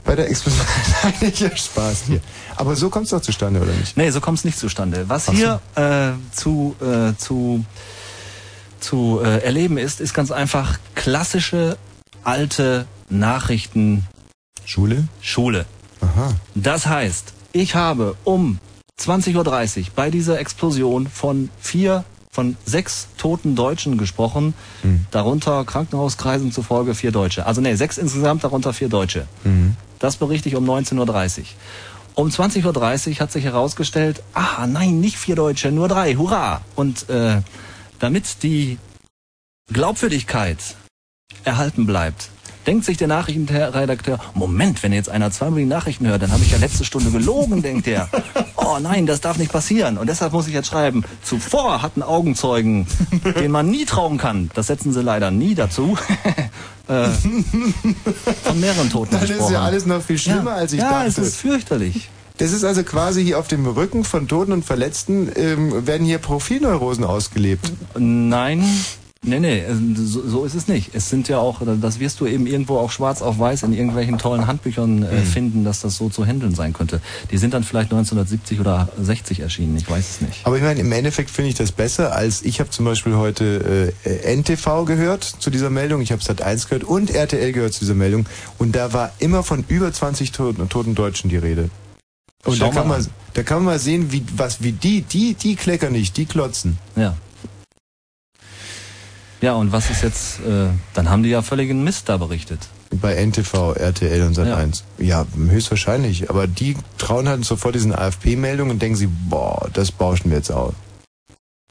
Bei der Explosion. (laughs) Nein, ich Spaß hier. Aber so kommt es doch zustande, oder nicht? Nee, so kommt es nicht zustande. Was Ach so. hier äh, zu, äh, zu, zu äh, erleben ist, ist ganz einfach klassische alte Nachrichten. Schule? Schule. Aha. Das heißt, ich habe um 20.30 Uhr bei dieser Explosion von vier, von sechs toten Deutschen gesprochen, Hm. darunter Krankenhauskreisen zufolge vier Deutsche. Also nee, sechs insgesamt, darunter vier Deutsche. Mhm. Das berichte ich um 19.30 Uhr. Um 20.30 Uhr hat sich herausgestellt, ah nein, nicht vier Deutsche, nur drei, hurra! Und äh, damit die Glaubwürdigkeit erhalten bleibt, denkt sich der Nachrichtenredakteur, Moment, wenn jetzt einer zweimal die Nachrichten hört, dann habe ich ja letzte Stunde gelogen, denkt er. Oh nein, das darf nicht passieren. Und deshalb muss ich jetzt schreiben, zuvor hatten Augenzeugen, denen man nie trauen kann, das setzen sie leider nie dazu, äh, von mehreren Toten Das ist gesprochen. ja alles noch viel schlimmer, Ja. als ich ja, dachte. es ist fürchterlich. Das ist also quasi hier auf dem Rücken von Toten und Verletzten ähm, werden hier Profilneurosen ausgelebt. Nein, nee, nee, äh, so, so ist es nicht. Es sind ja auch, das wirst du eben irgendwo auch schwarz auf weiß in irgendwelchen tollen Handbüchern äh, Mhm. finden, dass das so zu handeln sein könnte. Die sind dann vielleicht 1970 oder 60 erschienen, ich weiß es nicht. Aber ich meine, im Endeffekt finde ich das besser, als ich habe zum Beispiel heute äh, NTV gehört zu dieser Meldung, ich habe Sat 1 gehört und RTL gehört zu dieser Meldung und da war immer von über 20 toten, toten Deutschen die Rede. Und Schau da kann, man, an. da kann man mal sehen, wie, was, wie die, die, die kleckern nicht, die klotzen. Ja. Ja, und was ist jetzt, äh, dann haben die ja völligen Mist da berichtet. Bei NTV, RTL und Sat1. Ja. höchstwahrscheinlich. Aber die trauen halt sofort diesen AFP-Meldungen und denken sie, boah, das bauschen wir jetzt auf.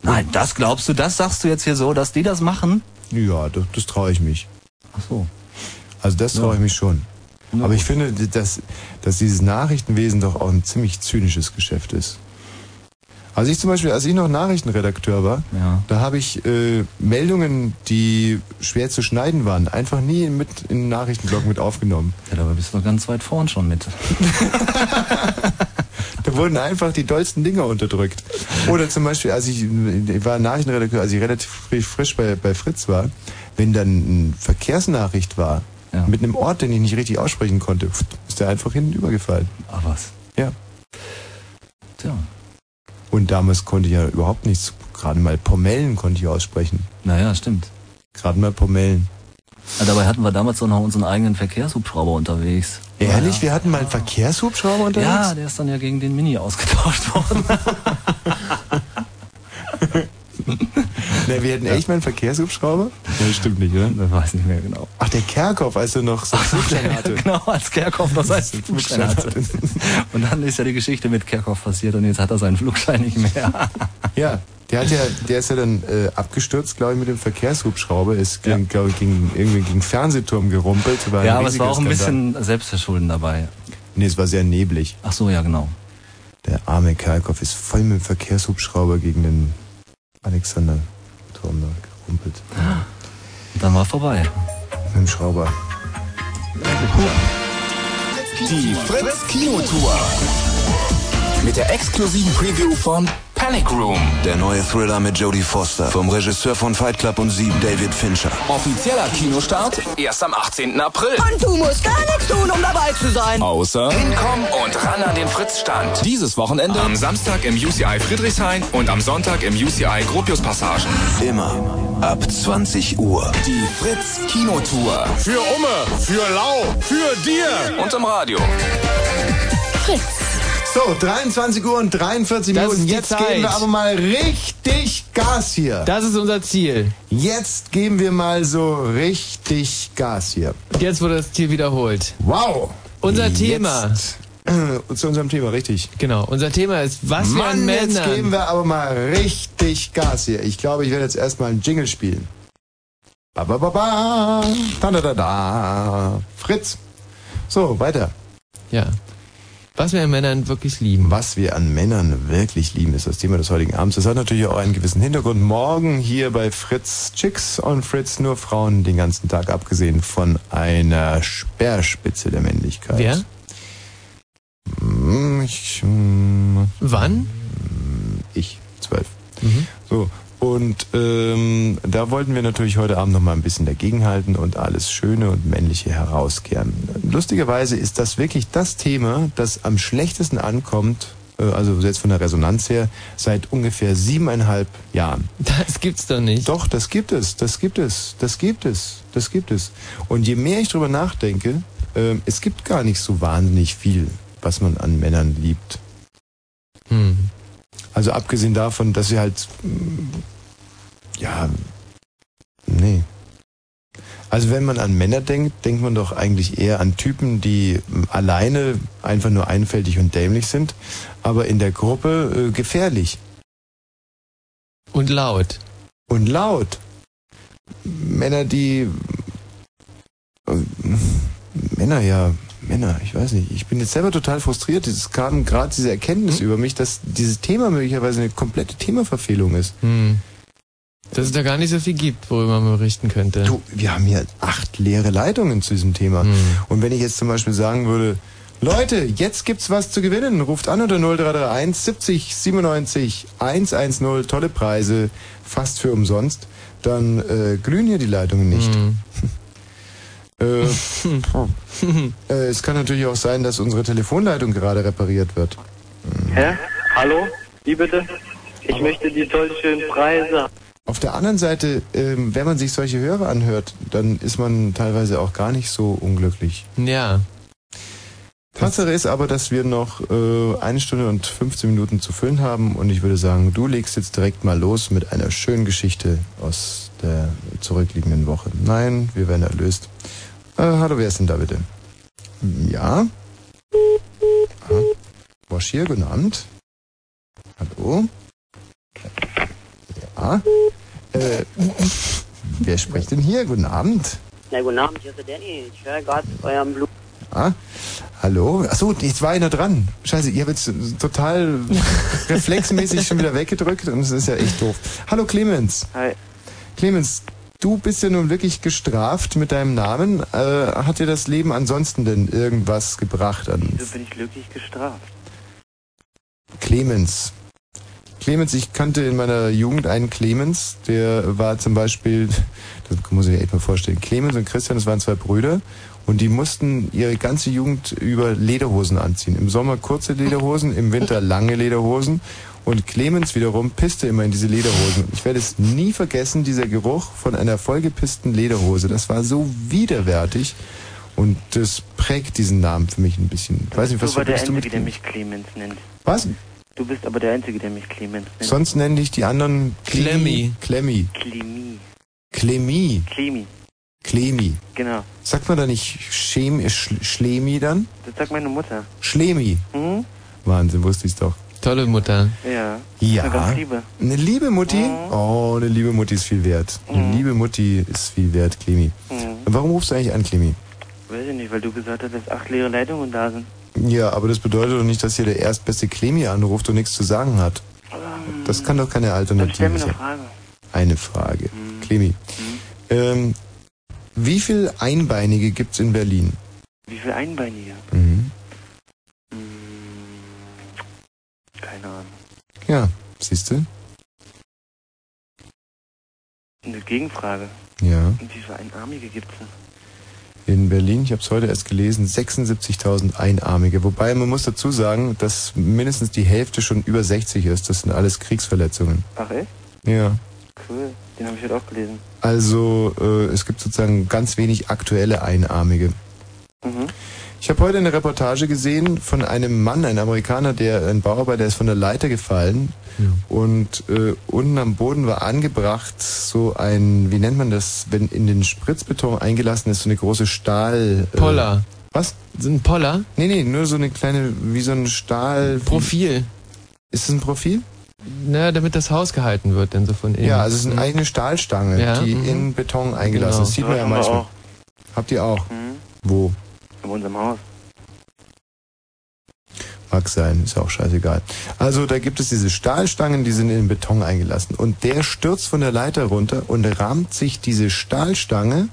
Nein, das glaubst du, das sagst du jetzt hier so, dass die das machen? Ja, das, das traue ich mich. Ach so. Also das traue ich mich schon. Aber ich finde, dass, dass dieses Nachrichtenwesen doch auch ein ziemlich zynisches Geschäft ist. Also ich zum Beispiel, als ich noch Nachrichtenredakteur war, Ja. da habe ich äh, Meldungen, die schwer zu schneiden waren, einfach nie mit in den Nachrichtenblock mit aufgenommen. Ja, da bist du ganz weit vorn schon mit. (laughs) Da wurden einfach die dollsten Dinge unterdrückt. Oder zum Beispiel, als ich, ich war Nachrichtenredakteur, als ich relativ frisch, bei, bei Fritz war, wenn dann eine Verkehrsnachricht war, mit einem Ort, den ich nicht richtig aussprechen konnte, ist der einfach hinten übergefallen. Ach was. Ja. Tja. Und damals konnte ich ja überhaupt nichts, gerade mal Pomellen konnte ich aussprechen. Naja, stimmt. Gerade mal Pomellen. Ja, dabei hatten wir damals auch noch unseren eigenen Verkehrshubschrauber unterwegs. Ehrlich, wir hatten mal einen Verkehrshubschrauber unterwegs? Ja, der ist dann ja gegen den Mini ausgetauscht worden. (laughs) Ne, wir hatten echt mal einen Verkehrshubschrauber? Ja, stimmt nicht, oder? Ich weiß nicht mehr genau. Ach, der Kerkhoff, als er noch so einen Flugschein hatte. (laughs) genau, als Kerkhoff noch seinen (laughs) Flugschein hatte. Und dann ist ja die Geschichte mit Kerkhoff passiert und jetzt hat er seinen Flugschein nicht mehr. Ja, der hat ja, der ist ja dann äh, abgestürzt, glaube ich, mit dem Verkehrshubschrauber. Ist, gegen, glaube ich, gegen, irgendwie gegen den Fernsehturm gerumpelt. War ja, aber es war auch ein bisschen Selbstverschulden dabei. Nee, es war sehr neblig. Ach so, ja, genau. Der arme Kerkhoff ist voll mit dem Verkehrshubschrauber gegen den Alexanderturm da gerumpelt. Und dann war vorbei. Mit dem Schrauber. Die Fritz Kinotour. Mit der exklusiven Preview von Panic Room. Der neue Thriller mit Jodie Foster. Vom Regisseur von Fight Club und Sieben, David Fincher. Offizieller Kinostart erst am 18. April. Und du musst gar nichts tun, um dabei zu sein. Außer hinkommen und ran an den Fritz-Stand. Dieses Wochenende am Samstag im UCI Friedrichshain und am Sonntag im UCI Gropius Passagen. Immer ab 20 Uhr. Die Fritz Kinotour. Für Umme, für Lau, für dir. Und im Radio. Fritz. So, 23 Uhr und 43 Das Minuten. Jetzt Zeit. geben wir aber mal richtig Gas hier. Das ist unser Ziel. Jetzt geben wir mal so richtig Gas hier. Jetzt wurde das Ziel wiederholt. Wow. Unser Jetzt, Thema. (clears throat) zu unserem Thema, richtig. Genau, unser Thema ist, was wir an Mann, jetzt geben wir aber mal richtig Gas hier. Ich glaube, ich werde jetzt erstmal einen Jingle spielen. Ba ba ba ba. Da da da da. Fritz. So, weiter. Ja. Was wir an Männern wirklich lieben. Was wir an Männern wirklich lieben, ist das Thema des heutigen Abends. Das hat natürlich auch einen gewissen Hintergrund. Morgen hier bei Fritz Chicks on Fritz nur Frauen den ganzen Tag, abgesehen von einer Speerspitze der Männlichkeit. Wer? Hm, Ich, hm, Wann? ich, zwölf. Mhm. So, und ähm, da wollten wir natürlich heute Abend noch mal ein bisschen dagegenhalten und alles Schöne und Männliche herauskehren. Lustigerweise ist das wirklich das Thema, das am schlechtesten ankommt, äh, also jetzt von der Resonanz her, seit ungefähr siebeneinhalb Jahren. Das gibt's doch nicht. Doch, das gibt es, das gibt es, das gibt es, das gibt es. Und je mehr ich drüber nachdenke, äh, es gibt gar nicht so wahnsinnig viel, was man an Männern liebt. Hm. Also abgesehen davon, dass sie halt mm, ja nee. Also wenn man an Männer denkt, denkt man doch eigentlich eher an Typen, die mm, alleine einfach nur einfältig und dämlich sind, aber in der Gruppe äh, gefährlich. Und laut. Und laut. Männer, die äh, Männer, ja, Männer, ich weiß nicht. Ich bin jetzt selber total frustriert. Es kam gerade diese Erkenntnis über mich, dass dieses Thema möglicherweise eine komplette Themaverfehlung ist. Hm. Dass es da gar nicht so viel gibt, worüber man berichten könnte. Du, wir haben hier acht leere Leitungen zu diesem Thema. Und wenn ich jetzt zum Beispiel sagen würde, Leute, jetzt gibt's was zu gewinnen. Ruft an unter 0331 70 97 110, tolle Preise, fast für umsonst. Dann äh, glühen hier die Leitungen nicht. (laughs) Äh, (laughs) (laughs) äh, es kann natürlich auch sein, dass unsere Telefonleitung gerade repariert wird. Hä? Hallo? Wie bitte? Ich möchte die tollen schönen Preise. Auf der anderen Seite, ähm, wenn man sich solche Hörer anhört, dann ist man teilweise auch gar nicht so unglücklich. Ja. Tatsache ist aber, dass wir noch äh, eine Stunde und 15 Minuten zu füllen haben und ich würde sagen, du legst jetzt direkt mal los mit einer schönen Geschichte aus der zurückliegenden Woche. Nein, wir werden erlöst. Äh, hallo, wer ist denn da bitte? Ja? Ah, Bosch hier, guten Abend. Hallo? Ja? Äh, wer spricht denn hier? Guten Abend. Na, guten Abend, hier ist der Danny. Ich höre gerade euren Blut. Ah, hallo? Achso, jetzt war einer dran. Scheiße, ihr habt jetzt total reflexmäßig schon wieder weggedrückt und es ist ja echt doof. Hallo Clemens. Hi. Clemens, du bist ja nun wirklich gestraft mit deinem Namen. Äh, hat dir das Leben ansonsten denn irgendwas gebracht an Wieso bin ich glücklich gestraft? Clemens? Clemens, ich kannte in meiner Jugend einen Clemens, der war zum Beispiel, (laughs) das muss ich mir echt mal vorstellen, Clemens und Christian, das waren zwei Brüder und die mussten ihre ganze Jugend über Lederhosen anziehen. Im Sommer kurze Lederhosen, im Winter lange Lederhosen und Clemens wiederum pisste immer in diese Lederhosen. Ich werde es nie vergessen, dieser Geruch von einer vollgepissten Lederhose. Das war so widerwärtig und das prägt diesen Namen für mich ein bisschen. Ich weiß nicht, was du war der du Einzige, mit der mich Clemens nennt. Was? Du bist aber der Einzige, der mich Clemens nennt. Sonst nenne ich die anderen Klemmi. Klemmi. Klemi. Klemi. Klemi. Klemi. Genau. Sagt man da nicht Schem, Sch, Schlemi dann? Das sagt meine Mutter. Schlemi. Mhm. Wahnsinn, wusste ich's doch. Tolle Mutter. Ja. Ja. Eine ganz liebe. Eine liebe Mutti? Oh, eine liebe Mutti ist viel wert. Eine liebe Mutti ist viel wert, Klemi. Mhm. Warum rufst du eigentlich an, Klemi? Weiß ich nicht, weil du gesagt hast, dass acht leere Leitungen da sind. Ja, aber das bedeutet doch nicht, dass hier der erstbeste Klemi anruft und nichts zu sagen hat. Das kann doch keine Dann stell Alternative mir eine sein. Frage. Eine Frage. Klemi. Ähm, wie viel Einbeinige gibt's in Berlin? Wie viel Einbeinige? Mhm. Keine Ahnung. Ja, siehst du? Eine Gegenfrage. Ja. Und wie viele Einarmige gibt's denn? In Berlin, ich habe es heute erst gelesen, 76.000 Einarmige. Wobei man muss dazu sagen, dass mindestens die Hälfte schon über 60 ist. Das sind alles Kriegsverletzungen. Ach echt? Ja. Cool. Den habe ich heute auch gelesen. Also äh, es gibt sozusagen ganz wenig aktuelle Einarmige. Mhm. Ich habe heute eine Reportage gesehen von einem Mann, ein Amerikaner, der ein Bauarbeiter ist von der Leiter gefallen und äh, unten am Boden war angebracht so ein, wie nennt man das, wenn in den Spritzbeton eingelassen ist, so eine große Stahl... Äh, Poller. Was? So ein Poller? Nee, nee, nur so eine kleine, wie so ein Stahl... Profil. Ist es ein Profil? Na, damit das Haus gehalten wird, dann so von innen. Ja, also es ist eine eigene Stahlstange, Ja, die mhm. in Beton eingelassen Genau. ist. Sieht man ja wir manchmal. auch. Habt ihr auch? Mhm. Wo? In unserem Haus. Mag sein, ist auch scheißegal. Also da gibt es diese Stahlstangen, die sind in den Beton eingelassen. Und der stürzt von der Leiter runter und rammt sich diese Stahlstange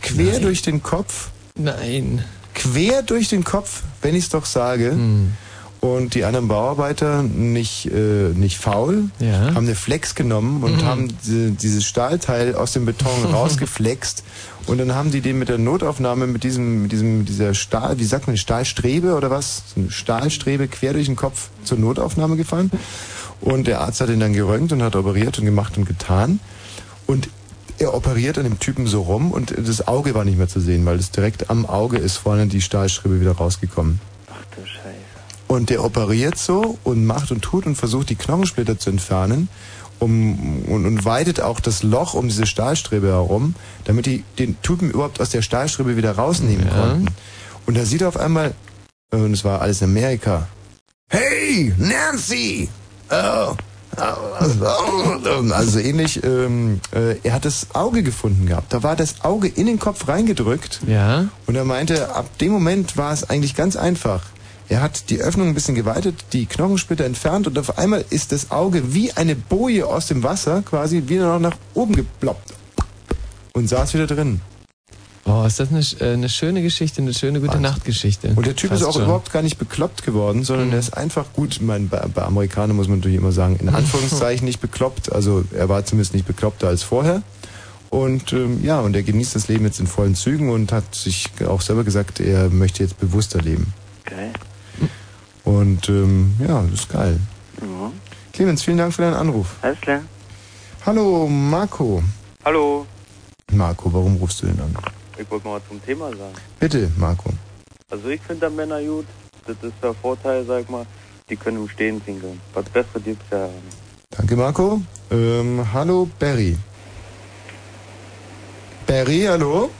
quer Nein. durch den Kopf. Nein. Quer durch den Kopf, wenn ich es doch sage. Hm. Und die anderen Bauarbeiter nicht, äh, nicht faul, Ja. haben eine Flex genommen und Mhm. haben diese, dieses Stahlteil aus dem Beton (laughs) rausgeflext. Und dann haben die den mit der Notaufnahme, mit diesem, mit diesem, dieser Stahl, wie sagt man, Stahlstrebe oder was? Stahlstrebe quer durch den Kopf zur Notaufnahme gefahren. Und der Arzt hat ihn dann geröntgt und hat operiert und gemacht und getan. Und er operiert an dem Typen so rum und das Auge war nicht mehr zu sehen, weil es direkt am Auge ist vorne die Stahlstrebe wieder rausgekommen. Ach du Scheiße. Und der operiert so und macht und tut und versucht die Knochensplitter zu entfernen um, und, und weitet auch das Loch um diese Stahlstrebe herum, damit die den Typen überhaupt aus der Stahlstrebe wieder rausnehmen Ja. konnten. Und da sieht er auf einmal, äh, und es war alles in Amerika, Hey, Nancy! Oh, also ähnlich, ähm, äh, er hat das Auge gefunden gehabt. Da war das Auge in den Kopf reingedrückt. Ja. Und er meinte, ab dem Moment war es eigentlich ganz einfach. Er hat die Öffnung ein bisschen geweitet, die Knochensplitter entfernt und auf einmal ist das Auge wie eine Boje aus dem Wasser quasi wieder noch nach oben geploppt. Und saß wieder drin. Oh, ist das eine, äh, eine schöne Geschichte, eine schöne gute Nachtgeschichte. Und der Typ Fast ist auch schon. überhaupt gar nicht bekloppt geworden, sondern er ist einfach gut, ich meine, bei, bei Amerikanern muss man natürlich immer sagen, in (laughs) Anführungszeichen nicht bekloppt. Also er war zumindest nicht bekloppter als vorher. Und ähm, ja, und er genießt das Leben jetzt in vollen Zügen und hat sich auch selber gesagt, er möchte jetzt bewusster leben. Geil. Und ähm, ja, das ist geil. Ja. Clemens, vielen Dank für deinen Anruf. Alles klar. Hallo, Marco. Hallo, Marco, warum rufst du denn an? ich wollte mal was zum Thema sagen. Bitte, Marco. Also ich finde Männer gut, das ist der Vorteil, sag mal, die können im Stehen pinkeln. Was Besseres gibt's ja nicht. Danke, Marco. Ähm, hallo, Barry. Barry, hallo?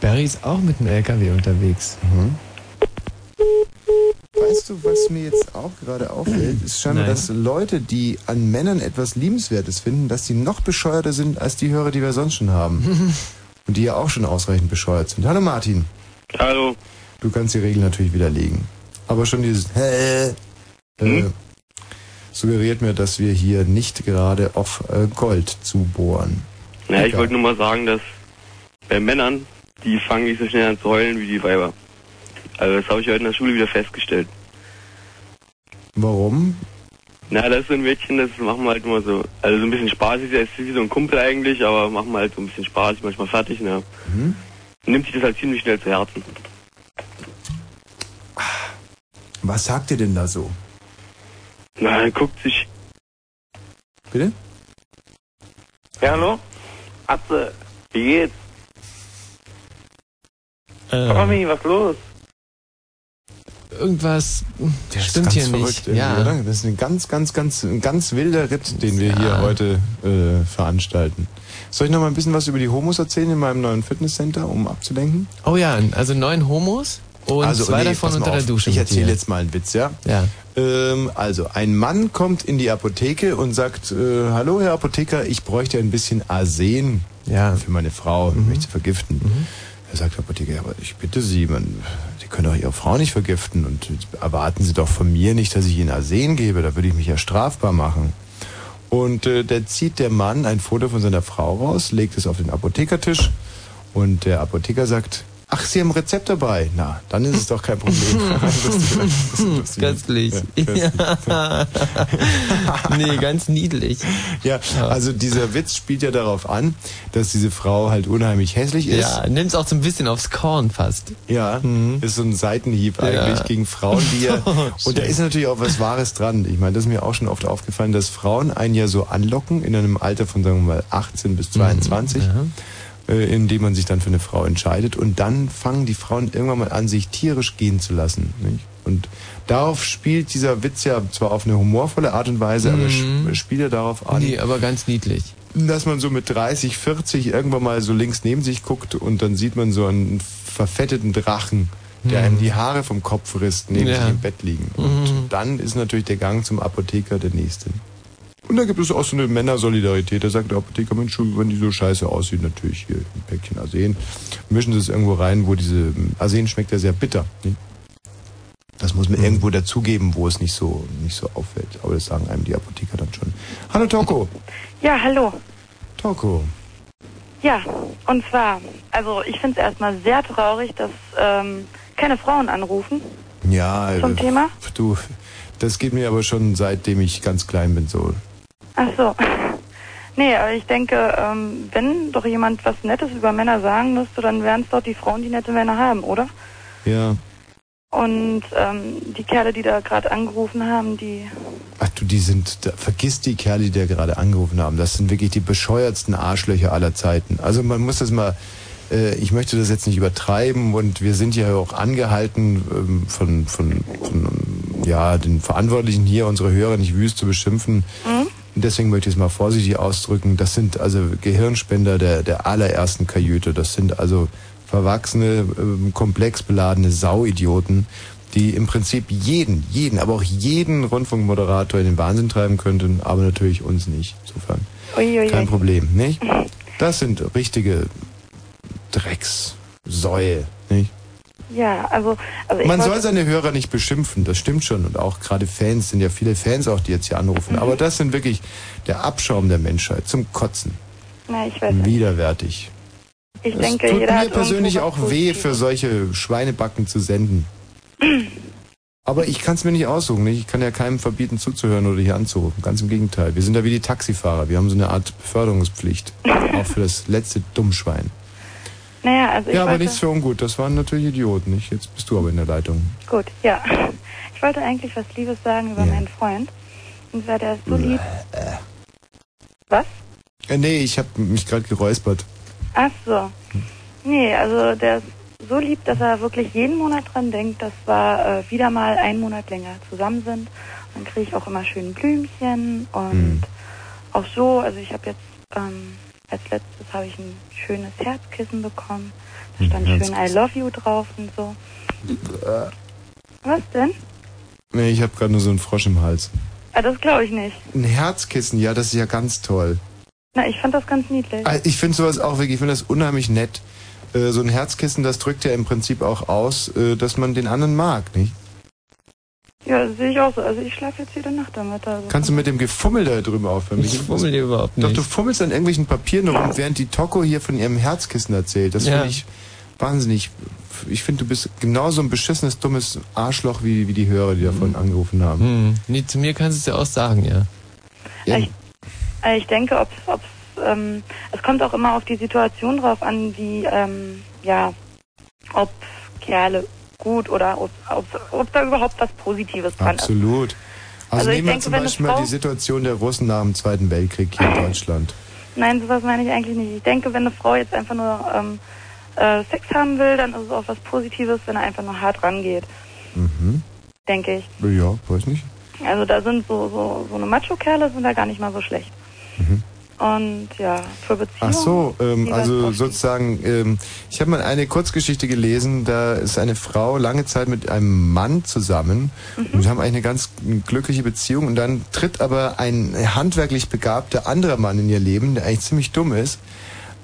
Barry ist auch mit dem LKW unterwegs. Mhm. Weißt du, was mir jetzt auch gerade auffällt, ist scheinbar, Nein. dass Leute, die an Männern etwas Liebenswertes finden, dass die noch bescheuerter sind als die Hörer, die wir sonst schon haben. (laughs) Und die ja auch schon ausreichend bescheuert sind. Hallo Martin. Hallo. Du kannst die Regel natürlich widerlegen. Aber schon dieses Hä äh, suggeriert mir, dass wir hier nicht gerade auf äh, Gold zubohren. Ja, ich wollte nur mal sagen, dass bei Männern, die fangen nicht so schnell an zu heulen wie die Weiber. Also das habe ich heute in der Schule wieder festgestellt. Warum? Na, das ist so ein Mädchen, das machen wir halt immer so, also so ein bisschen spaßig, der ist wie so ein Kumpel eigentlich, aber machen wir halt so ein bisschen spaßig, manchmal fertig, ne? Mhm. Nimmt sich das halt ziemlich schnell zu Herzen. Was sagt ihr denn da so? Na, er guckt sich. Bitte? Ja, hallo? Atze, wie geht's? Tommy, was los? Irgendwas Der ist stimmt ganz hier verrückt nicht. Ja. Oder? Das ist ein ganz, ganz, ganz, ein ganz wilder Ritt, den wir hier heute äh, veranstalten. Soll ich noch mal ein bisschen was über die Homos erzählen in meinem neuen Fitnesscenter, um abzulenken? Oh ja, also neun Homos und also, zwei nee, davon unter der. Dusche. Ich erzähle jetzt mal einen Witz, ja? Ja. Ähm, also, ein Mann kommt in die Apotheke und sagt, äh, hallo Herr Apotheker, ich bräuchte ein bisschen Arsen ja. für meine Frau, ich möchte vergiften. Er sagt der Apotheker, ja, aber ich bitte Sie, man, können doch Ihre Frau nicht vergiften und erwarten Sie doch von mir nicht, dass ich Ihnen Arsen gebe, da würde ich mich ja strafbar machen. Und äh, da zieht der Mann ein Foto von seiner Frau raus, legt es auf den Apothekertisch und der Apotheker sagt, ach, Sie haben ein Rezept dabei. Na, dann ist es doch kein Problem. (laughs) Köstlich. Ja. nee, ganz niedlich. Ja, also dieser Witz spielt ja darauf an, dass diese Frau halt unheimlich hässlich ist. Ja, nimm's auch so ein bisschen aufs Korn fast. Ja, ist so ein Seitenhieb Ja. eigentlich gegen Frauen, die ja. (laughs) Oh, und da ist natürlich auch was Wahres dran. Ich meine, das ist mir auch schon oft aufgefallen, dass Frauen einen ja so anlocken in einem Alter von, sagen wir mal, 18 bis 22, äh, in dem man sich dann für eine Frau entscheidet. Und dann fangen die Frauen irgendwann mal an, sich tierisch gehen zu lassen. Nicht? Und darauf spielt dieser Witz ja zwar auf eine humorvolle Art und Weise, aber Mhm. sp- spielt er darauf an. Nee, aber ganz niedlich. Dass man so mit 30, 40 irgendwann mal so links neben sich guckt und dann sieht man so einen verfetteten Drachen, der Mhm. einem die Haare vom Kopf risst, neben Ja. sich im Bett liegen. Und Mhm. dann ist natürlich der Gang zum Apotheker der nächste. Und da gibt es auch so eine Männersolidarität. Da sagt der Apotheker, Mensch, wenn die so scheiße aussieht, natürlich hier ein Päckchen Arsen. Mischen Sie es irgendwo rein, wo diese Arsen schmeckt ja sehr bitter. nicht? Das muss man Mhm. irgendwo dazugeben, wo es nicht so, nicht so auffällt. Aber das sagen einem die Apotheker dann schon. Hallo Toko. Ja, hallo. Toko. Ja, und zwar, also ich finde es erstmal sehr traurig, dass ähm, keine Frauen anrufen. Ja, Zum äh, Thema? du, das geht mir aber schon seitdem ich ganz klein bin so. Ach so. Nee, aber ich denke, ähm, wenn doch jemand was Nettes über Männer sagen müsste, dann wären es doch die Frauen, die nette Männer haben, oder? Ja. Und ähm, die Kerle, die da gerade angerufen haben, die... Ach du, die sind, da, vergiss die Kerle, die da gerade angerufen haben. Das sind wirklich die bescheuertsten Arschlöcher aller Zeiten. Also man muss das mal, äh, ich möchte das jetzt nicht übertreiben und wir sind ja auch angehalten ähm, von, von, von ja, den Verantwortlichen hier, unsere Hörer nicht wüst zu beschimpfen. Und deswegen möchte ich es mal vorsichtig ausdrücken. Das sind also Gehirnspender der, der allerersten Kajüte. Das sind also verwachsene, ähm, komplex beladene Sauidioten, die im Prinzip jeden, jeden, aber auch jeden Rundfunkmoderator in den Wahnsinn treiben könnten, aber natürlich uns nicht. Insofern Uiuiui. kein Problem, nicht? (laughs) Das sind richtige Dreckssäue, nicht? Ja, also... also Man soll seine Hörer nicht beschimpfen, das stimmt schon. Und auch gerade Fans sind ja viele Fans auch, die jetzt hier anrufen. Mhm. Aber das sind wirklich der Abschaum der Menschheit zum Kotzen. Na, ich weiß nicht. Widerwärtig. Ich Es denke, tut mir persönlich auch weh, für solche Schweinebacken zu senden. (clears throat) Aber ich kann es mir nicht aussuchen. Nicht? Ich kann ja keinem verbieten zuzuhören oder hier anzurufen. Ganz im Gegenteil. Wir sind da wie die Taxifahrer. Wir haben so eine Art Beförderungspflicht. (laughs) auch für das letzte Dummschwein. Naja, also ich Ja, aber wollte... nichts für ungut. Das waren natürlich Idioten. Nicht? Jetzt bist du aber in der Leitung. Gut, ja. Ich wollte eigentlich was Liebes sagen über meinen Freund. Und zwar, der ist so lieb. Was? Äh, nee, ich habe mich gerade geräuspert. Ach so. Nee, also der ist so lieb, dass er wirklich jeden Monat dran denkt, dass wir äh, wieder mal einen Monat länger zusammen sind. Dann kriege ich auch immer schön Blümchen und Hm. auch so, also ich habe jetzt ähm, als letztes habe ich ein schönes Herzkissen bekommen. Da stand schön I love you drauf und so. Äh, Was denn? Nee, ich habe gerade nur so einen Frosch im Hals. Ah, das glaube ich nicht. Ein Herzkissen, ja, das ist ja ganz toll. Na, ich fand das ganz niedlich. Also Ich finde sowas auch wirklich, ich finde das unheimlich nett. Äh, So ein Herzkissen, das drückt ja im Prinzip auch aus, äh, dass man den anderen mag, nicht? Ja, das sehe ich auch so. Also ich schlafe jetzt jede Nacht damit. Also. Kannst du mit dem Gefummel da drüben aufhören? Ich fummel hier überhaupt Doch, nicht. du fummelst an irgendwelchen Papieren rum, während die Toko hier von ihrem Herzkissen erzählt. Das Ja. finde ich wahnsinnig. Ich finde, du bist genauso ein beschissenes, dummes Arschloch wie, wie die Hörer, die davon angerufen haben. Hm. Nee, zu mir kannst du es ja auch sagen, ja. Ja, Ich, äh, ich denke, ob es ähm, es kommt auch immer auf die Situation drauf an, wie ähm, ja, ob Kerle gut oder ob, ob, ob da überhaupt was Positives dran ist. absolut. Also, Also nehmen wir zum Beispiel mal die Situation der Russen nach dem Zweiten Weltkrieg hier in Deutschland. Nein, sowas meine ich eigentlich nicht. Ich denke, wenn eine Frau jetzt einfach nur ähm, äh, Sex haben will, dann ist es auch was Positives, wenn er einfach nur hart rangeht, Mhm. denke ich. Ja, weiß nicht. Also da sind so, so, so eine Macho-Kerle sind da gar nicht mal so schlecht. Und ja, für Beziehungen. Ach so, ähm, also sozusagen, ähm, ich habe mal eine Kurzgeschichte gelesen, da ist eine Frau lange Zeit mit einem Mann zusammen und haben eigentlich eine ganz glückliche Beziehung und dann tritt aber ein handwerklich begabter anderer Mann in ihr Leben, der eigentlich ziemlich dumm ist,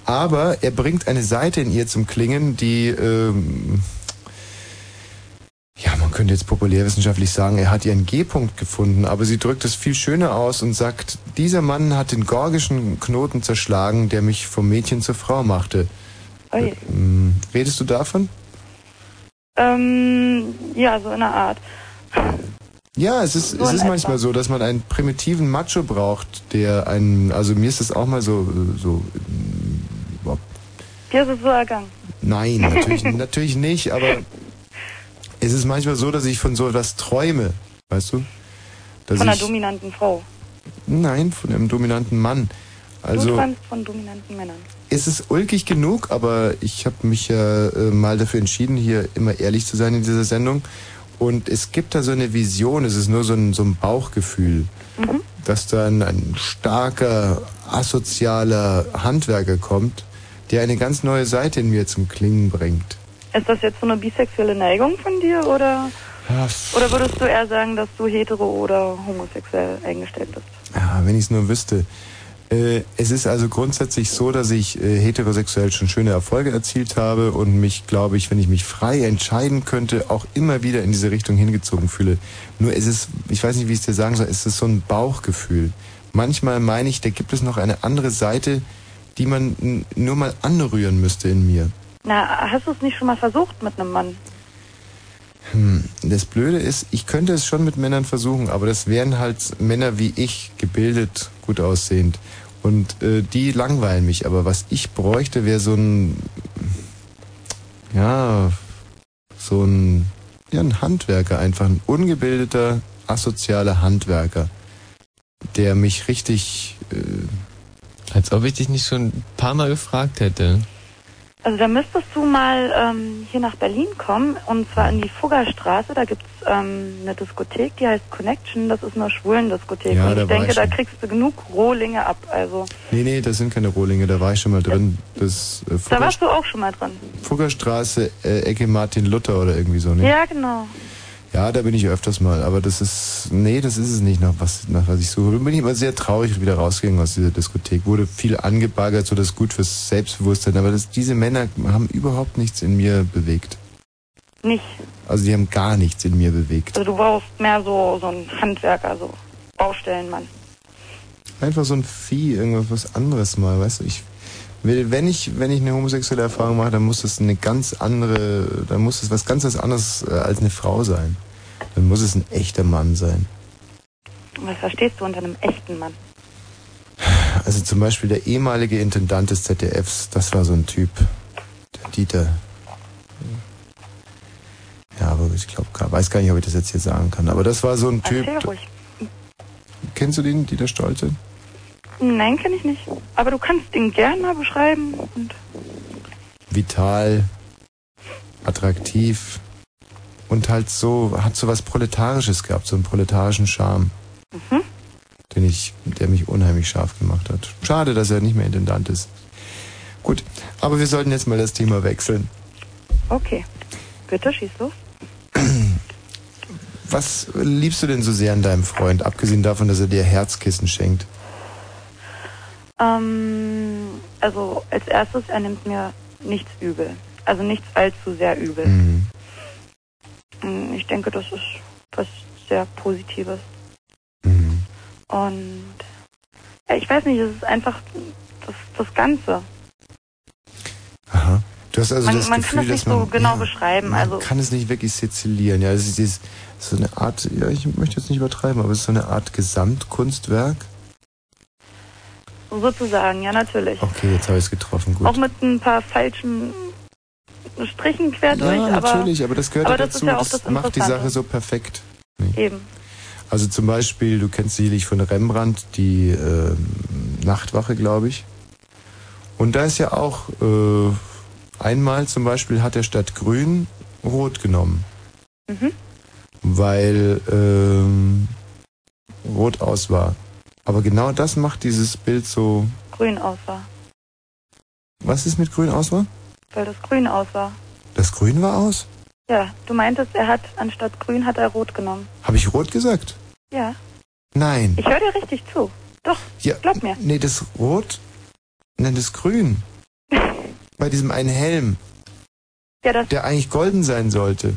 aber er bringt eine Seite in ihr zum Klingen, die, ähm, ja, man könnte jetzt populärwissenschaftlich sagen, er hat ihren G-Punkt gefunden, aber sie drückt es viel schöner aus und sagt, dieser Mann hat den gorgischen Knoten zerschlagen, der mich vom Mädchen zur Frau machte. Ui. Ähm, redest du davon? Ähm, ja, so in der Art. Ja, es ist, So es ist etwa. manchmal so, dass man einen primitiven Macho braucht, der einen, also mir ist das auch mal so, so, ähm, Dir ist es so ergangen. nein, natürlich, (laughs) natürlich nicht, aber es ist manchmal so, dass ich von so etwas träume, weißt du? Dass von einer ich, dominanten Frau. nein, von einem dominanten Mann. du Also, träumst von dominanten Männern. es ist ulkig genug, aber ich habe mich ja äh, mal dafür entschieden, hier immer ehrlich zu sein in dieser Sendung. Und es gibt da so eine Vision, es ist nur so ein, so ein Bauchgefühl, Mhm. dass da ein, ein starker, asozialer Handwerker kommt, der eine ganz neue Seite in mir zum Klingen bringt. Ist das jetzt so eine bisexuelle Neigung von dir oder, Ja, oder würdest du eher sagen, dass du hetero oder homosexuell eingestellt bist? Ja, wenn ich es nur wüsste. Äh, es ist also grundsätzlich so, dass ich äh, heterosexuell schon schöne Erfolge erzielt habe und mich, glaube ich, wenn ich mich frei entscheiden könnte, auch immer wieder in diese Richtung hingezogen fühle. Nur es ist, ich weiß nicht, wie ich es dir sagen soll, es ist so ein Bauchgefühl. Manchmal meine ich, da gibt es noch eine andere Seite, die man nur mal anrühren müsste in mir. Na, hast du es nicht schon mal versucht mit einem Mann? Hm, das Blöde ist, ich könnte es schon mit Männern versuchen, aber das wären halt Männer wie ich, gebildet, gut aussehend. Und äh, die langweilen mich. Aber was ich bräuchte, wäre so ein, ja, so ein, ja, ein Handwerker, einfach ein ungebildeter, asozialer Handwerker, der mich richtig, äh, Als ob ich dich nicht schon ein paar Mal gefragt hätte. Also da müsstest du mal ähm, hier nach Berlin kommen und zwar in die Fuggerstraße. Da gibt's ähm, eine Diskothek, die heißt Connection. Das ist eine Schwulendiskothek. Ja, und ich denke, ich da kriegst du genug Rohlinge ab. Also nee, nee, das sind keine Rohlinge, da war ich schon mal drin. Das äh, da warst du auch schon mal drin. Fuggerstraße, äh, Ecke Martin Luther oder irgendwie so, ne? Ja, genau. Ja, da bin ich öfters mal, aber das ist, nee, das ist es nicht, nach was, nach was ich suche. Da bin ich immer sehr traurig wieder rausgegangen aus dieser Diskothek. Wurde viel angebaggert, so das gut fürs Selbstbewusstsein, aber das, diese Männer haben überhaupt nichts in mir bewegt. Nicht. Also die haben gar nichts in mir bewegt. Also du brauchst mehr so so einen Handwerker, so Baustellenmann. Einfach so ein Vieh, irgendwas was anderes mal, weißt du, ich will, wenn ich, wenn ich eine homosexuelle Erfahrung mache, dann muss es eine ganz andere, dann muss es was ganz was anderes äh, als eine Frau sein. Dann muss es ein echter Mann sein. Was verstehst du unter einem echten Mann? Also zum Beispiel der ehemalige Intendant des ZDFs, das war so ein Typ. Der Dieter. Ja, aber ich glaube, weiß gar nicht, ob ich das jetzt hier sagen kann. Aber das war so ein Typ. Ruhig. Kennst du den, Dieter Stolte? Nein, kenne ich nicht. Aber du kannst ihn gerne mal beschreiben und Vital, attraktiv und halt so, hat so was Proletarisches gehabt, so einen proletarischen Charme. Mhm. den ich, der mich unheimlich scharf gemacht hat. Schade, dass er nicht mehr Intendant ist. Gut, aber wir sollten jetzt mal das Thema wechseln. Okay. Bitte, schieß los. (clears throat) Was liebst du denn so sehr an deinem Freund, abgesehen davon, dass er dir Herzkissen schenkt? Ähm, also als erstes, er nimmt mir nichts übel. Also nichts allzu sehr übel. Mhm. Mm, Ich denke, das ist was sehr Positives. Mhm. Und ja, ich weiß nicht, es ist einfach das, das Ganze. Aha. Du hast also man das man Gefühl, kann es dass nicht man so genau ja, beschreiben. man Also kann es nicht wirklich sizilieren. Ja, es ist dieses, so eine Art, ja, ich möchte jetzt nicht übertreiben, aber es ist so eine Art Gesamtkunstwerk. sozusagen, ja natürlich. Okay, jetzt habe ich es getroffen, gut. Auch mit ein paar falschen Strichen quer durch, ja, aber, natürlich, aber das gehört aber ja das dazu. ist ja das das macht die. Sache so perfekt. Eben. Also zum Beispiel, du kennst sicherlich von Rembrandt die ähm, Nachtwache, glaube ich. Und da ist ja auch äh, einmal zum Beispiel hat er statt Grün Rot genommen, Mhm. weil ähm, Rot aus war. Aber genau das macht dieses Bild so. Grün aus war. Was ist mit Grün aus war? Weil das Grün aus war. Das Grün war aus? Ja, du meintest, er hat anstatt Grün hat er Rot genommen. Habe ich Rot gesagt? Ja. Nein. Ich höre dir richtig zu. Doch, Ja, glaub mir. Nee, das Rot. Nein, das Grün. (laughs) Bei diesem einen Helm. Ja, das, Der eigentlich golden sein sollte.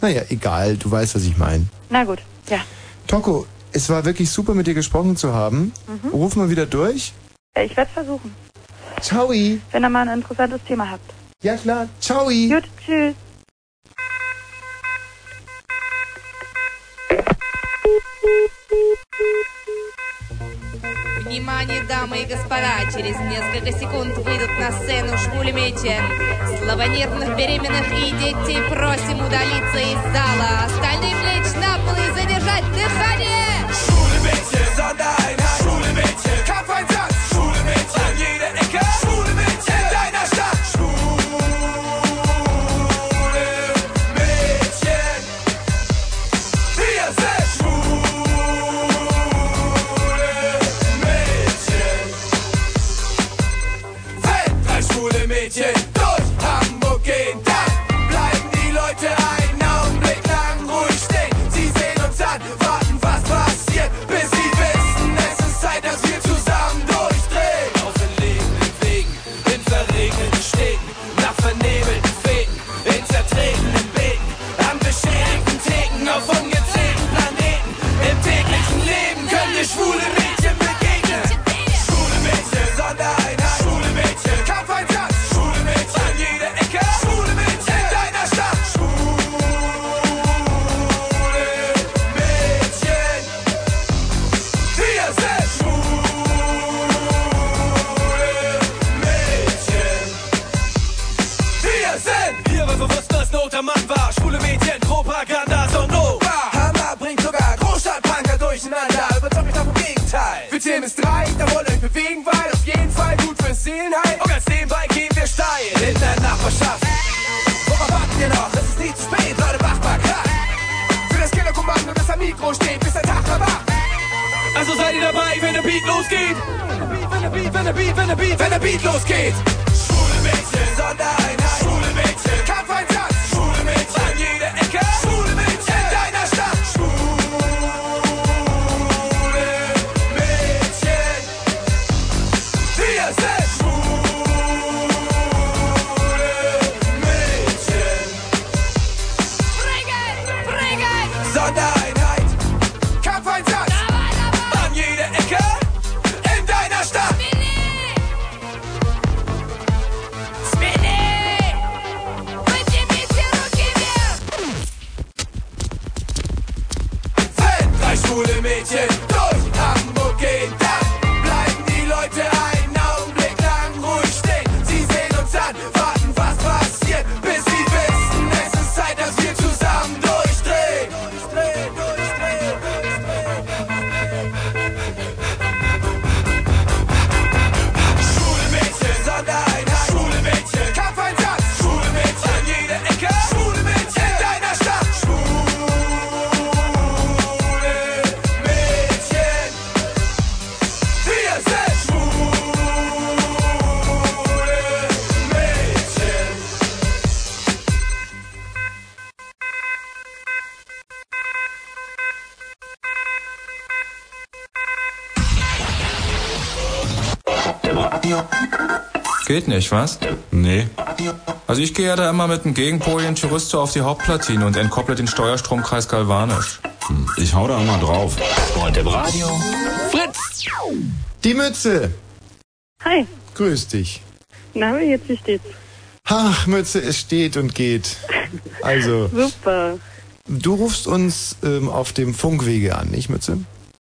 Naja, egal, du weißt, was ich meine. na gut, ja. Toko, es war wirklich super, mit dir gesprochen zu haben. Mhm. Ruf mal wieder durch. Äh, Ich werde versuchen. Ciao. Wenn ihr mal ein interessantes Thema habt. Ja klar, ciao. Gut, tschüss. Внимание, дамы и господа, через несколько секунд выйдут на сцену шмулемети. Слабонервных, беременных и детей просим удалиться из зала. Остальным лечь на пол и задержать дыхание. Mädchen, Sondereinheit. Schwule Mädchen, Kampfeinsatz. Zählen bis drei, da wollen euch bewegen, weil auf jeden Fall gut fürs Seelenheil. Und ganz nebenbei gehen wir steil in der Nachbarschaft. Worauf warten wir noch? Es ist nie zu spät, Leute, macht mal Krach. Für das Killerkommando, das am Mikro steht, bis der Tag erwacht. Also seid ihr dabei, wenn der Beat losgeht? Wenn der Beat, wenn der Beat, wenn der Beat, wenn der Beat losgeht. Schwule Mädchen, Sondereinheit. Schwule Mädchen, Kampfeinsatz. Was? Nee. Also ich gehe ja da immer mit dem Gegenpol in Chiristo auf die Hauptplatine und entkopple den Steuerstromkreis galvanisch. Hm, Ich hau da immer drauf. Und im Radio Fritz! Die Mütze! Hi. Grüß dich. Na, wie jetzt, wie steht's? Ach, Mütze, es steht und geht. Also, (laughs) Super. du rufst uns ähm, auf dem Funkwege an, nicht Mütze?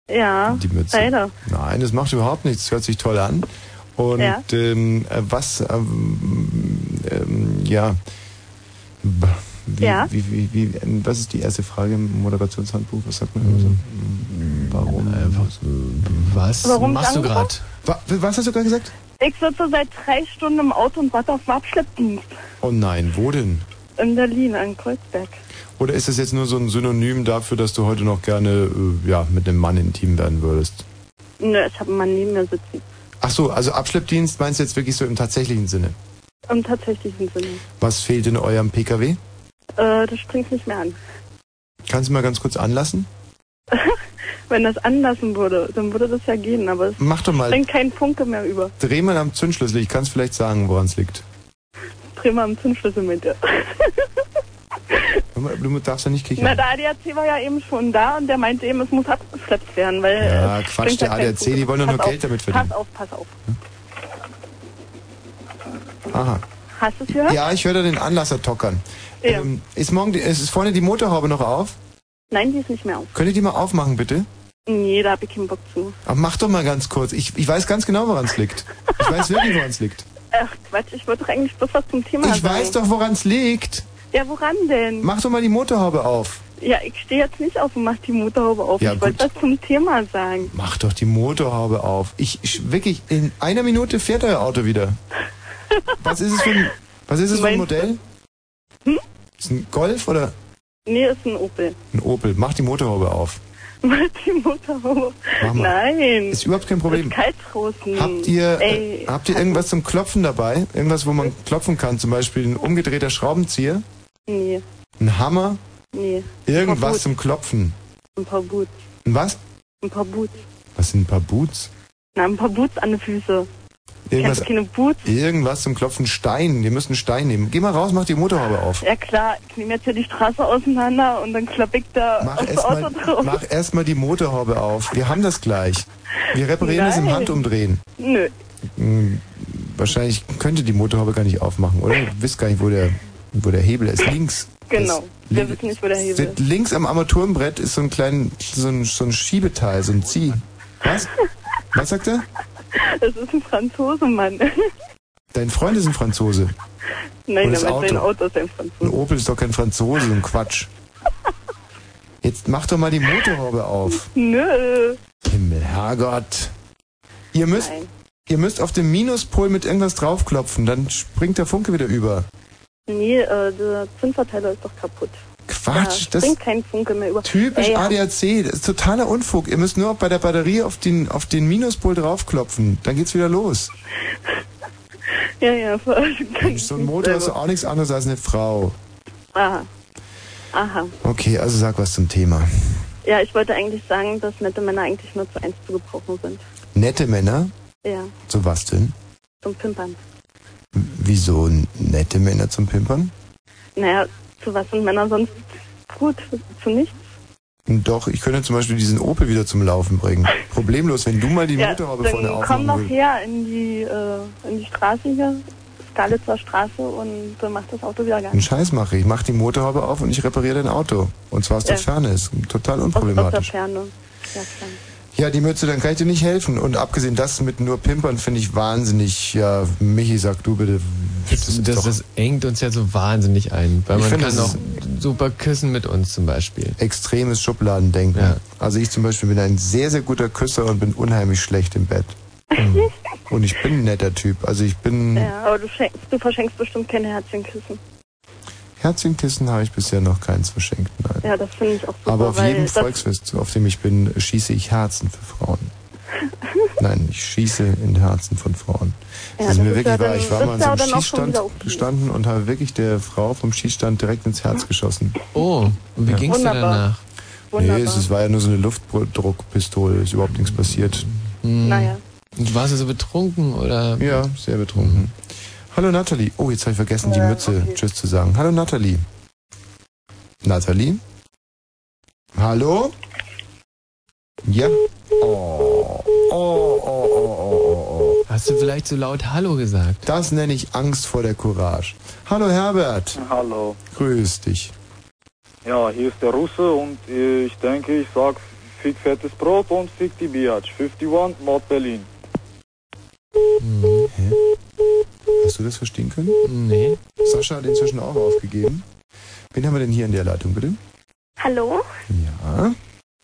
Ja, Die Mütze. leider. Nein, das macht überhaupt nichts. Hört sich toll an. Und Ja. ähm, äh, was, ähm, ähm, ja, wie, Ja. Wie, wie, wie, was ist die erste Frage im Moderationshandbuch? Was sagt man immer so? Warum? Was Warum machst du gerade? Wa was hast du gerade gesagt? Ich sitze seit drei Stunden im Auto und warte auf den Abschleppdienst. Oh nein, wo denn? In Berlin, in Kreuzberg. Oder ist das jetzt nur so ein Synonym dafür, dass du heute noch gerne äh, ja, mit einem Mann intim werden würdest? Nö, ich habe einen Mann neben mir sitzen. Ach so, also Abschleppdienst meinst du jetzt wirklich so im tatsächlichen Sinne? Im tatsächlichen Sinne. Was fehlt in eurem PKW? Äh, das springt nicht mehr an. Kannst du mal ganz kurz anlassen? (laughs) Wenn das anlassen würde, dann würde das ja gehen, aber es Mach doch mal. springt kein Funke mehr über. Dreh mal am Zündschlüssel. Ich kann es vielleicht sagen, woran es liegt. Dreh mal am Zündschlüssel mit dir. (laughs) Du darfst ja nicht Na, kichern. der ADAC war ja eben schon da und der meinte eben, es muss abgeschleppt werden, weil. Ja, Quatsch, der ADAC, die wollen doch nur Pass Geld auf, damit verdienen. Pass auf, pass auf. Aha. Hast du es gehört? Ja, ich höre da den Anlasser tockern. Ja. Ähm, ist, morgen die, ist vorne die Motorhaube noch auf? Nein, die ist nicht mehr auf. Könnt ihr die mal aufmachen, bitte? Nee, da hab ich keinen Bock zu. Ach, mach doch mal ganz kurz. Ich, ich weiß ganz genau, woran es liegt. Ich weiß wirklich, woran es liegt. (laughs) Ach Quatsch, ich wollte doch eigentlich bloß was zum Thema Ich sagen. weiß doch, woran es liegt. Ja, woran denn? Mach doch mal die Motorhaube auf. Ja, ich stehe jetzt nicht auf und mach die Motorhaube auf. Ja, ich wollte was zum Thema sagen. Mach doch die Motorhaube auf. Ich, ich wirklich, in einer Minute fährt euer Auto wieder. (laughs) Was ist es für ein, was ist es für ein? Modell? Hm? Ist ein Golf oder Nee, ist ein Opel. ein Opel? Mach die Motorhaube auf. (laughs) Mach die Motorhaube. Mach mal. Nein. Ist überhaupt kein Problem. Ist kalt draußen. Habt ihr, Ey, äh, habt ihr irgendwas zum Klopfen dabei? Irgendwas, wo man (laughs) klopfen kann? Zum Beispiel ein umgedrehter Schraubenzieher? Nee, Ein Hammer? nee. Irgendwas zum Klopfen? Ein paar Boots. Ein was? Ein paar Boots. Was sind ein paar Boots? Na, ein paar Boots an den Füßen. Irgendwas, keine Boots? irgendwas zum Klopfen. Stein. Wir müssen Stein nehmen. Geh mal raus, mach die Motorhaube auf. Ja klar, ich nehme jetzt hier die Straße auseinander und dann klapp ich da Mach aufs erstmal Auto drauf. mach erst mal die Motorhaube auf. Wir haben das gleich. Wir reparieren das im Nein. Handumdrehen. Nö. Hm, wahrscheinlich könnte die Motorhaube gar nicht aufmachen, oder? Du wisst gar nicht, wo der, wo der Hebel ist. Links. (laughs) Genau. Wir Li- wissen nicht, wo der Hebel ist. Links am Armaturenbrett ist so ein kleinen, so ein, so ein Schiebeteil, so ein Zieh. Was? Was sagt er? (laughs) Das ist ein Franzose, Mann. (laughs) Dein Freund ist ein Franzose. Nein, Und das meint sein Auto? Auto ist ein Ein Franzose. Opel ist doch kein Franzose, so ein Quatsch. Jetzt mach doch mal die Motorhaube auf. Nö. Himmel, Herrgott. Ihr müsst, Nein. ihr müsst auf dem Minuspol mit irgendwas draufklopfen, dann springt der Funke wieder über. Nee, äh, der Zündverteiler ist doch kaputt. Quatsch, da das kein Funke mehr über. typisch Ey, ADAC, das ist totaler Unfug. Ihr müsst nur bei der Batterie auf den, auf den Minuspol draufklopfen, dann geht's wieder los. (laughs) Ja, ja, so ein Motor ist auch nichts anderes als eine Frau. Aha. Aha. Okay, also sag was zum Thema. Ja, ich wollte eigentlich sagen, dass nette Männer eigentlich nur zu eins zu gebrauchen sind. Nette Männer? Ja, Zu was denn? zum Pimpern. Wieso nette Männer zum Pimpern? Naja, zu was sind Männer sonst gut? Zu nichts? Doch, ich könnte zum Beispiel diesen Opel wieder zum Laufen bringen. (laughs) Problemlos, wenn du mal die ja, Motorhaube vorne komm aufmachen doch her in die, äh, in die Straße hier, Skalitzer Straße und dann macht das Auto wieder gar Einen. Scheiß mache ich. Ich mach die Motorhaube auf und ich repariere dein Auto. Und zwar aus der Ja. Ferne. Ist total Aus, aus der unproblematisch. Ferne. Ja, klar. Ja, die Mütze, dann kann ich dir nicht helfen. Und abgesehen das mit nur Pimpern finde ich wahnsinnig. Ja, Michi, sag du bitte. Das, ist das, doch das engt uns ja so wahnsinnig ein, weil Ich man finde, kann auch super küssen mit uns zum Beispiel. extremes Schubladendenken. Ja. Also ich zum Beispiel bin ein sehr, sehr guter Küsser und bin unheimlich schlecht im Bett. Und ich bin ein netter Typ. Also ich bin... Ja, aber du, schenkst, du verschenkst bestimmt keine Herzchenküssen. Herzchenkissen habe ich bisher noch keins verschenkt, nein. Ja, das finde ich auch super, Aber auf jedem Volksfest, auf dem ich bin, schieße ich Herzen für Frauen. (laughs) Nein, ich schieße in Herzen von Frauen. Ja, das ist das mir ist wirklich ja wahr. dann- Ich war mal an so einem Schießstand gestanden und habe wirklich der Frau vom Schießstand direkt ins Herz geschossen. Oh, und wie Ja. ging's dir Wunderbar. danach? Wunderbar. Nee, es, es war ja nur so eine Luftdruckpistole, ist überhaupt nichts passiert. Hm. Naja. Du warst ja so betrunken oder? Ja, sehr betrunken. Hallo Nathalie. Oh, jetzt habe ich vergessen, die Mütze Tschüss zu sagen. Hallo Nathalie. Nathalie? Hallo? Ja. Oh. Oh, oh, oh, oh, oh, oh. Hast du vielleicht so laut Hallo gesagt? Das nenne ich Angst vor der Courage. Hallo Herbert. Hallo. Grüß dich. Ja, hier ist der Russe und äh, ich denke, ich sag fick fettes Brot und fick die Biatch. 51 Mod Berlin. Hä? Hast du das verstehen können? Nee. Sascha hat inzwischen auch aufgegeben. Wen haben wir denn hier in der Leitung, bitte? Hallo, Ja.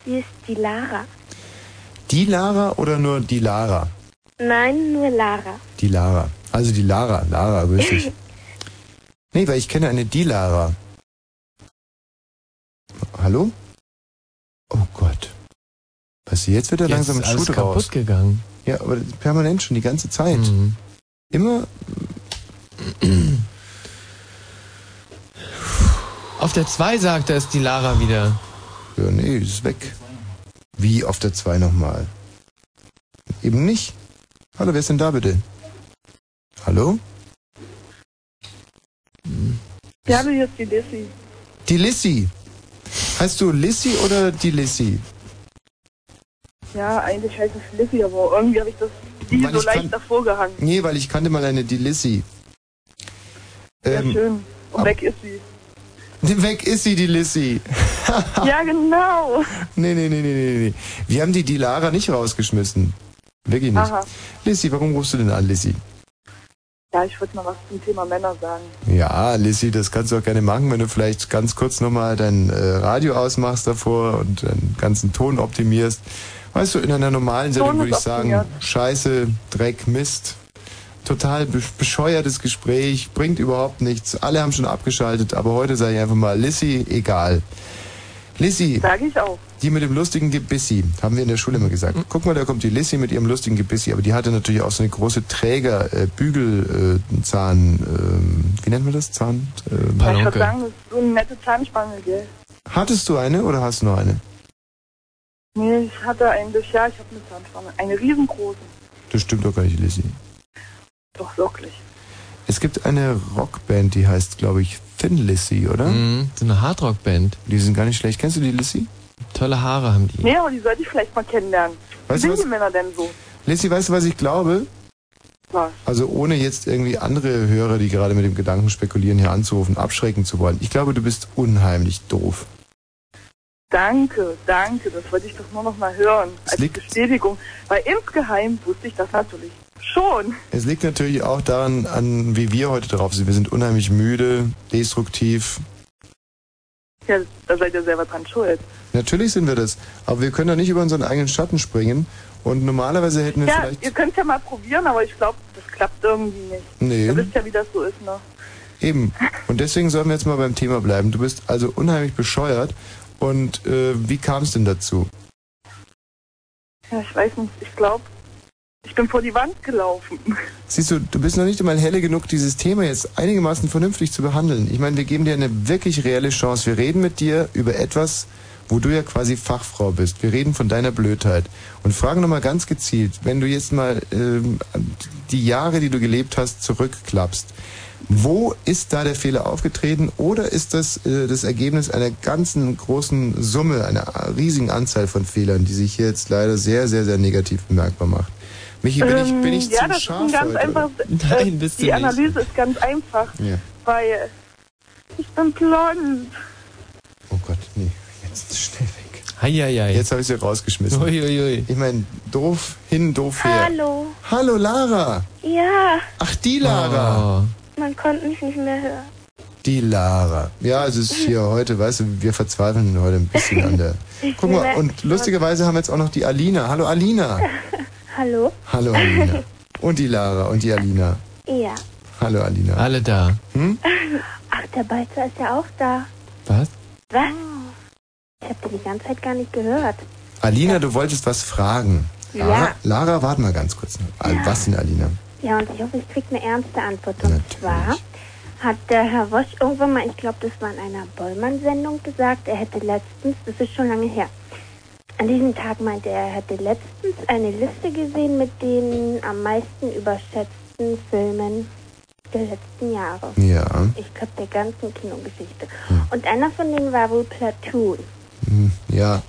hier ist die Lara. Die Lara oder nur die Lara? Nein, nur Lara. Die Lara. Also die Lara. Lara, grüß dich. (laughs) Nee, weil ich kenne eine die Lara. Hallo? Oh Gott. Was jetzt wird er Jetzt langsam alles Schuh kaputt raus. gegangen. Ja, aber permanent schon die ganze Zeit. Mhm. Immer. Auf der 2 sagt er, ist die Lara wieder. Ja, nee, ist weg. Wie auf der 2 nochmal? Eben nicht. Hallo, wer ist denn da bitte? Hallo? Ja, hier ist die Lissy. Die Lissy. Heißt du Lissy oder die Lissy? Ja, eigentlich heißt es Lissy, aber irgendwie habe ich das die Weil so ich leicht kann- davor gehangen. Nee, weil ich kannte mal eine die Lissy. Ja, Ähm, schön. Und weg ist sie. (laughs) Weg ist sie, die Lissy. (laughs) ja, genau. Nee, nee, nee, nee, nee. Wir haben die die Lara nicht rausgeschmissen. Wirklich nicht. Aha. Lissy, warum rufst du denn an, Lissy? Ja, ich wollte mal was zum Thema Männer sagen. Ja, Lissy, das kannst du auch gerne machen, wenn du vielleicht ganz kurz nochmal dein äh, Radio ausmachst davor und deinen ganzen Ton optimierst. Weißt du, in einer normalen Sendung würde ich sagen. Scheiße, Dreck, Mist. Total be bescheuertes Gespräch, bringt überhaupt nichts. Alle haben schon abgeschaltet, aber heute sage ich einfach mal, Lissy, egal. Lissy, Sag ich auch. die mit dem lustigen Gebissi, haben wir in der Schule immer gesagt. Guck mal, da kommt die Lissy mit ihrem lustigen Gebissi, aber die hatte natürlich auch so eine große Träger, äh, Bügel, äh, Zahn, ähm, wie nennt man das? Zahn? Ja, ich würde sagen, das ist so eine nette Zahnspange, gell? Hattest du eine oder hast du noch eine? Nee, ich hatte eigentlich, ja, ich habe eine Zahnspange. Eine riesengroße. Das stimmt doch gar nicht, Lissy. Doch, wirklich. Es gibt eine Rockband, die heißt, glaube ich, Thin Lissy, oder? Mhm, so eine Hardrock-Band. Die sind gar nicht schlecht. Kennst du die Lissy? Tolle Haare haben die. Nee, aber die sollte ich vielleicht mal kennenlernen. Weißt Wie sind die Männer denn so? Lissy, weißt du, was ich glaube? Was? Also ohne jetzt irgendwie andere Hörer, die gerade mit dem Gedanken spekulieren, hier anzurufen, abschrecken zu wollen. Ich glaube, du bist unheimlich doof. Danke, danke, das wollte ich doch nur noch mal hören. Als Bestätigung. Weil insgeheim wusste ich das natürlich schon. Es liegt natürlich auch daran, an wie wir heute drauf sind. Wir sind unheimlich müde, destruktiv. Ja, da seid ihr selber dran schuld. Natürlich sind wir das, aber wir können da nicht über unseren eigenen Schatten springen. Und normalerweise hätten wir Ja, vielleicht... ihr könnt es ja mal probieren, aber ich glaube, das klappt irgendwie nicht. Nee. Ihr wisst ja, wie das so ist, ne? Eben. Und deswegen sollen wir jetzt mal beim Thema bleiben. Du bist also unheimlich bescheuert. Und äh, wie kam es denn dazu? Ja, ich weiß nicht, ich glaube, ich bin vor die Wand gelaufen. (laughs) Siehst du, du bist noch nicht einmal helle genug, dieses Thema jetzt einigermaßen vernünftig zu behandeln. Ich meine, wir geben dir eine wirklich reelle Chance. Wir reden mit dir über etwas, wo du ja quasi Fachfrau bist. Wir reden von deiner Blödheit und fragen nochmal ganz gezielt, wenn du jetzt mal ähm, die Jahre, die du gelebt hast, zurückklappst. Wo ist da der Fehler aufgetreten oder ist das äh, das Ergebnis einer ganzen großen Summe, einer riesigen Anzahl von Fehlern, die sich hier jetzt leider sehr, sehr, sehr negativ bemerkbar macht? Michi, bin ich, bin ich Ähm, ja, zu das scharf ist ein einfach. (laughs) Nein, bist du die nicht. Analyse ist ganz einfach, Ja. weil ich bin blond. Oh Gott, nee, jetzt schnell weg. Heieiei. Jetzt habe ich sie rausgeschmissen. Uiuiui. Ich meine, doof hin, doof her. Hallo. Hallo Lara. Ja, Ach, die Lara. Oh. Man konnte mich nicht mehr hören. Die Lara. Ja, es ist hier heute, weißt du, wir verzweifeln heute ein bisschen an der. (laughs) Guck mal, und lustigerweise haben wir jetzt auch noch die Alina. Hallo Alina. (laughs) Hallo? Hallo Alina. (laughs) Und die Lara und die Alina. Ja. Hallo Alina. Alle da. Hm? Ach, der Beizer ist ja auch da. Was? Was? Ich habe die ganze Zeit gar nicht gehört. Alina, du wolltest was fragen. Ja. Lara, Lara warte mal ganz kurz. Was denn, Alina? Ja, und ich hoffe, ich kriege eine ernste Antwort. Und zwar hat der Herr Wosch irgendwann mal, ich glaube, das war in einer Bollmann-Sendung gesagt, er hätte letztens, das ist schon lange her, An diesem Tag meinte er, er hätte letztens eine Liste gesehen mit den am meisten überschätzten Filmen der letzten Jahre. Ja. Ich glaube, der ganzen Kinogeschichte. Und einer von denen war wohl Platoon. Hm, Ja,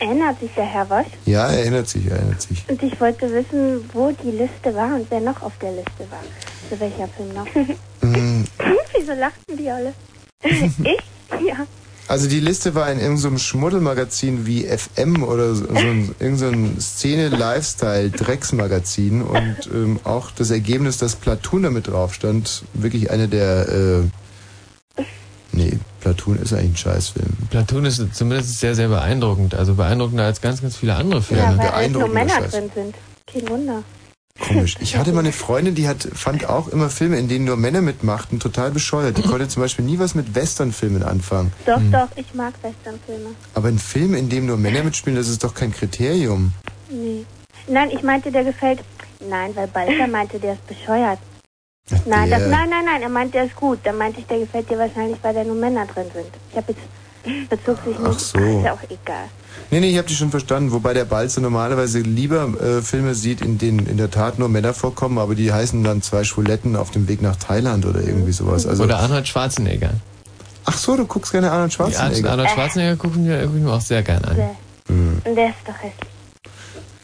Erinnert sich der Herr Wosch? ja, er erinnert sich, er erinnert sich. Und ich wollte wissen, wo die Liste war und wer noch auf der Liste war. Zu welcher Film noch? Hm, Wieso lachten die alle? (laughs) ich? Ja. Also die Liste war in irgendeinem Schmuddelmagazin wie FM oder so, so ein, irgendein Szene-Lifestyle-Drecksmagazin und ähm, auch das Ergebnis, dass Platoon damit drauf stand, wirklich eine der... Äh, nee, Platoon ist eigentlich ein Scheißfilm. Platoon ist zumindest sehr, sehr beeindruckend. Also beeindruckender als ganz, ganz viele andere Filme. Ja, weil halt nur Männer Scheiß. drin sind. Kein Wunder. Komisch. Ich hatte mal eine (laughs) Freundin, die hat, fand auch immer Filme, in denen nur Männer mitmachten, total bescheuert. Die (laughs) konnte zum Beispiel nie was mit Westernfilmen anfangen. Doch, doch, ich mag Westernfilme. Aber ein Film, in dem nur Männer mitspielen, das ist doch kein Kriterium. Nee. Nein, ich meinte, der gefällt. Nein, weil Balzer meinte, der ist bescheuert. Nein, das, nein, nein, nein, er meint, der ist gut. Dann meinte ich, der gefällt dir wahrscheinlich, weil da nur Männer drin sind. Ich habe jetzt bezog sich nicht. Ach so. ist ja auch egal. Nee, nee, ich habe dich schon verstanden. Wobei der Balzer normalerweise lieber äh, Filme sieht, in denen in der Tat nur Männer vorkommen, aber die heißen dann zwei Schwuletten auf dem Weg nach Thailand oder irgendwie sowas. Also, Oder Arnold Schwarzenegger. ach so, du guckst gerne Arnold Ja, Schwarzenegger. Arnold Schwarzenegger gucken wir, gucken wir auch sehr gern an. Hm. Und der ist doch hässlich.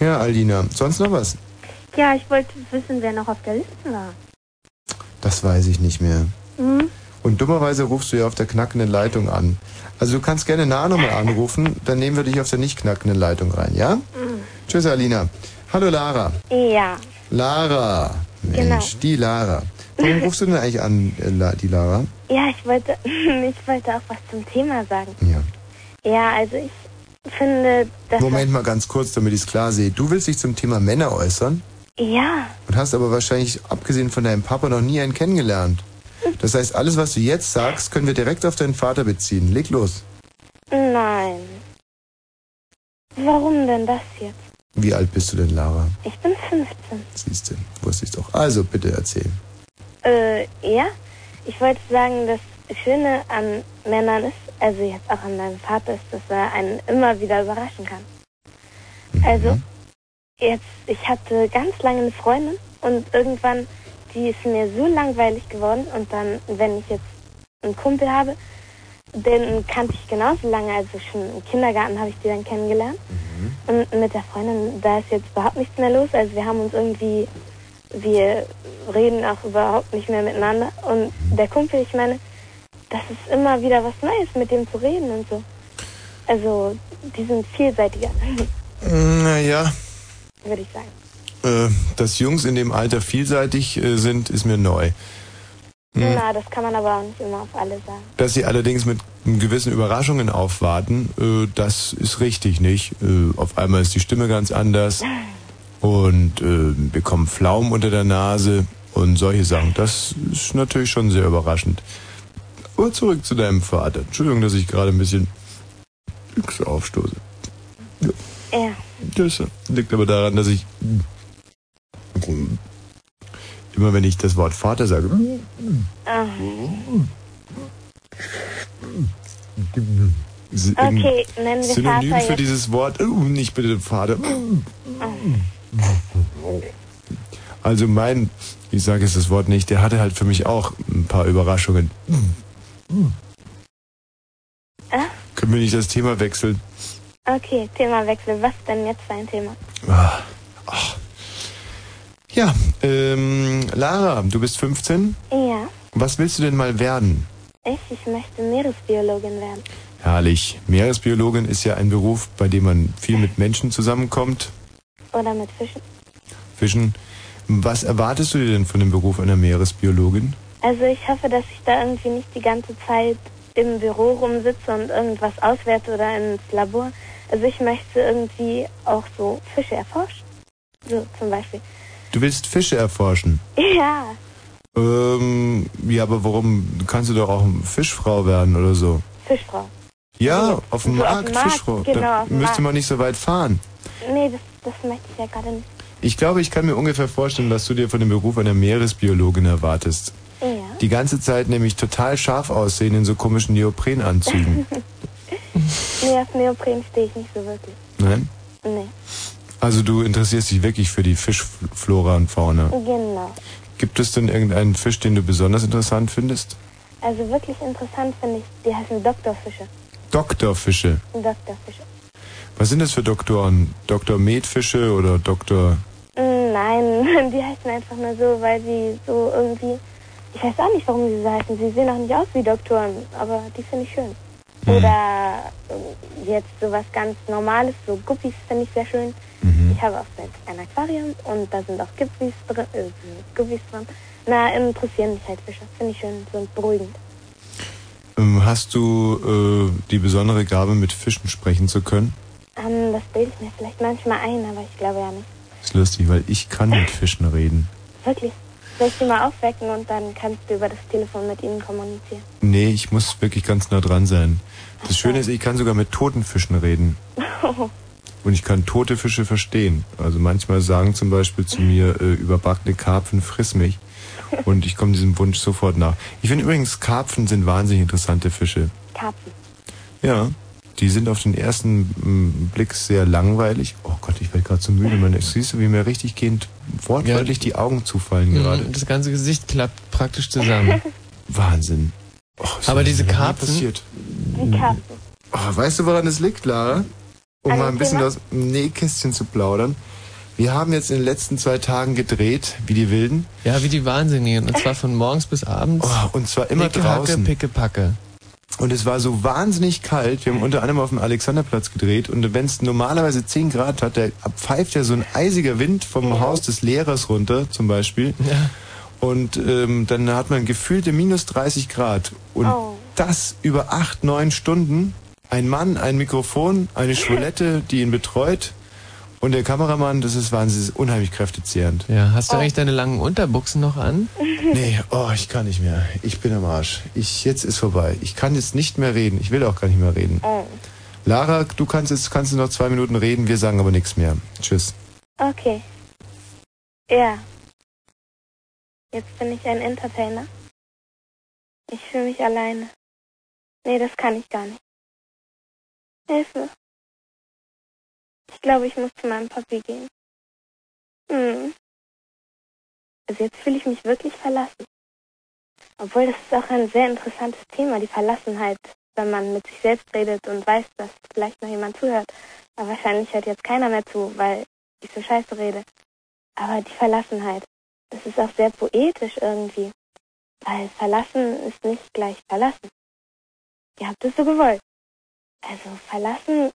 Ja, Aldina. Sonst noch was? Ja, ich wollte wissen, wer noch auf der Liste war. Das weiß ich nicht mehr. Hm? Und dummerweise rufst du ja auf der knackenden Leitung an. Also du kannst gerne nah nochmal anrufen, dann nehmen wir dich auf der nicht knackenden Leitung rein, ja? Tschüss, Alina. Hallo, Lara. Ja. Lara. Mensch, Genau. die Lara. Warum (laughs) rufst du denn eigentlich an, äh, die Lara? Ja, ich wollte, (laughs) ich wollte auch was zum Thema sagen. Ja. Ja, also ich finde, dass Moment mal ganz kurz, damit ich es klar sehe. Du willst dich zum Thema Männer äußern ja, und hast aber wahrscheinlich, abgesehen von deinem Papa, noch nie einen kennengelernt. Das heißt, alles, was du jetzt sagst, können wir direkt auf deinen Vater beziehen. Leg los. nein. Warum denn das jetzt? Wie alt bist du denn, Lara? Ich bin 15. Siehst du, wusste ich doch. Also, bitte erzähl. Äh, ja, ich wollte sagen, das Schöne an Männern ist, also jetzt auch an meinem Vater, ist, dass er einen immer wieder überraschen kann. Also, jetzt, ich hatte ganz lange eine Freundin und irgendwann, die ist mir so langweilig geworden und dann, wenn ich jetzt einen Kumpel habe, den kannte ich genauso lange, also schon im Kindergarten habe ich die dann kennengelernt. Und mit der Freundin, da ist jetzt überhaupt nichts mehr los. Also wir haben uns irgendwie, wir reden auch überhaupt nicht mehr miteinander. Und der Kumpel, ich meine, das ist immer wieder was Neues, mit dem zu reden und so. Also, die sind vielseitiger, Naja, würde ich sagen. äh, dass Jungs in dem Alter vielseitig äh, sind, ist mir neu. Hm. Na, das kann man aber auch nicht immer auf alle sagen. Dass sie allerdings mit gewissen Überraschungen aufwarten, äh, das ist richtig, nicht? Auf einmal ist die Stimme ganz anders (laughs) und bekommen Pflaumen unter der Nase und solche Sachen. Das ist natürlich schon sehr überraschend. Aber zurück zu deinem Vater. Entschuldigung, dass ich gerade ein bisschen aufstoße. Ja. Das liegt aber daran, dass ich immer wenn ich das Wort Vater sage, Ah. Okay, nennen wir Synonym Vater für jetzt. dieses Wort, oh, nicht bitte Vater. Also mein, ich sage jetzt das Wort nicht, der hatte halt für mich auch ein paar Überraschungen. Ah, Können wir nicht das Thema wechseln? Okay, Themawechsel. Was denn jetzt für ein Thema? Ah, ach. Ja, ähm, Lara, du bist 15. Ja, Was willst du denn mal werden? ich, ich möchte Meeresbiologin werden. Herrlich. Meeresbiologin ist ja ein Beruf, bei dem man viel mit Menschen zusammenkommt, Oder mit Fischen. Fischen. Was erwartest du dir denn von dem Beruf einer Meeresbiologin? Also ich hoffe, dass ich da irgendwie nicht die ganze Zeit im Büro rumsitze und irgendwas auswerte oder ins Labor. Also ich möchte irgendwie auch so Fische erforschen. So zum Beispiel. Du willst Fische erforschen. (laughs) Ja, Ähm, ja, aber warum kannst du doch auch Fischfrau werden oder so? Fischfrau. Ja, auf dem So Markt, Markt, Fischfrau. genau, da müsste Markt. man nicht so weit fahren. Nee, das, das möchte ich ja gerade nicht. Ich glaube, ich kann mir ungefähr vorstellen, was du dir von dem Beruf einer Meeresbiologin erwartest. Ja. Die ganze Zeit nämlich total scharf aussehen in so komischen Neoprenanzügen. (laughs) Nee, auf Neopren stehe ich nicht so wirklich. Nein? Nee. Also du interessierst dich wirklich für die Fischflora und Fauna. Genau. Gibt es denn irgendeinen Fisch, den du besonders interessant findest? Also wirklich interessant finde ich, die heißen Doktorfische. Doktorfische. Doktorfische. Was sind das für Doktoren? Doktor Metfische oder Doktor... Nein, (laughs) die heißen einfach nur so, weil sie so irgendwie. Ich weiß auch nicht, warum sie so heißen. Sie sehen auch nicht aus wie Doktoren, aber die finde ich schön. Oder äh, jetzt sowas ganz Normales, so Guppies finde ich sehr schön. Ich habe auch selbst ein Aquarium und da sind auch Guppies drin. Äh, Guppies drin. Na, interessieren mich halt Fische. Finde ich schön, sind beruhigend. Ähm, hast du äh, die besondere Gabe, mit Fischen sprechen zu können? Ähm, das bilde ich mir vielleicht manchmal ein, aber ich glaube ja nicht. ist lustig, weil ich kann mit Fischen reden. Wirklich. Soll ich sie mal aufwecken und dann kannst du über das Telefon mit ihnen kommunizieren? Nee, ich muss wirklich ganz nah dran sein. Das Schöne ist, ich kann sogar mit toten Fischen reden. (laughs) Und ich kann tote Fische verstehen. Also manchmal sagen zum Beispiel zu mir, äh, überbackene Karpfen, friss mich. Und ich komme diesem Wunsch sofort nach. Ich finde übrigens, Karpfen sind wahnsinnig interessante Fische. Karpfen. Ja, die sind auf den ersten mm, Blick sehr langweilig. Oh Gott, ich werde gerade so müde. Man, siehst du, wie mir richtig gehend wortwörtlich die Augen zufallen gerade. Mhm, Das ganze Gesicht klappt praktisch zusammen. (laughs) Wahnsinn. Aber diese Karpfen. passiert. Die Karpfen. Oh, weißt du, woran es liegt, Lara? Um An mal ein bisschen Thema? aus dem Nähkästchen zu plaudern. Wir haben jetzt in den letzten zwei Tagen gedreht, wie die Wilden. Ja, wie die Wahnsinnigen. Und zwar (laughs) von morgens bis abends. Oh, und zwar immer Picke, draußen. Hacke, picke, packe. Und es war so wahnsinnig kalt. Wir haben unter anderem auf dem Alexanderplatz gedreht. Und wenn es normalerweise 10 Grad hat, da pfeift ja so ein eisiger Wind vom Haus des Lehrers runter, zum Beispiel. Und ähm, dann hat man gefühlte minus 30 Grad. Und Oh. das über acht, neun Stunden. Ein Mann, ein Mikrofon, eine Schwulette, die ihn betreut. Und der Kameramann, das ist wahnsinnig, das ist unheimlich kräftezehrend. Ja, hast du eigentlich deine langen Unterbuchsen noch an? (laughs) Nee, oh, ich kann nicht mehr. Ich bin am Arsch. Ich, jetzt ist vorbei. Ich kann jetzt nicht mehr reden. Ich will auch gar nicht mehr reden. Oh. Lara, du kannst jetzt kannst du noch zwei Minuten reden, wir sagen aber nichts mehr. Tschüss. Okay. Ja. Jetzt bin ich ein Entertainer. Ich fühle mich alleine. Nee, das kann ich gar nicht. Hilfe. Ich glaube, ich muss zu meinem Papi gehen. Hm. Also jetzt fühle ich mich wirklich verlassen. Obwohl das ist auch ein sehr interessantes Thema, die Verlassenheit, wenn man mit sich selbst redet und weiß, dass vielleicht noch jemand zuhört. Aber wahrscheinlich hört jetzt keiner mehr zu, weil ich so scheiße rede. Aber die Verlassenheit, das ist auch sehr poetisch irgendwie. Weil verlassen ist nicht gleich verlassen. Ihr habt es so gewollt. Also verlassen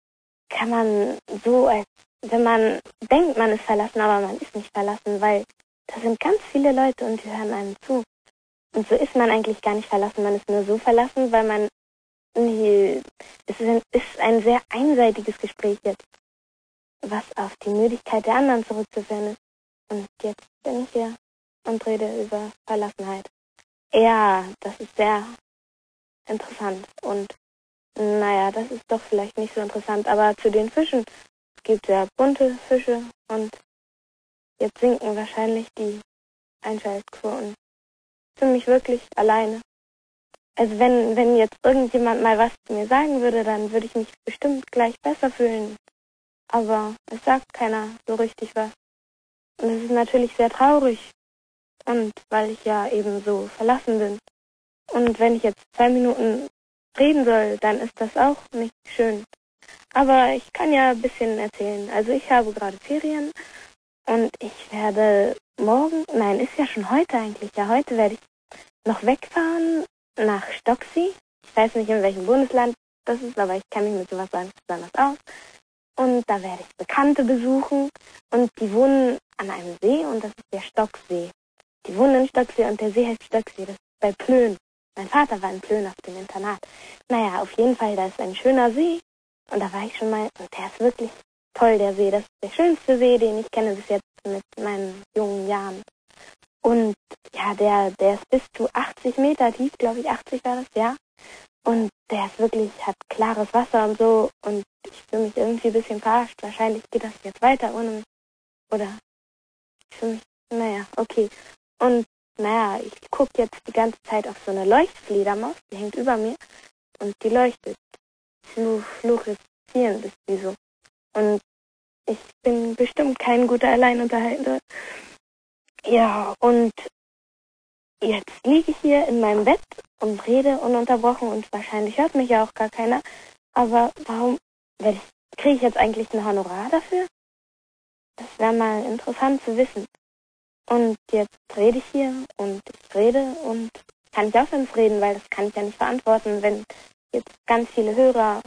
kann man so, als wenn man denkt, man ist verlassen, aber man ist nicht verlassen, weil da sind ganz viele Leute und die hören einem zu. Und so ist man eigentlich gar nicht verlassen. Man ist nur so verlassen, weil man nie, es ist ein, ist ein sehr einseitiges Gespräch jetzt, was auf die Müdigkeit der anderen zurückzuführen ist. Und jetzt bin ich hier und rede über Verlassenheit. Ja, das ist sehr interessant und naja, das ist doch vielleicht nicht so interessant, aber zu den Fischen. Es gibt ja bunte Fische und jetzt sinken wahrscheinlich die Einschaltquoten. Für mich wirklich alleine. Also wenn, wenn jetzt irgendjemand mal was zu mir sagen würde, dann würde ich mich bestimmt gleich besser fühlen. Aber es sagt keiner so richtig was. Und es ist natürlich sehr traurig. Und weil ich ja eben so verlassen bin. Und wenn ich jetzt zwei Minuten reden soll, dann ist das auch nicht schön. Aber ich kann ja ein bisschen erzählen. Also ich habe gerade Ferien und ich werde morgen, nein, ist ja schon heute eigentlich, ja heute werde ich noch wegfahren nach Stocksee. Ich weiß nicht, in welchem Bundesland das ist, aber ich kenne mich mit sowas besonders aus. Und da werde ich Bekannte besuchen und die wohnen an einem See und das ist der Stocksee. Die wohnen in Stocksee und der See heißt Stocksee, das ist bei Plön. Mein Vater war in Plön auf dem Internat. Naja, auf jeden Fall, da ist ein schöner See und da war ich schon mal und der ist wirklich toll, der See. Das ist der schönste See, den ich kenne bis jetzt mit meinen jungen Jahren. Und ja, der, der ist bis zu 80 Meter tief, glaube ich, 80 war das, ja. Und der ist wirklich, hat klares Wasser und so. Und ich fühle mich irgendwie ein bisschen verarscht. Wahrscheinlich geht das jetzt weiter ohne mich. Oder ich fühle mich, naja, okay. Und naja, ich gucke jetzt die ganze Zeit auf so eine Leuchtfledermaus, die hängt über mir und die leuchtet. zu fluoreszieren ist die so. Und ich bin bestimmt kein guter Alleinunterhalter. Ja, und jetzt liege ich hier in meinem Bett und rede ununterbrochen und wahrscheinlich hört mich ja auch gar keiner. Aber warum kriege ich jetzt eigentlich ein Honorar dafür? Das wäre mal interessant zu wissen. Und jetzt rede ich hier und ich rede und kann ich aufhören zu reden, weil das kann ich ja nicht verantworten, wenn jetzt ganz viele Hörer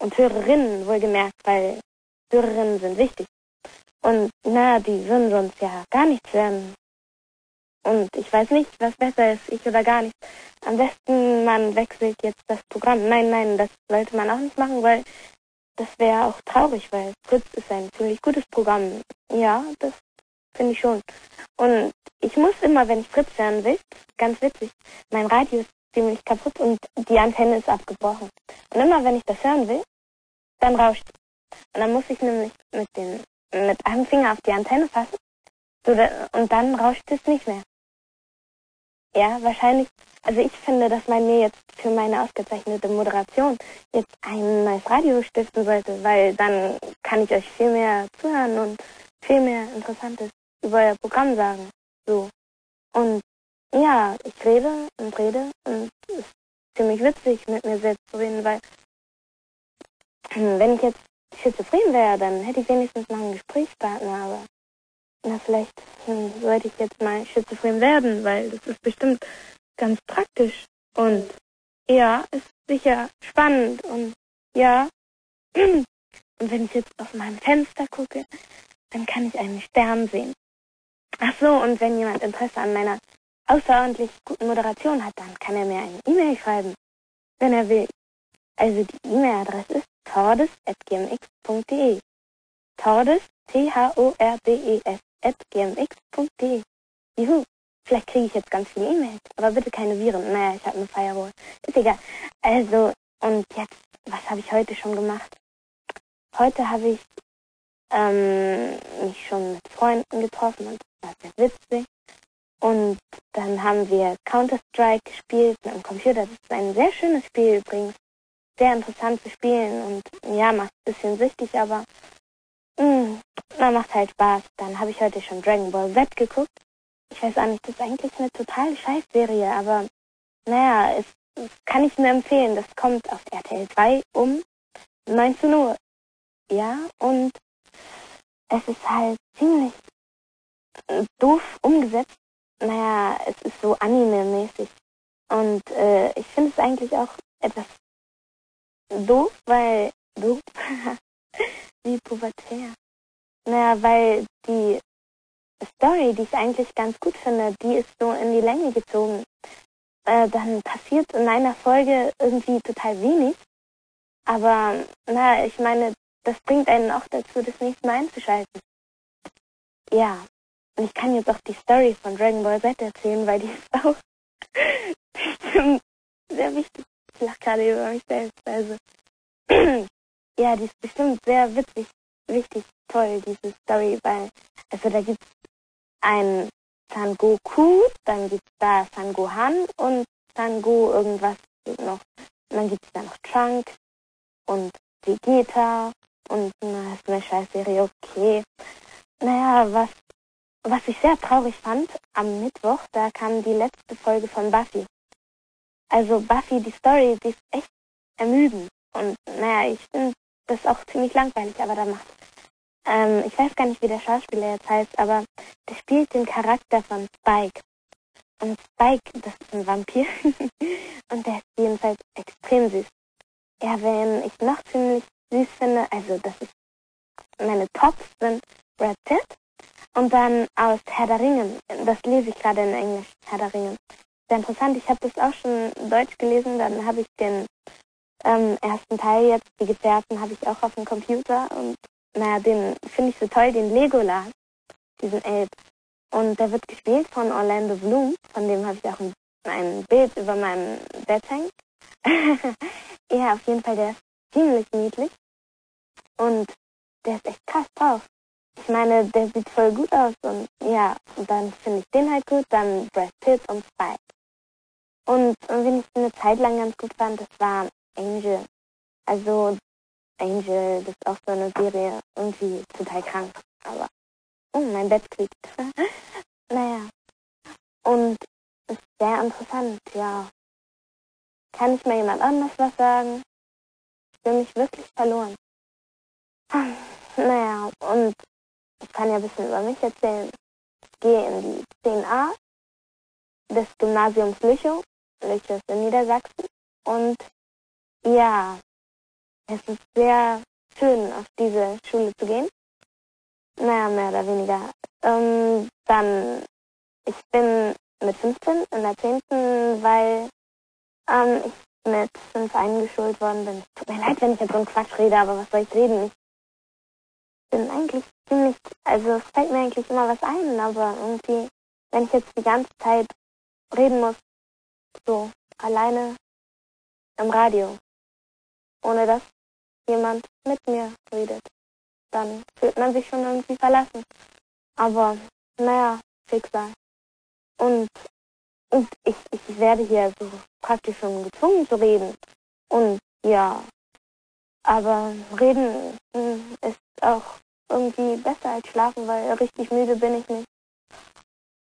und Hörerinnen wohlgemerkt, weil Hörerinnen sind wichtig. Und na, die würden sonst ja gar nichts hören. Und ich weiß nicht, was besser ist, ich oder gar nicht. Am besten, man wechselt jetzt das Programm. Nein, nein, das sollte man auch nicht machen, weil das wäre auch traurig, weil Fritz ist ein ziemlich gutes Programm. Ja, das finde ich schon. Und ich muss immer, wenn ich Fritz hören will, ganz witzig, mein Radio ist ziemlich kaputt und die Antenne ist abgebrochen. Und immer, wenn ich das hören will, dann rauscht es. Und dann muss ich nämlich mit, den, mit einem Finger auf die Antenne fassen so, da, und dann rauscht es nicht mehr. Ja, wahrscheinlich. Also ich finde, dass man mir jetzt für meine ausgezeichnete Moderation jetzt ein neues Radio stiften sollte, weil dann kann ich euch viel mehr zuhören und viel mehr Interessantes über euer Programm sagen. So. Und ja, ich rede und rede und es ist ziemlich witzig, mit mir selbst zu reden, weil wenn ich jetzt schizophren wäre, dann hätte ich wenigstens noch einen Gesprächspartner, aber na, vielleicht hm, sollte ich jetzt mal schizophren werden, weil das ist bestimmt ganz praktisch. Und ja, ist sicher spannend und ja. (clears throat) Und wenn ich jetzt aus meinem Fenster gucke, dann kann ich einen Stern sehen. Ach so, und wenn jemand Interesse an meiner außerordentlich guten Moderation hat, dann kann er mir eine E-Mail schreiben, wenn er will. Also die E-Mail-Adresse ist tordes.gmx.de. Tordes, T-H-O-R-D-E-S, at gmx.de. Juhu, vielleicht kriege ich jetzt ganz viele E-Mails, aber bitte keine Viren. Naja, ich habe eine Firewall. Ist egal. Also, und jetzt, was habe ich heute schon gemacht? Heute habe ich ähm, mich schon mit Freunden getroffen und das war sehr witzig. Und dann haben wir Counter-Strike gespielt mit dem Computer. Das ist ein sehr schönes Spiel übrigens. Sehr interessant zu spielen und ja, macht ein bisschen süchtig, aber mh, na, macht halt Spaß. Dann habe ich heute schon Dragon Ball Z geguckt. Ich weiß auch nicht, das ist eigentlich eine total scheiß Serie, aber naja, es, es kann ich nur empfehlen. Das kommt auf RTL 2 um 19 Uhr. Ja, und es ist halt ziemlich doof umgesetzt. Naja, es ist so anime-mäßig. Und äh, ich finde es eigentlich auch etwas doof, weil (laughs) doof, wie pubertär. Naja, weil die Story, die ich eigentlich ganz gut finde, die ist so in die Länge gezogen. Äh, dann passiert in einer Folge irgendwie total wenig. Aber, na, ich meine, das bringt einen auch dazu, das nächste Mal einzuschalten. Ja, und ich kann jetzt auch die Story von Dragon Ball Z erzählen, weil die ist auch bestimmt sehr wichtig. Ich lache gerade über mich selbst. Also, ja, die ist bestimmt sehr witzig, wichtig, toll, diese Story, weil, also da gibt's ein San Goku, dann gibt's da San Gohan und San Go irgendwas noch. Und dann gibt's da noch Trunk und Vegeta und na, ist eine Scheißserie, okay. Naja, was, was ich sehr traurig fand, am Mittwoch, da kam die letzte Folge von Buffy. Also Buffy, die Story, die ist echt ermüdend. Und naja, ich finde das auch ziemlich langweilig, aber da macht. Ähm, ich weiß gar nicht, wie der Schauspieler jetzt heißt, aber der spielt den Charakter von Spike. Und Spike, das ist ein Vampir. (laughs) und der ist jedenfalls extrem süß. Ja, wenn ich noch ziemlich süß finde, also das ist meine Tops sind Brad Pitt und dann aus Herr der Ringen. Das lese ich gerade in Englisch, Herr der Ringen. Sehr interessant, ich habe das auch schon Deutsch gelesen, dann habe ich den ähm, ersten Teil jetzt, die Gefährten, habe ich auch auf dem Computer und naja, den finde ich so toll, den Legolas, diesen Elb. Und der wird gespielt von Orlando Bloom, von dem habe ich auch ein, ein Bild über meinem Bett hängen. (laughs) ja, auf jeden Fall, der ist ziemlich niedlich. Und der ist echt krass drauf. Ich meine, der sieht voll gut aus und ja, und dann finde ich den halt gut, dann Brad Pitt und Spike. Und, und wen ich eine Zeit lang ganz gut fand, das war Angel. Also Angel, das ist auch so eine Serie, irgendwie total krank. Aber oh, mein Bett quiekt. (laughs) naja. Und ist sehr interessant, ja. Kann ich mal jemand anders was sagen? Bin mich wirklich verloren. Naja, und ich kann ja ein bisschen über mich erzählen. Ich gehe in die 10a des Gymnasiums Lüchow. Lüchow ist in Niedersachsen. Und ja, es ist sehr schön, auf diese Schule zu gehen. Naja, mehr oder weniger. Ähm, dann, ich bin mit 15 in der 10., weil ähm, ich mit 5 eingeschult worden bin. Tut mir leid, wenn ich jetzt so einen Quatsch rede, aber was soll ich reden? Ich bin eigentlich ziemlich, also es fällt mir eigentlich immer was ein, aber irgendwie, wenn ich jetzt die ganze Zeit reden muss, so alleine im Radio, ohne dass jemand mit mir redet, dann fühlt man sich schon irgendwie verlassen. Aber naja, Schicksal. Und, und ich, ich werde hier so praktisch schon gezwungen zu reden. Und ja, aber reden hm, ist auch irgendwie besser als schlafen, weil richtig müde bin ich nicht.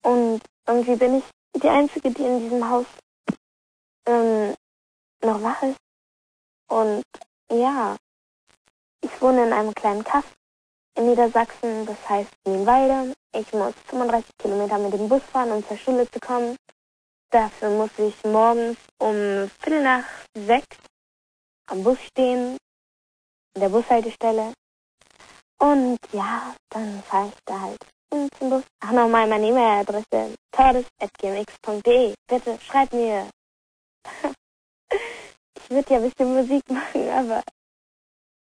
Und irgendwie bin ich die Einzige, die in diesem Haus ähm, noch wach ist. Und ja, ich wohne in einem kleinen Kaff in Niedersachsen, das heißt Nienwalde. Ich muss 35 Kilometer mit dem Bus fahren, um zur Schule zu kommen. Dafür muss ich morgens um Viertel nach sechs am Bus stehen, in der Bushaltestelle. Und ja, dann fahre ich da halt zum Bus. Ach, nochmal meine E-Mail-Adresse, tordes.gmx.de. Bitte, schreib mir. (laughs) ich würde ja ein bisschen Musik machen, aber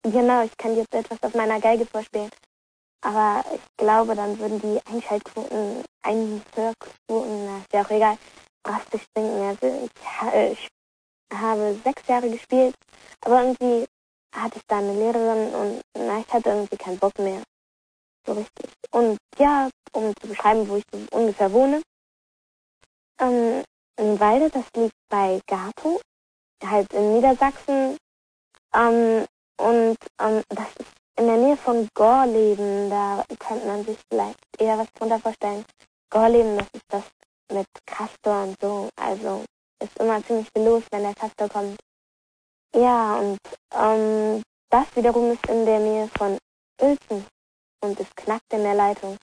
genau, ich kann jetzt etwas auf meiner Geige vorspielen. Aber ich glaube, dann würden die Einschaltquoten, Einhörquoten, ist ja auch egal, drastisch sinken. Also ich, äh, ich habe sechs Jahre gespielt, aber irgendwie hatte ich da eine Lehrerin und na, ich hatte irgendwie keinen Bock mehr. So richtig. Und ja, um zu beschreiben, wo ich so ungefähr wohne. Ähm, in Walde, das liegt bei Gato, halt in Niedersachsen. Ähm, und ähm, das ist in der Nähe von Gorleben, da könnte man sich vielleicht eher was drunter vorstellen. Gorleben, das ist das mit Castor und so. Also ist immer ziemlich viel los, wenn der Castor kommt. Ja, und ähm, das wiederum ist in der Nähe von Uelzen und es knackt in der Leitung.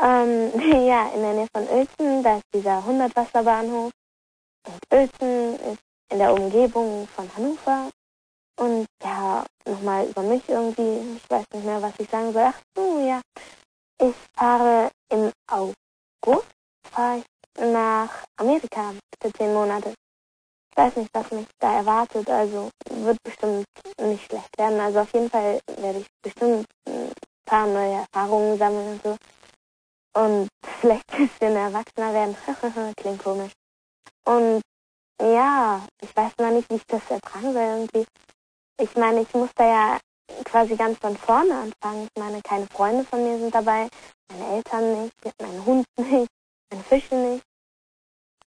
Ähm, (laughs) ja, in der Nähe von Uelzen, da ist dieser 100-Wasserbahnhof. Und Uelzen ist in der Umgebung von Hannover. Und ja, nochmal über mich irgendwie, ich weiß nicht mehr, was ich sagen soll. Ach so, ja. Ich fahre im August, fahre ich nach Amerika für zehn Monate ich weiß nicht, was mich da erwartet. Also wird bestimmt nicht schlecht werden. Also auf jeden Fall werde ich bestimmt ein paar neue Erfahrungen sammeln und so. Und (laughs) vielleicht ein bisschen erwachsener werden. (laughs) Klingt komisch. Und ja, ich weiß noch nicht, wie ich das ertragen soll irgendwie. Ich meine, ich muss da ja quasi ganz von vorne anfangen. Ich meine, keine Freunde von mir sind dabei, meine Eltern nicht, mein Hund nicht, Fische nicht.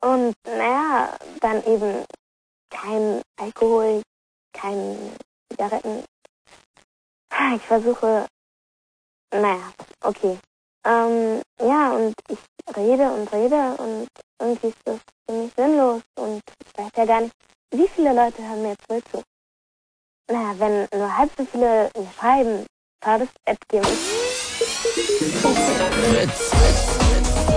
Und naja, dann eben kein Alkohol, kein Zigaretten. Ich versuche, naja, okay. Ähm, ja, und ich rede und rede und irgendwie ist das ziemlich sinnlos und ich weiß ja gar nicht, wie viele Leute hören mir jetzt wohl zu. Naja, wenn nur halb so viele mir schreiben, war das App Fritz.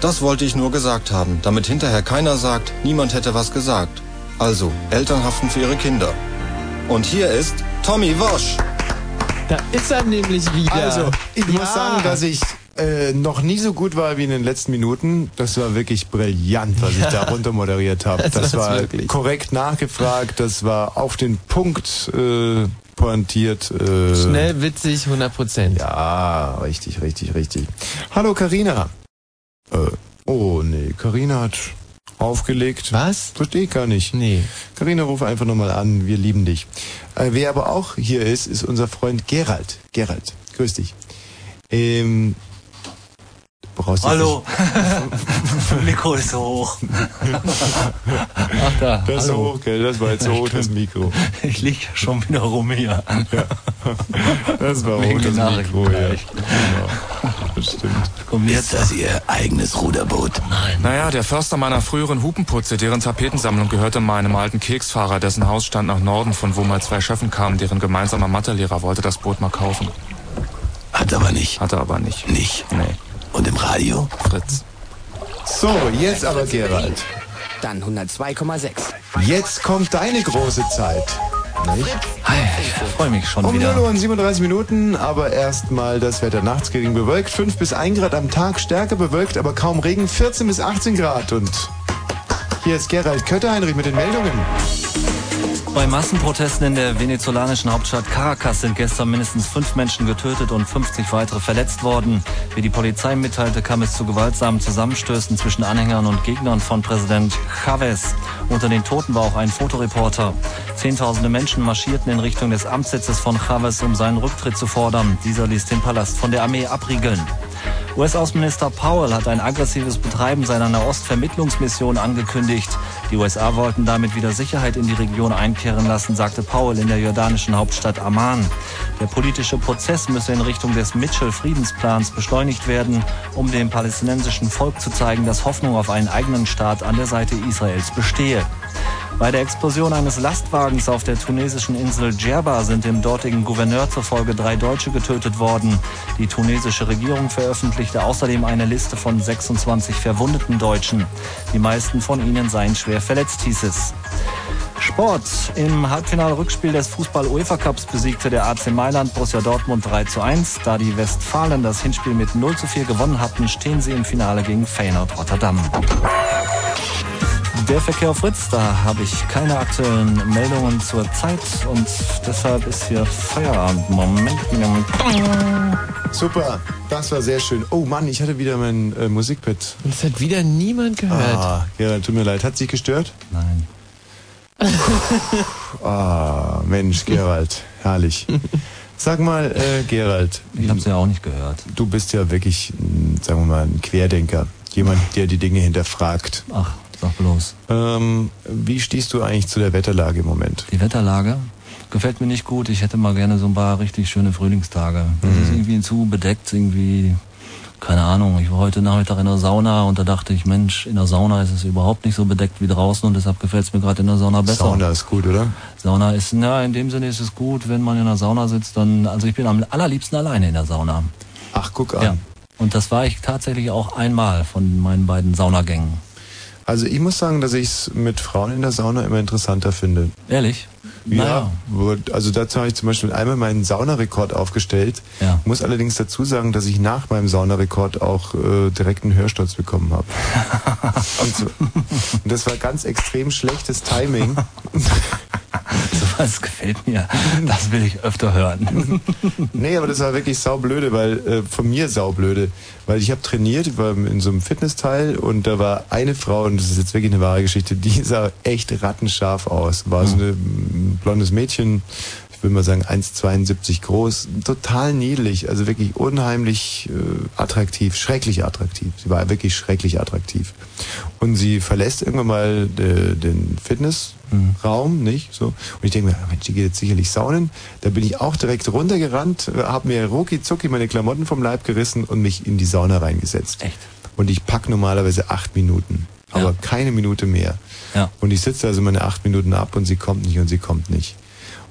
Das wollte ich nur gesagt haben, damit hinterher keiner sagt, niemand hätte was gesagt. Also, Eltern haften für ihre Kinder. Und hier ist Tommy Wosch. Da ist er nämlich wieder. Also, ich Ja. muss sagen, dass ich äh, noch nie so gut war wie in den letzten Minuten. Das war wirklich brillant, was ich (laughs) da runter moderiert habe. Das Das, war wirklich. korrekt nachgefragt, das war auf den Punkt äh, pointiert. Äh, Schnell, witzig, 100 Prozent. Ja, richtig, richtig, richtig. Hallo Karina. Äh, oh nee, Karina hat aufgelegt. Was? Verstehe ich gar nicht. Nee. Karina, ruf einfach nochmal an, wir lieben dich. Äh, wer aber auch hier ist, ist unser Freund Gerald. Gerald, grüß dich. Ähm, du brauchst jetzt Hallo. (laughs) Mikro ist so hoch. Ach da. Das ist hallo. hoch, gell? Das war jetzt so hoch, das Mikro. Ich lieg ja schon wieder rum hier. Das war Wegen hoch, das Mikro, ja. Genau. Das stimmt. Ist das Ihr eigenes Ruderboot? Nein. Naja, der Förster meiner früheren Hupenputze, deren Tapetensammlung gehörte meinem alten Keksfahrer, dessen Haus stand nach Norden, von wo mal zwei Schöffen kamen, deren gemeinsamer Mathelehrer wollte das Boot mal kaufen. Hat aber nicht. Hat er aber nicht. Nicht. Nee. Und im Radio? Fritz. So, jetzt aber Gerald. Dann 102,6. Jetzt kommt deine große Zeit. Ich freue mich schon Um wieder. 0 Uhr und 37 Minuten, aber erstmal das Wetter nachts gering bewölkt. 5 bis 1 Grad am Tag, stärker bewölkt, aber kaum Regen. 14 bis 18 Grad. Und hier ist Gerald Kötterheinrich mit den Meldungen. Bei Massenprotesten in der venezolanischen Hauptstadt Caracas sind gestern mindestens fünf Menschen getötet und 50 weitere verletzt worden. Wie die Polizei mitteilte, kam es zu gewaltsamen Zusammenstößen zwischen Anhängern und Gegnern von Präsident Chavez. Unter den Toten war auch ein Fotoreporter. Zehntausende Menschen marschierten in Richtung des Amtssitzes von Chavez, um seinen Rücktritt zu fordern. Dieser ließ den Palast von der Armee abriegeln. US-Außenminister Powell hat ein aggressives Betreiben seiner Nahostvermittlungsmission angekündigt. Die USA wollten damit wieder Sicherheit in die Region einkehren lassen, sagte Powell in der jordanischen Hauptstadt Amman. Der politische Prozess müsse in Richtung des Mitchell-Friedensplans beschleunigt werden, um dem palästinensischen Volk zu zeigen, dass Hoffnung auf einen eigenen Staat an der Seite Israels bestehe. Bei der Explosion eines Lastwagens auf der tunesischen Insel Djerba sind dem dortigen Gouverneur zufolge drei Deutsche getötet worden. Die tunesische Regierung veröffentlichte außerdem eine Liste von 26 verwundeten Deutschen. Die meisten von ihnen seien schwer verletzt, hieß es. Sport. Im Halbfinalrückspiel des Fußball-UEFA-Cups besiegte der AC Mailand Borussia Dortmund 3 zu 1. Da die Westfalen das Hinspiel mit 0 zu 4 gewonnen hatten, stehen sie im Finale gegen Feyenoord Rotterdam. Der Verkehr auf Fritz, da habe ich keine aktuellen Meldungen zur Zeit und deshalb ist hier Feierabend. Moment. Super, das war sehr schön. Oh Mann, ich hatte wieder mein äh, Musikpad. Und es hat wieder niemand gehört. Ah, Gerald, tut mir leid. Hat sich gestört? Nein. Ah, Mensch, Gerald, herrlich. Sag mal, äh, Gerald. Ich hab's ja auch nicht gehört. Du bist ja wirklich, mh, sagen wir mal, ein Querdenker. Jemand, der die Dinge hinterfragt. Ach, sag bloß. Ähm, wie stehst du eigentlich zu der Wetterlage im Moment? Die Wetterlage gefällt mir nicht gut. Ich hätte mal gerne so ein paar richtig schöne Frühlingstage. Das ist irgendwie zu bedeckt, irgendwie, keine Ahnung. Ich war heute Nachmittag in der Sauna und da dachte ich, Mensch, in der Sauna ist es überhaupt nicht so bedeckt wie draußen und deshalb gefällt es mir gerade in der Sauna besser. Sauna ist gut, oder? Sauna ist, na, in dem Sinne ist es gut, wenn man in der Sauna sitzt, dann, also ich bin am allerliebsten alleine in der Sauna. Ach, guck an. Ja. Und das war ich tatsächlich auch einmal von meinen beiden Saunagängen. Also ich muss sagen, dass ich es mit Frauen in der Sauna immer interessanter finde. Ehrlich? Ja, Naja. also dazu habe ich zum Beispiel einmal meinen Saunarekord aufgestellt. Ja. Muss allerdings dazu sagen, dass ich nach meinem Saunarekord auch äh, direkt einen Hörsturz bekommen habe. (laughs) und, so, und das war ganz extrem schlechtes Timing. (laughs) (laughs) Sowas gefällt mir. Das will ich öfter hören. (laughs) nee, aber das war wirklich saublöde, weil äh, von mir saublöde, weil ich habe trainiert, war in so einem Fitnessteil und da war eine Frau und das ist jetzt wirklich eine wahre Geschichte, die sah echt rattenscharf aus, war so eine, ein blondes Mädchen, ich will mal sagen 1,72 groß, total niedlich, also wirklich unheimlich äh, attraktiv, schrecklich attraktiv. Sie war wirklich schrecklich attraktiv. Und sie verlässt irgendwann mal äh, den Fitnessraum, nicht? So. Und ich denke mir, Mensch, die geht jetzt sicherlich saunen. Da bin ich auch direkt runtergerannt, habe mir rucki zucki meine Klamotten vom Leib gerissen und mich in die Sauna reingesetzt. Echt? Und ich pack normalerweise acht Minuten, aber keine Minute mehr. Ja. Und ich sitze also meine acht Minuten ab und sie kommt nicht und sie kommt nicht.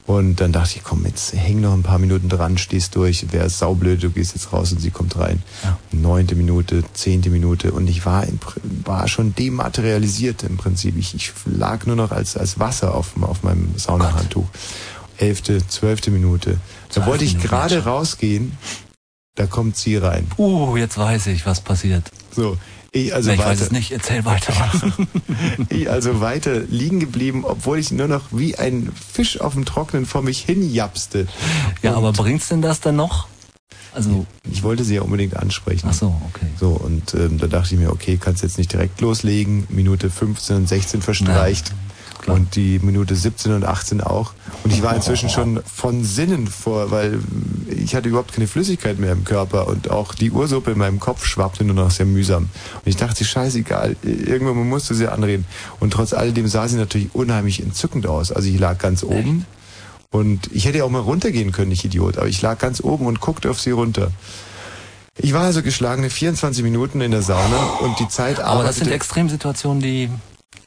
Und dann dachte ich, komm, jetzt häng noch ein paar Minuten dran, stehst durch, wäre saublöd, du gehst jetzt raus und sie kommt rein. Neunte Minute, zehnte Minute und ich war, im, war schon dematerialisiert im Prinzip. Ich, ich lag nur noch als, als Wasser auf, auf meinem Saunahandtuch. Elfte, zwölfte Minute. Da wollte ich gerade rausgehen Da kommt sie rein. Uh, jetzt weiß ich, was passiert. So, ich also ich weiter. weiß es nicht, erzähl weiter. (laughs) ich also weiter liegen geblieben, obwohl ich nur noch wie ein Fisch auf dem Trocknen vor mich hinjapste. Ja, aber bringt's denn das dann noch? Also ich wollte sie ja unbedingt ansprechen. Ach so, okay. So und ähm, da dachte ich mir, okay, kannst jetzt nicht direkt loslegen. Minute 15 und 16 verstreicht. Und die Minute 17 und 18 auch. Und ich war inzwischen schon von Sinnen vor, weil ich hatte überhaupt keine Flüssigkeit mehr im Körper und auch die Ursuppe in meinem Kopf schwappte nur noch sehr mühsam. Und ich dachte, scheißegal, irgendwann musste sie anreden. Und trotz alledem sah sie natürlich unheimlich entzückend aus. Also ich lag ganz oben und ich hätte ja auch mal runtergehen können, ich Idiot, aber ich lag ganz oben und guckte auf sie runter. Ich war also geschlagene 24 Minuten in der Sauna und die Zeit Aber das sind arbeitete- Extremsituationen, die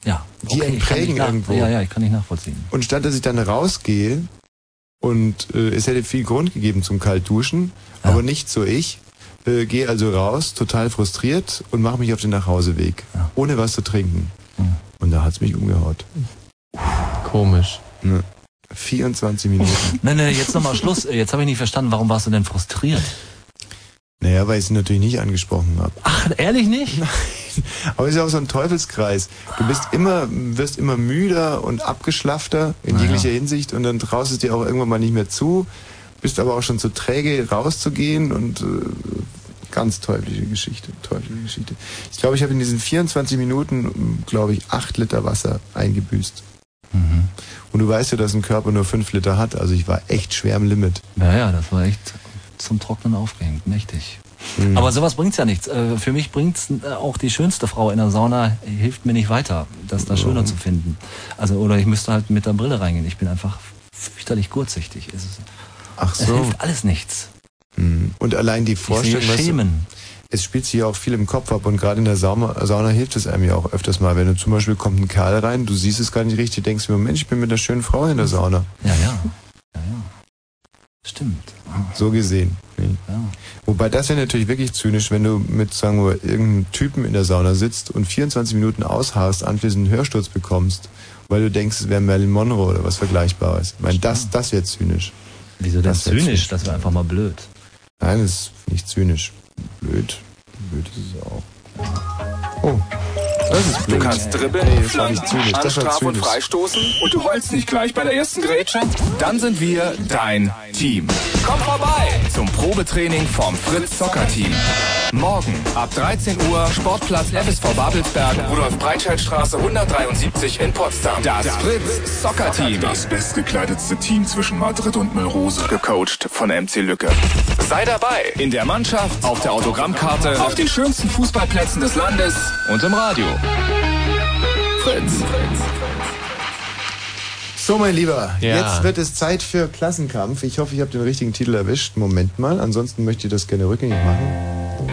ja, Die okay, nicht nach- irgendwo. Ja, ja, ich kann nicht nachvollziehen. Und statt dass ich dann rausgehe und äh, es hätte viel Grund gegeben zum Kaltduschen, aber nicht so ich, äh, gehe also raus, total frustriert und mache mich auf den Nachhauseweg, ohne was zu trinken. Und da hat's mich umgehaut. Komisch. Ne. 24 Minuten. (laughs) Nein, nein, jetzt nochmal Schluss. Jetzt habe ich nicht verstanden, warum warst du denn frustriert? Naja, weil ich sie natürlich nicht angesprochen habe. Ach, ehrlich nicht? (laughs) Nein. (laughs) Aber es ist ja auch so ein Teufelskreis. Du bist immer, wirst immer müder und abgeschlaffter in Naja. jeglicher Hinsicht und dann traust es dir auch irgendwann mal nicht mehr zu, bist aber auch schon zu träge rauszugehen und äh, ganz teuflische Geschichte, teuflische Geschichte. Ich glaube, ich habe in diesen 24 Minuten, glaube ich, 8 Liter Wasser eingebüßt. Mhm. Und du weißt ja, dass ein Körper nur 5 Liter hat, also ich war echt schwer am Limit. Ja, ja, das war echt zum Trocknen aufgehängt, mächtig. Mhm. Aber sowas bringt's ja nichts. Äh, Für mich bringt's äh, auch die schönste Frau in der Sauna, hilft mir nicht weiter, das da schöner zu finden. Also, oder ich müsste halt mit der Brille reingehen. Ich bin einfach fürchterlich kurzsichtig. Es, Ach es so. hilft alles nichts. Mhm. Und allein die Vorstellung, du, Schemen. es spielt sich ja auch viel im Kopf ab und gerade in der Sauna, Sauna hilft es einem ja auch öfters mal. Wenn du zum Beispiel kommt ein Kerl rein, du siehst es gar nicht richtig, denkst mir, Mensch, ich bin mit einer schönen Frau in der Sauna. Ja, ja. ja, ja. Stimmt. So gesehen. Ja. Wobei das wäre natürlich wirklich zynisch, wenn du mit, sagen wir, irgendeinem Typen in der Sauna sitzt und 24 Minuten ausharrst, anschließend einen Hörsturz bekommst, weil du denkst, es wäre Marilyn Monroe oder was Vergleichbares. Ich meine, das, das wäre zynisch. Wieso denn Das wär zynisch? Das wäre einfach mal blöd. Nein, das ist nicht zynisch. Blöd. Blöd ist es auch. Oh. Das ist blöd. Du kannst dribbeln, nicht flanken, anstrafen und freistoßen und du heulst nicht gleich bei der ersten Grätsche? Dann sind wir dein Team. Komm vorbei zum Probetraining vom Fritz Soccer Team. Morgen ab 13 Uhr Sportplatz FSV Babelsberg, Rudolf Breitscheidstraße 173 in Potsdam. Das Fritz Soccer Team. Das bestgekleidetste Team zwischen Madrid und Melrose. Gecoacht von MC Lücke. Sei dabei in der Mannschaft, auf der Autogrammkarte, auf den schönsten Fußballplätzen des Landes und im Radio. Fritz. So, mein Lieber, Ja. jetzt wird es Zeit für Klassenkampf. Ich hoffe, ich habe den richtigen Titel erwischt. Moment mal, ansonsten möchte ich das gerne rückgängig machen.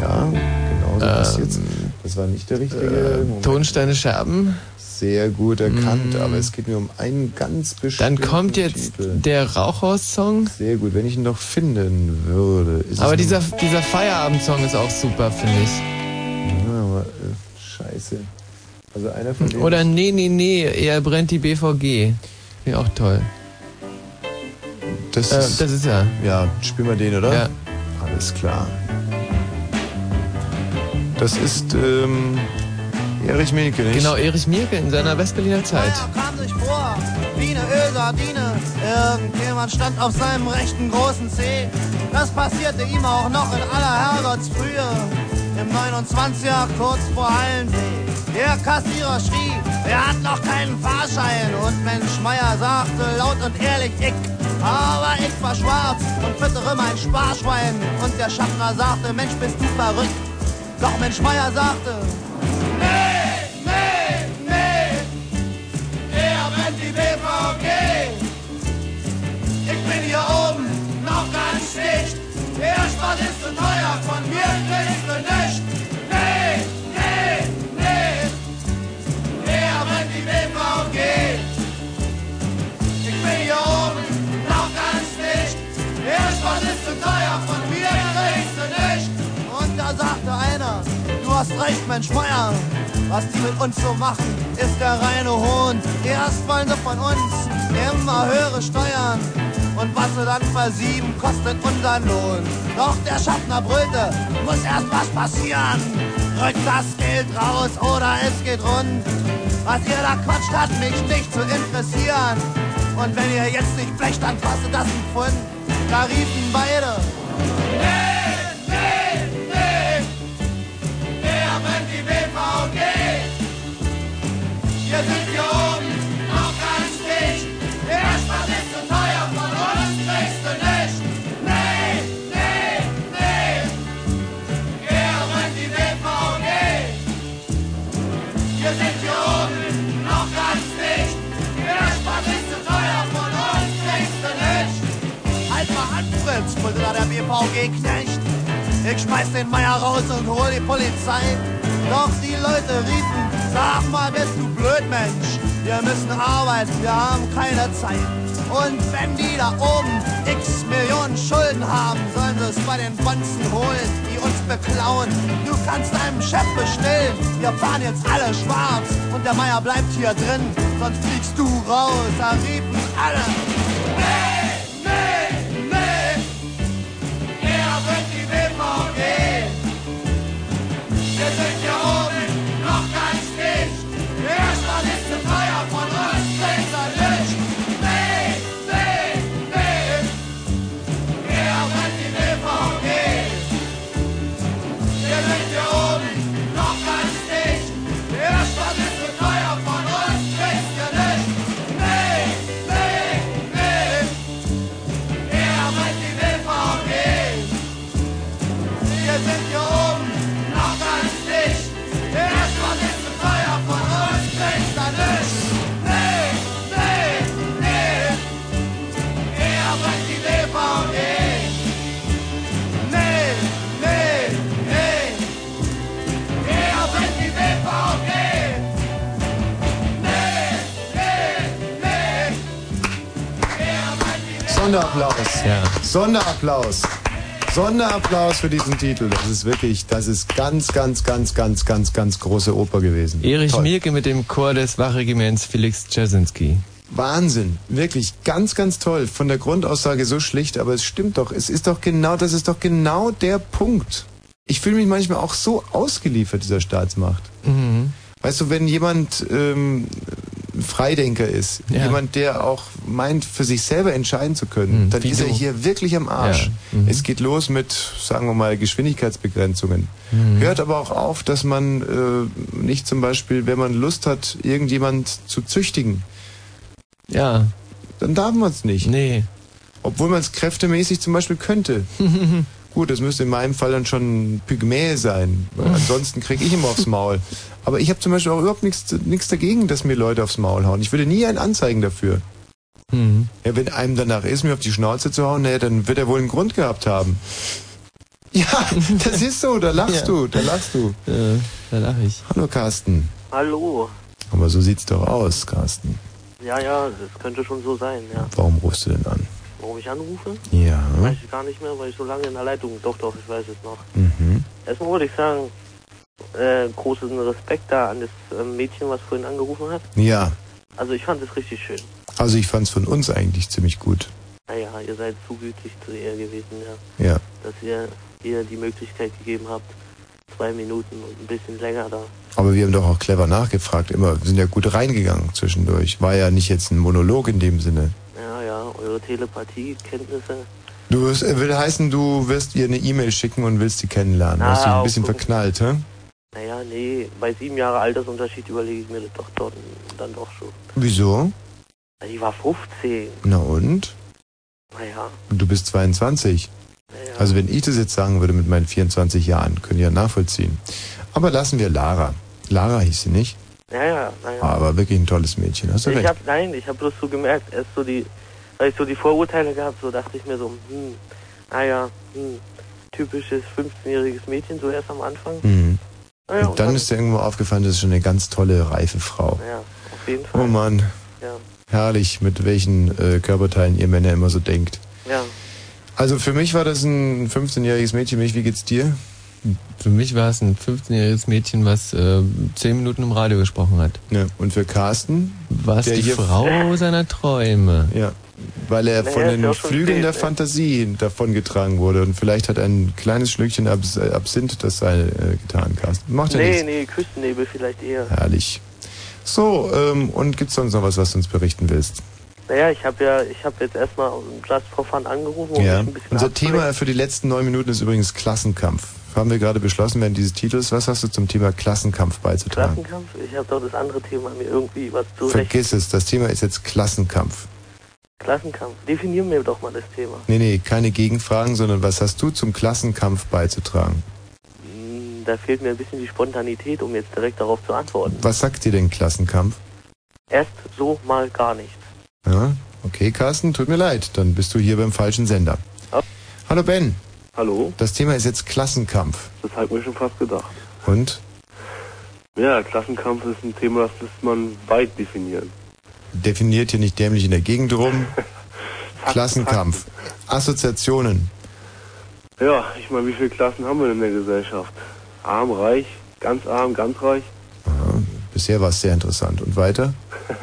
Ja, genau so das Ähm, jetzt. Das war nicht der richtige. Äh, Moment. Tonsteine Scherben. Sehr gut erkannt, Mm. aber es geht mir um einen ganz Dann bestimmten kommt jetzt Titel. der Rauchhaus-Song. Sehr gut, wenn ich ihn noch finden würde. Aber es dieser, dieser Feierabend-Song ist auch super, finde ich. Ja, aber, äh, scheiße. Also einer von denen. Oder nee, nee, nee, er brennt die BVG. Ich auch toll. das, Äh, ist, das ist ja. Ja, spielen wir den, oder? Ja. Alles klar. Das ist ähm, Erich Mielke, nicht? Genau, Erich Mielke in seiner Westberliner Zeit. kam sich vor wie eine Ölsardine. Irgendjemand stand auf seinem rechten großen Zeh. Das passierte ihm auch noch in aller Herrgottsfrühe. Im 29er kurz vor Hallensee. Der Kassierer schrie, er hat noch keinen Fahrschein. Und Mensch Meier sagte laut und ehrlich, ich. Aber ich war schwarz und füttere mein Sparschwein. Und der Schaffner sagte, Mensch, bist du verrückt. Doch Mensch Meier sagte, hast recht, Mensch Meier. Was die mit uns so machen, ist der reine Hohn. Erst wollen sie von uns immer höhere Steuern. Und was wir dann versieben, kostet unseren Lohn. Doch der Schaffner brüllte, muss erst was passieren. Rückt das Geld raus oder es geht rund. Was ihr da quatscht, hat mich nicht zu interessieren. Und wenn ihr jetzt nicht blecht, dann kostet das ein Pfund. Da riefen beide. Nee, Wir sind hier oben noch ganz dicht. Der Spaß ist zu teuer, von uns kriegst nicht. Nee, nee, nee. Brennt die BVG? Wir sind hier oben noch ganz dicht. Der Spaß ist zu teuer, von uns kriegst nicht. Halt mal an, Fritz, da der BVG-Knecht. Ich schmeiß den Meier raus und hol die Polizei. Doch die Leute riefen, sag mal, bist du blöd, Mensch. Wir müssen arbeiten, wir haben keine Zeit. Und wenn die da oben x Millionen Schulden haben, sollen sie es bei den Bonzen holen, die uns beklauen. Du kannst deinem Chef bestellen, wir fahren jetzt alle schwarz. Und der Meier bleibt hier drin, sonst fliegst du raus. Da riefen alle. Nee, Sonderapplaus. Ja. Sonderapplaus. Sonderapplaus für diesen Titel. Das ist wirklich, das ist ganz, ganz, ganz, ganz, ganz, ganz große Oper gewesen. Erich Toll. Mielke mit dem Chor des Wachregiments Felix Jasinski. Wahnsinn, wirklich ganz, ganz toll. Von der Grundaussage so schlicht, aber es stimmt doch. Es ist doch genau, das ist doch genau der Punkt. Ich fühle mich manchmal auch so ausgeliefert dieser Staatsmacht. Mhm. Weißt du, wenn jemand ähm, Freidenker ist, Ja. jemand, der auch meint, für sich selber entscheiden zu können, Mhm, dann ist er hier wirklich am Arsch. Ja, mhm. Es geht los mit, sagen wir mal, Geschwindigkeitsbegrenzungen. Mhm. Hört aber auch auf, dass man äh, nicht zum Beispiel, wenn man Lust hat, irgendjemand zu züchtigen, Ja. dann darf man es nicht. Nee. Obwohl man es kräftemäßig zum Beispiel könnte. (laughs) Gut, das müsste in meinem Fall dann schon Pygmäe sein. Weil ansonsten kriege ich immer aufs Maul. Aber ich habe zum Beispiel auch überhaupt nichts nichts dagegen, dass mir Leute aufs Maul hauen. Ich würde nie einen anzeigen dafür. Mhm. Ja, wenn einem danach ist, mir auf die Schnauze zu hauen, naja, dann wird er wohl einen Grund gehabt haben. (laughs) Ja, das ist so, da lachst Ja. du, da lachst du. Ja, da lache ich. Hallo Carsten. Hallo. Aber so sieht's doch aus, Carsten. Ja, ja, das könnte schon so sein, ja. Warum rufst du denn an? Warum ich anrufe? Ja. Weiß ich gar nicht mehr, weil ich so lange in der Leitung. Doch, doch, ich weiß es noch. Mhm. Erstmal wollte ich sagen, äh, großen Respekt da an das äh, Mädchen, was vorhin angerufen hat. Ja. Also ich fand es richtig schön. Also ich fand's von uns eigentlich ziemlich gut. Naja, ihr seid zu gütig zu ihr gewesen, ja. Ja. Dass ihr ihr die Möglichkeit gegeben habt, zwei Minuten und ein bisschen länger da. Aber wir haben doch auch clever nachgefragt, immer. Wir sind ja gut reingegangen zwischendurch. War ja nicht jetzt ein Monolog in dem Sinne. Ja, ja, eure Telepathiekenntnisse. Du wirst, äh, will heißen, du wirst ihr eine E-Mail schicken und willst sie kennenlernen. Na, Hast du ein auch bisschen so. verknallt, hä? Naja, nee, bei sieben Jahre Altersunterschied überlege ich mir das doch dort dann doch schon. Wieso? Die war 15. Na und? Naja, Und Du bist 22. Also wenn ich das jetzt sagen würde mit meinen 24 Jahren, können ja nachvollziehen. Aber lassen wir Lara. Lara hieß sie nicht. Ja, ja, naja. Aber wirklich ein tolles Mädchen. Hast du ich recht. hab, nein, ich habe bloß so gemerkt, erst so die, weil ich so die Vorurteile gehabt, so dachte ich mir so, hm, naja, hm, typisches 15-jähriges Mädchen, so erst am Anfang. Mhm. Naja, und dann ist dir irgendwo aufgefallen, das ist schon eine ganz tolle, reife Frau. Ja, auf jeden Fall. Oh Mann. Ja. Herrlich, mit welchen äh, Körperteilen ihr Männer immer so denkt. Ja. Also für mich war das ein 15-jähriges Mädchen. Mich, wie geht's dir? Für mich war es ein 15-jähriges Mädchen, was äh, 10 Minuten im Radio gesprochen hat. Ja. Und für Carsten? War es die Frau (laughs) seiner Träume. Ja. weil er Naja, von den Flügeln der ne? Fantasie davongetragen wurde. Und vielleicht hat ein kleines Schlückchen Abs Absinth das Seil äh, getan, Carsten. Macht ja nee, nichts. nee, Küstennebel vielleicht eher. Herrlich. So, ähm, und gibt's sonst noch was, was du uns berichten willst? Naja, ich habe ja, ich habe jetzt erstmal Just for Fun angerufen, um ja. mich ein bisschen Unser. Thema für die letzten neun Minuten ist übrigens Klassenkampf. Haben wir gerade beschlossen während dieses Titels. Was hast du zum Thema Klassenkampf beizutragen? Klassenkampf? Ich habe doch das andere Thema mir irgendwie was zu Vergiss es, das Thema ist jetzt Klassenkampf. Klassenkampf. Definieren wir doch mal das Thema. Nee, nee, keine Gegenfragen, sondern was hast du zum Klassenkampf beizutragen? Hm, Da fehlt mir ein bisschen die Spontanität, um jetzt direkt darauf zu antworten. Was sagt dir denn Klassenkampf? Erst so mal gar nichts. Ja, okay, Carsten, tut mir leid, dann bist du hier beim falschen Sender. Hallo Ben. Hallo, Das Thema ist jetzt Klassenkampf. das habe ich mir schon fast gedacht. Und? Ja, Klassenkampf ist ein Thema, das muss man weit definieren. Definiert hier nicht dämlich in der Gegend rum. (laughs) Klassenkampf. Assoziationen. Ja, ich meine, wie viele Klassen haben wir in der Gesellschaft? Arm, reich, ganz arm, ganz reich? Bisher war es sehr interessant. Und weiter? (laughs)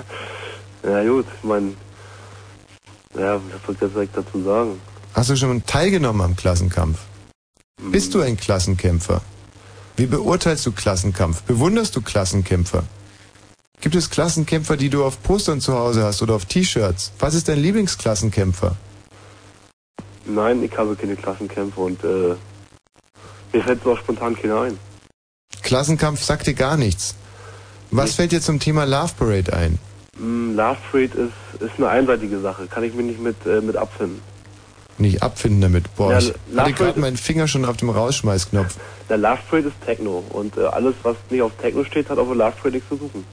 Ja gut, ich meine, ja, was soll ich jetzt direkt dazu sagen? Hast du schon teilgenommen am Klassenkampf? Bist du ein Klassenkämpfer? Wie beurteilst du Klassenkampf? Bewunderst du Klassenkämpfer? Gibt es Klassenkämpfer, die du auf Postern zu Hause hast oder auf T-Shirts? Was ist dein Lieblingsklassenkämpfer? Nein, ich habe keine Klassenkämpfe und äh, mir fällt so spontan keiner ein. Klassenkampf sagt dir gar nichts. Was fällt dir zum Thema Love Parade ein? Mm, Love Parade ist, ist eine einseitige Sache, kann ich mich nicht mit, äh, mit abfinden. Nicht abfinden damit. Boah, Ja, ich hatte gerade meinen Finger schon auf dem Rausschmeißknopf. Der Love Parade ist Techno und äh, alles, was nicht auf Techno steht, hat auf der Love Parade nichts zu suchen.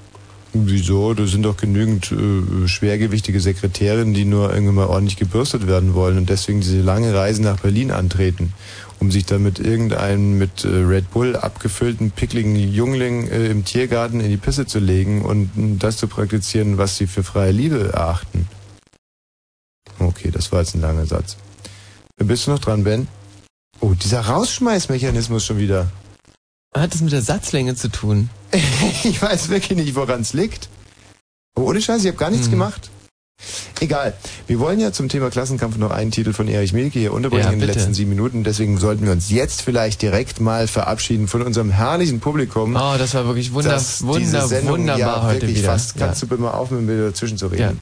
Wieso? Da sind doch genügend äh, schwergewichtige Sekretärinnen, die nur irgendwann mal ordentlich gebürstet werden wollen und deswegen diese lange Reise nach Berlin antreten, um sich dann mit irgendeinem mit äh, Red Bull abgefüllten, pickligen Jungling äh, im Tiergarten in die Pisse zu legen und mh, das zu praktizieren, was sie für freie Liebe erachten. Okay, das war jetzt ein langer Satz. Bist du noch dran, Ben? Oh, dieser Rausschmeißmechanismus schon wieder. Hat es mit der Satzlänge zu tun? (laughs) ich weiß wirklich nicht, woran es liegt. Aber ohne Scheiß, ich habe gar nichts Hm. gemacht. Egal. Wir wollen ja zum Thema Klassenkampf noch einen Titel von Erich Mielke hier unterbringen Ja, in den letzten sieben Minuten. Deswegen sollten wir uns jetzt vielleicht direkt mal verabschieden von unserem herrlichen Publikum. Oh, das war wirklich wunder, das wunder, Sendung wunderbar ja heute wirklich wieder. fast. Kannst du bitte mal aufhören, mir dazwischen zu reden?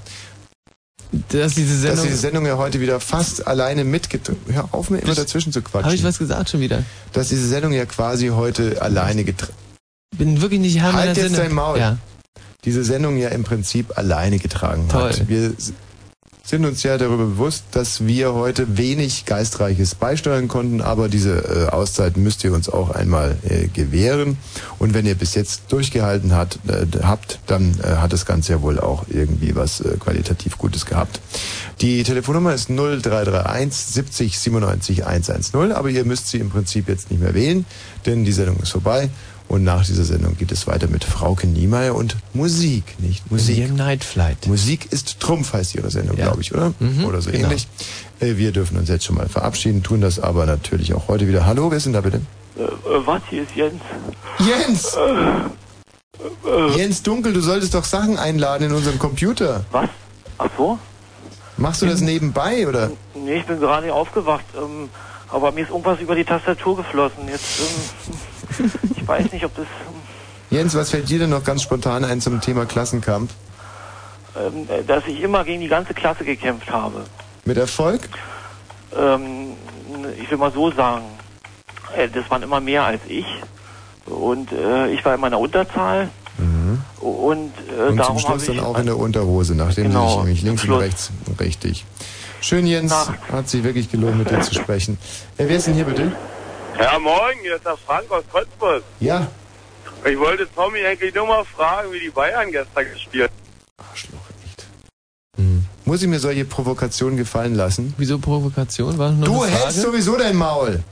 Dass diese Sendung. Dass diese Sendung ja heute wieder fast alleine mitgetragen. Hör auf, mir immer dazwischen zu quatschen. Habe ich was gesagt schon wieder? Dass diese Sendung ja quasi heute alleine getragen. Bin wirklich nicht Herr Halt jetzt Sinne. dein Maul. Ja. Diese Sendung ja im Prinzip alleine getragen Toll. hat. Wir sind uns ja darüber bewusst, dass wir heute wenig Geistreiches beisteuern konnten, aber diese äh, Auszeit müsst ihr uns auch einmal äh, gewähren. Und wenn ihr bis jetzt durchgehalten hat, äh, habt, dann äh, hat das Ganze ja wohl auch irgendwie was äh, qualitativ Gutes gehabt. Die Telefonnummer ist 0331 70 97 110, aber ihr müsst sie im Prinzip jetzt nicht mehr wählen, denn die Sendung ist vorbei. Und nach dieser Sendung geht es weiter mit Frauke Niemeyer und Musik, nicht Musik. Im Night Flight. Musik ist Trumpf, heißt ihre Sendung, Ja. glaube ich, oder? Mhm, oder so genau. ähnlich. Äh, Wir dürfen uns jetzt schon mal verabschieden, tun das aber natürlich auch heute wieder. Hallo, wer ist denn da bitte? Äh, äh, was, hier ist Jens. Jens! Äh, Jens Dunkel, du solltest doch Sachen einladen in unserem Computer. Was? Ach so? Machst du das nebenbei, oder? Nee, ich bin gerade aufgewacht, ähm, aber mir ist irgendwas über die Tastatur geflossen. Jetzt, ähm, ich weiß nicht, ob das, Jens, was fällt dir denn noch ganz spontan ein zum Thema Klassenkampf? ähm, äh, dass ich immer gegen die ganze Klasse gekämpft habe. Mit Erfolg? Ähm, ich will mal so sagen, äh, das waren immer mehr als ich. Und äh, ich war in meiner Unterzahl. Und, äh, Und zum Schluss ich dann auch in der Unterhose, nachdem Genau, du dich nämlich links und rechts richtig. Schön, Jens. Hat sich wirklich gelohnt, mit dir zu sprechen. Äh, wer ist denn hier bitte? Ja, morgen, hier ist der Frank aus Cottbus. Ja. Ich wollte Tommy eigentlich nur mal fragen, wie die Bayern gestern gespielt Muss ich mir solche Provokationen gefallen lassen? Wieso Provokation? War nur Du eine Frage? hältst sowieso dein Maul.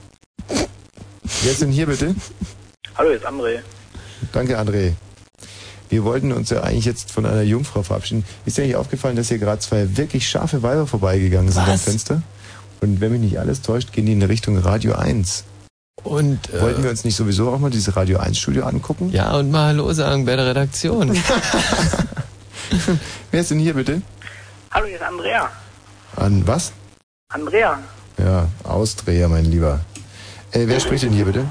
Wer ist denn hier bitte? Hallo, jetzt André. Danke, André. Wir wollten uns ja eigentlich jetzt von einer Jungfrau verabschieden. Ist dir eigentlich aufgefallen, dass hier gerade zwei wirklich scharfe Weiber vorbeigegangen sind am Was? Fenster? Und wenn mich nicht alles täuscht, gehen die in Richtung Radio 1. Und äh, Wollten wir uns nicht sowieso auch mal dieses Radio 1 Studio angucken? Ja, und mal Hallo sagen bei der Redaktion. (laughs) (laughs) Wer ist denn hier bitte? Hallo, hier ist Andrea. An was? Andrea. Ja, Ausdreher, mein Lieber. Äh, wer spricht denn hier bitte?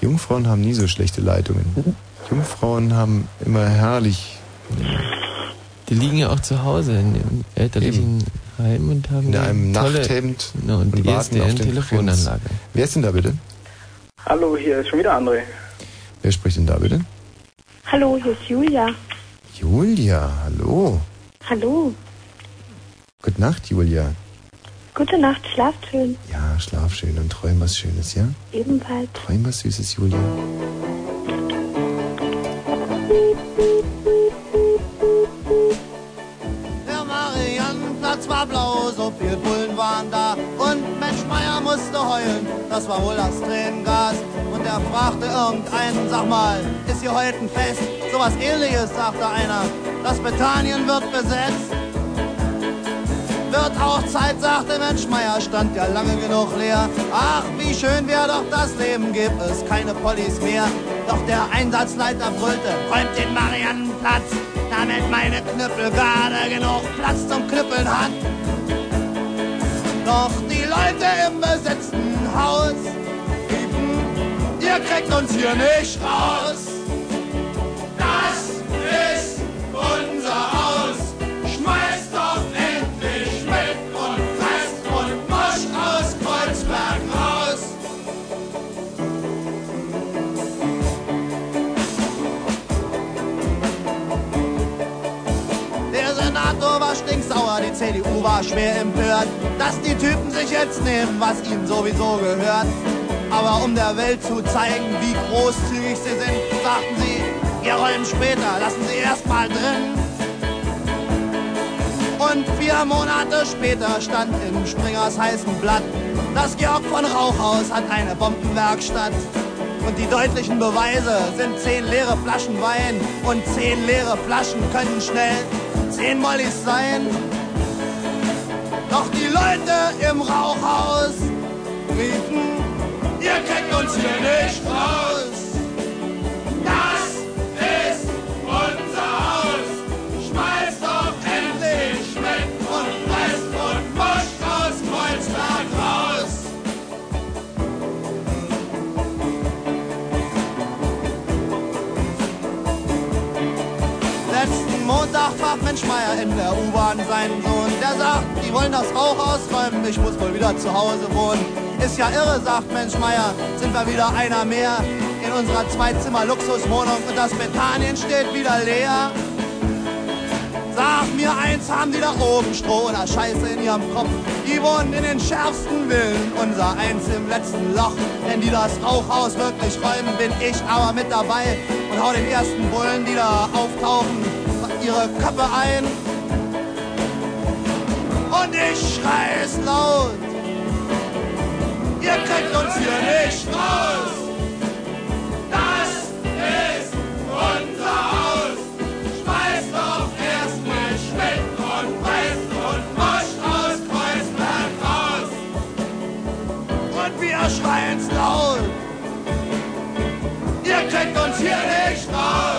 Jungfrauen haben nie so schlechte Leitungen. Jungfrauen haben immer herrlich. Die liegen ja auch zu Hause in ihrem elterlichen Heim und haben In eine einem tolle, Nachthemd Genau, und, und die warten auf den Telefonanlage. Prinz. Wer ist denn da bitte? Hallo, hier ist schon wieder André. Wer spricht denn da bitte? Hallo, hier ist Julia. Julia, hallo. Hallo. Gute Nacht, Julia. Gute Nacht, schlaft schön. Ja, schlaf schön und träum was Schönes, ja? Ebenfalls. Träum was Süßes, Julia. Der Mariannenplatz war blau, so viel Bullen waren da. Und Mensch Meier musste heulen, das war wohl das Tränengas. Und er fragte irgendeinen, sag mal, ist hier heute ein Fest? Sowas ähnliches, sagte einer. Das Bethanien wird besetzt. Wird auch Zeit, sagte Mensch Meier, stand ja lange genug leer. Ach, wie schön wär doch das Leben, gäbe es keine Pollis mehr. Doch der Einsatzleiter brüllte, räumt den Mariannenplatz, damit meine Knüppelgarde genug Platz zum Knüppeln hat. Doch die Leute im besetzten Haus riefen, ihr kriegt uns hier nicht raus. Das ist unser CDU war schwer empört, dass die Typen sich jetzt nehmen, was ihnen sowieso gehört. Aber um der Welt zu zeigen, wie großzügig sie sind, sagten sie, wir räumen später, lassen sie erst mal drin. Und vier Monate später stand in Springers heißem Blatt, das Georg von Rauchhaus hat eine Bombenwerkstatt. Und die deutlichen Beweise sind zehn leere Flaschen Wein und zehn leere Flaschen können schnell zehn Mollis sein. Doch die Leute im Rauchhaus riefen, ihr kriegt uns hier nicht raus. Montag traf Mensch Meier in der U-Bahn seinen Sohn. Der sagt, die wollen das Rauch ausräumen, ich muss wohl wieder zu Hause wohnen. Ist ja irre, sagt Mensch Meier, sind wir wieder einer mehr in unserer Zwei-Zimmer-Luxuswohnung und das Bethanien steht wieder leer. Sag mir eins, haben die da oben Stroh oder Scheiße in ihrem Kopf? Die wohnen in den schärfsten Villen, unser eins im letzten Loch. Wenn die das Rauchhaus wirklich räumen, bin ich aber mit dabei und hau den ersten Bullen, die da auftauchen, ihre Köpfe ein und ich schrei es laut. Ihr kriegt uns hier nicht raus. Das ist unser Haus. Speist doch erst mit Schmidt und Weiß und Bosch aus Kreuzberg raus. Und wir schreien's laut. Ihr kriegt uns hier nicht raus.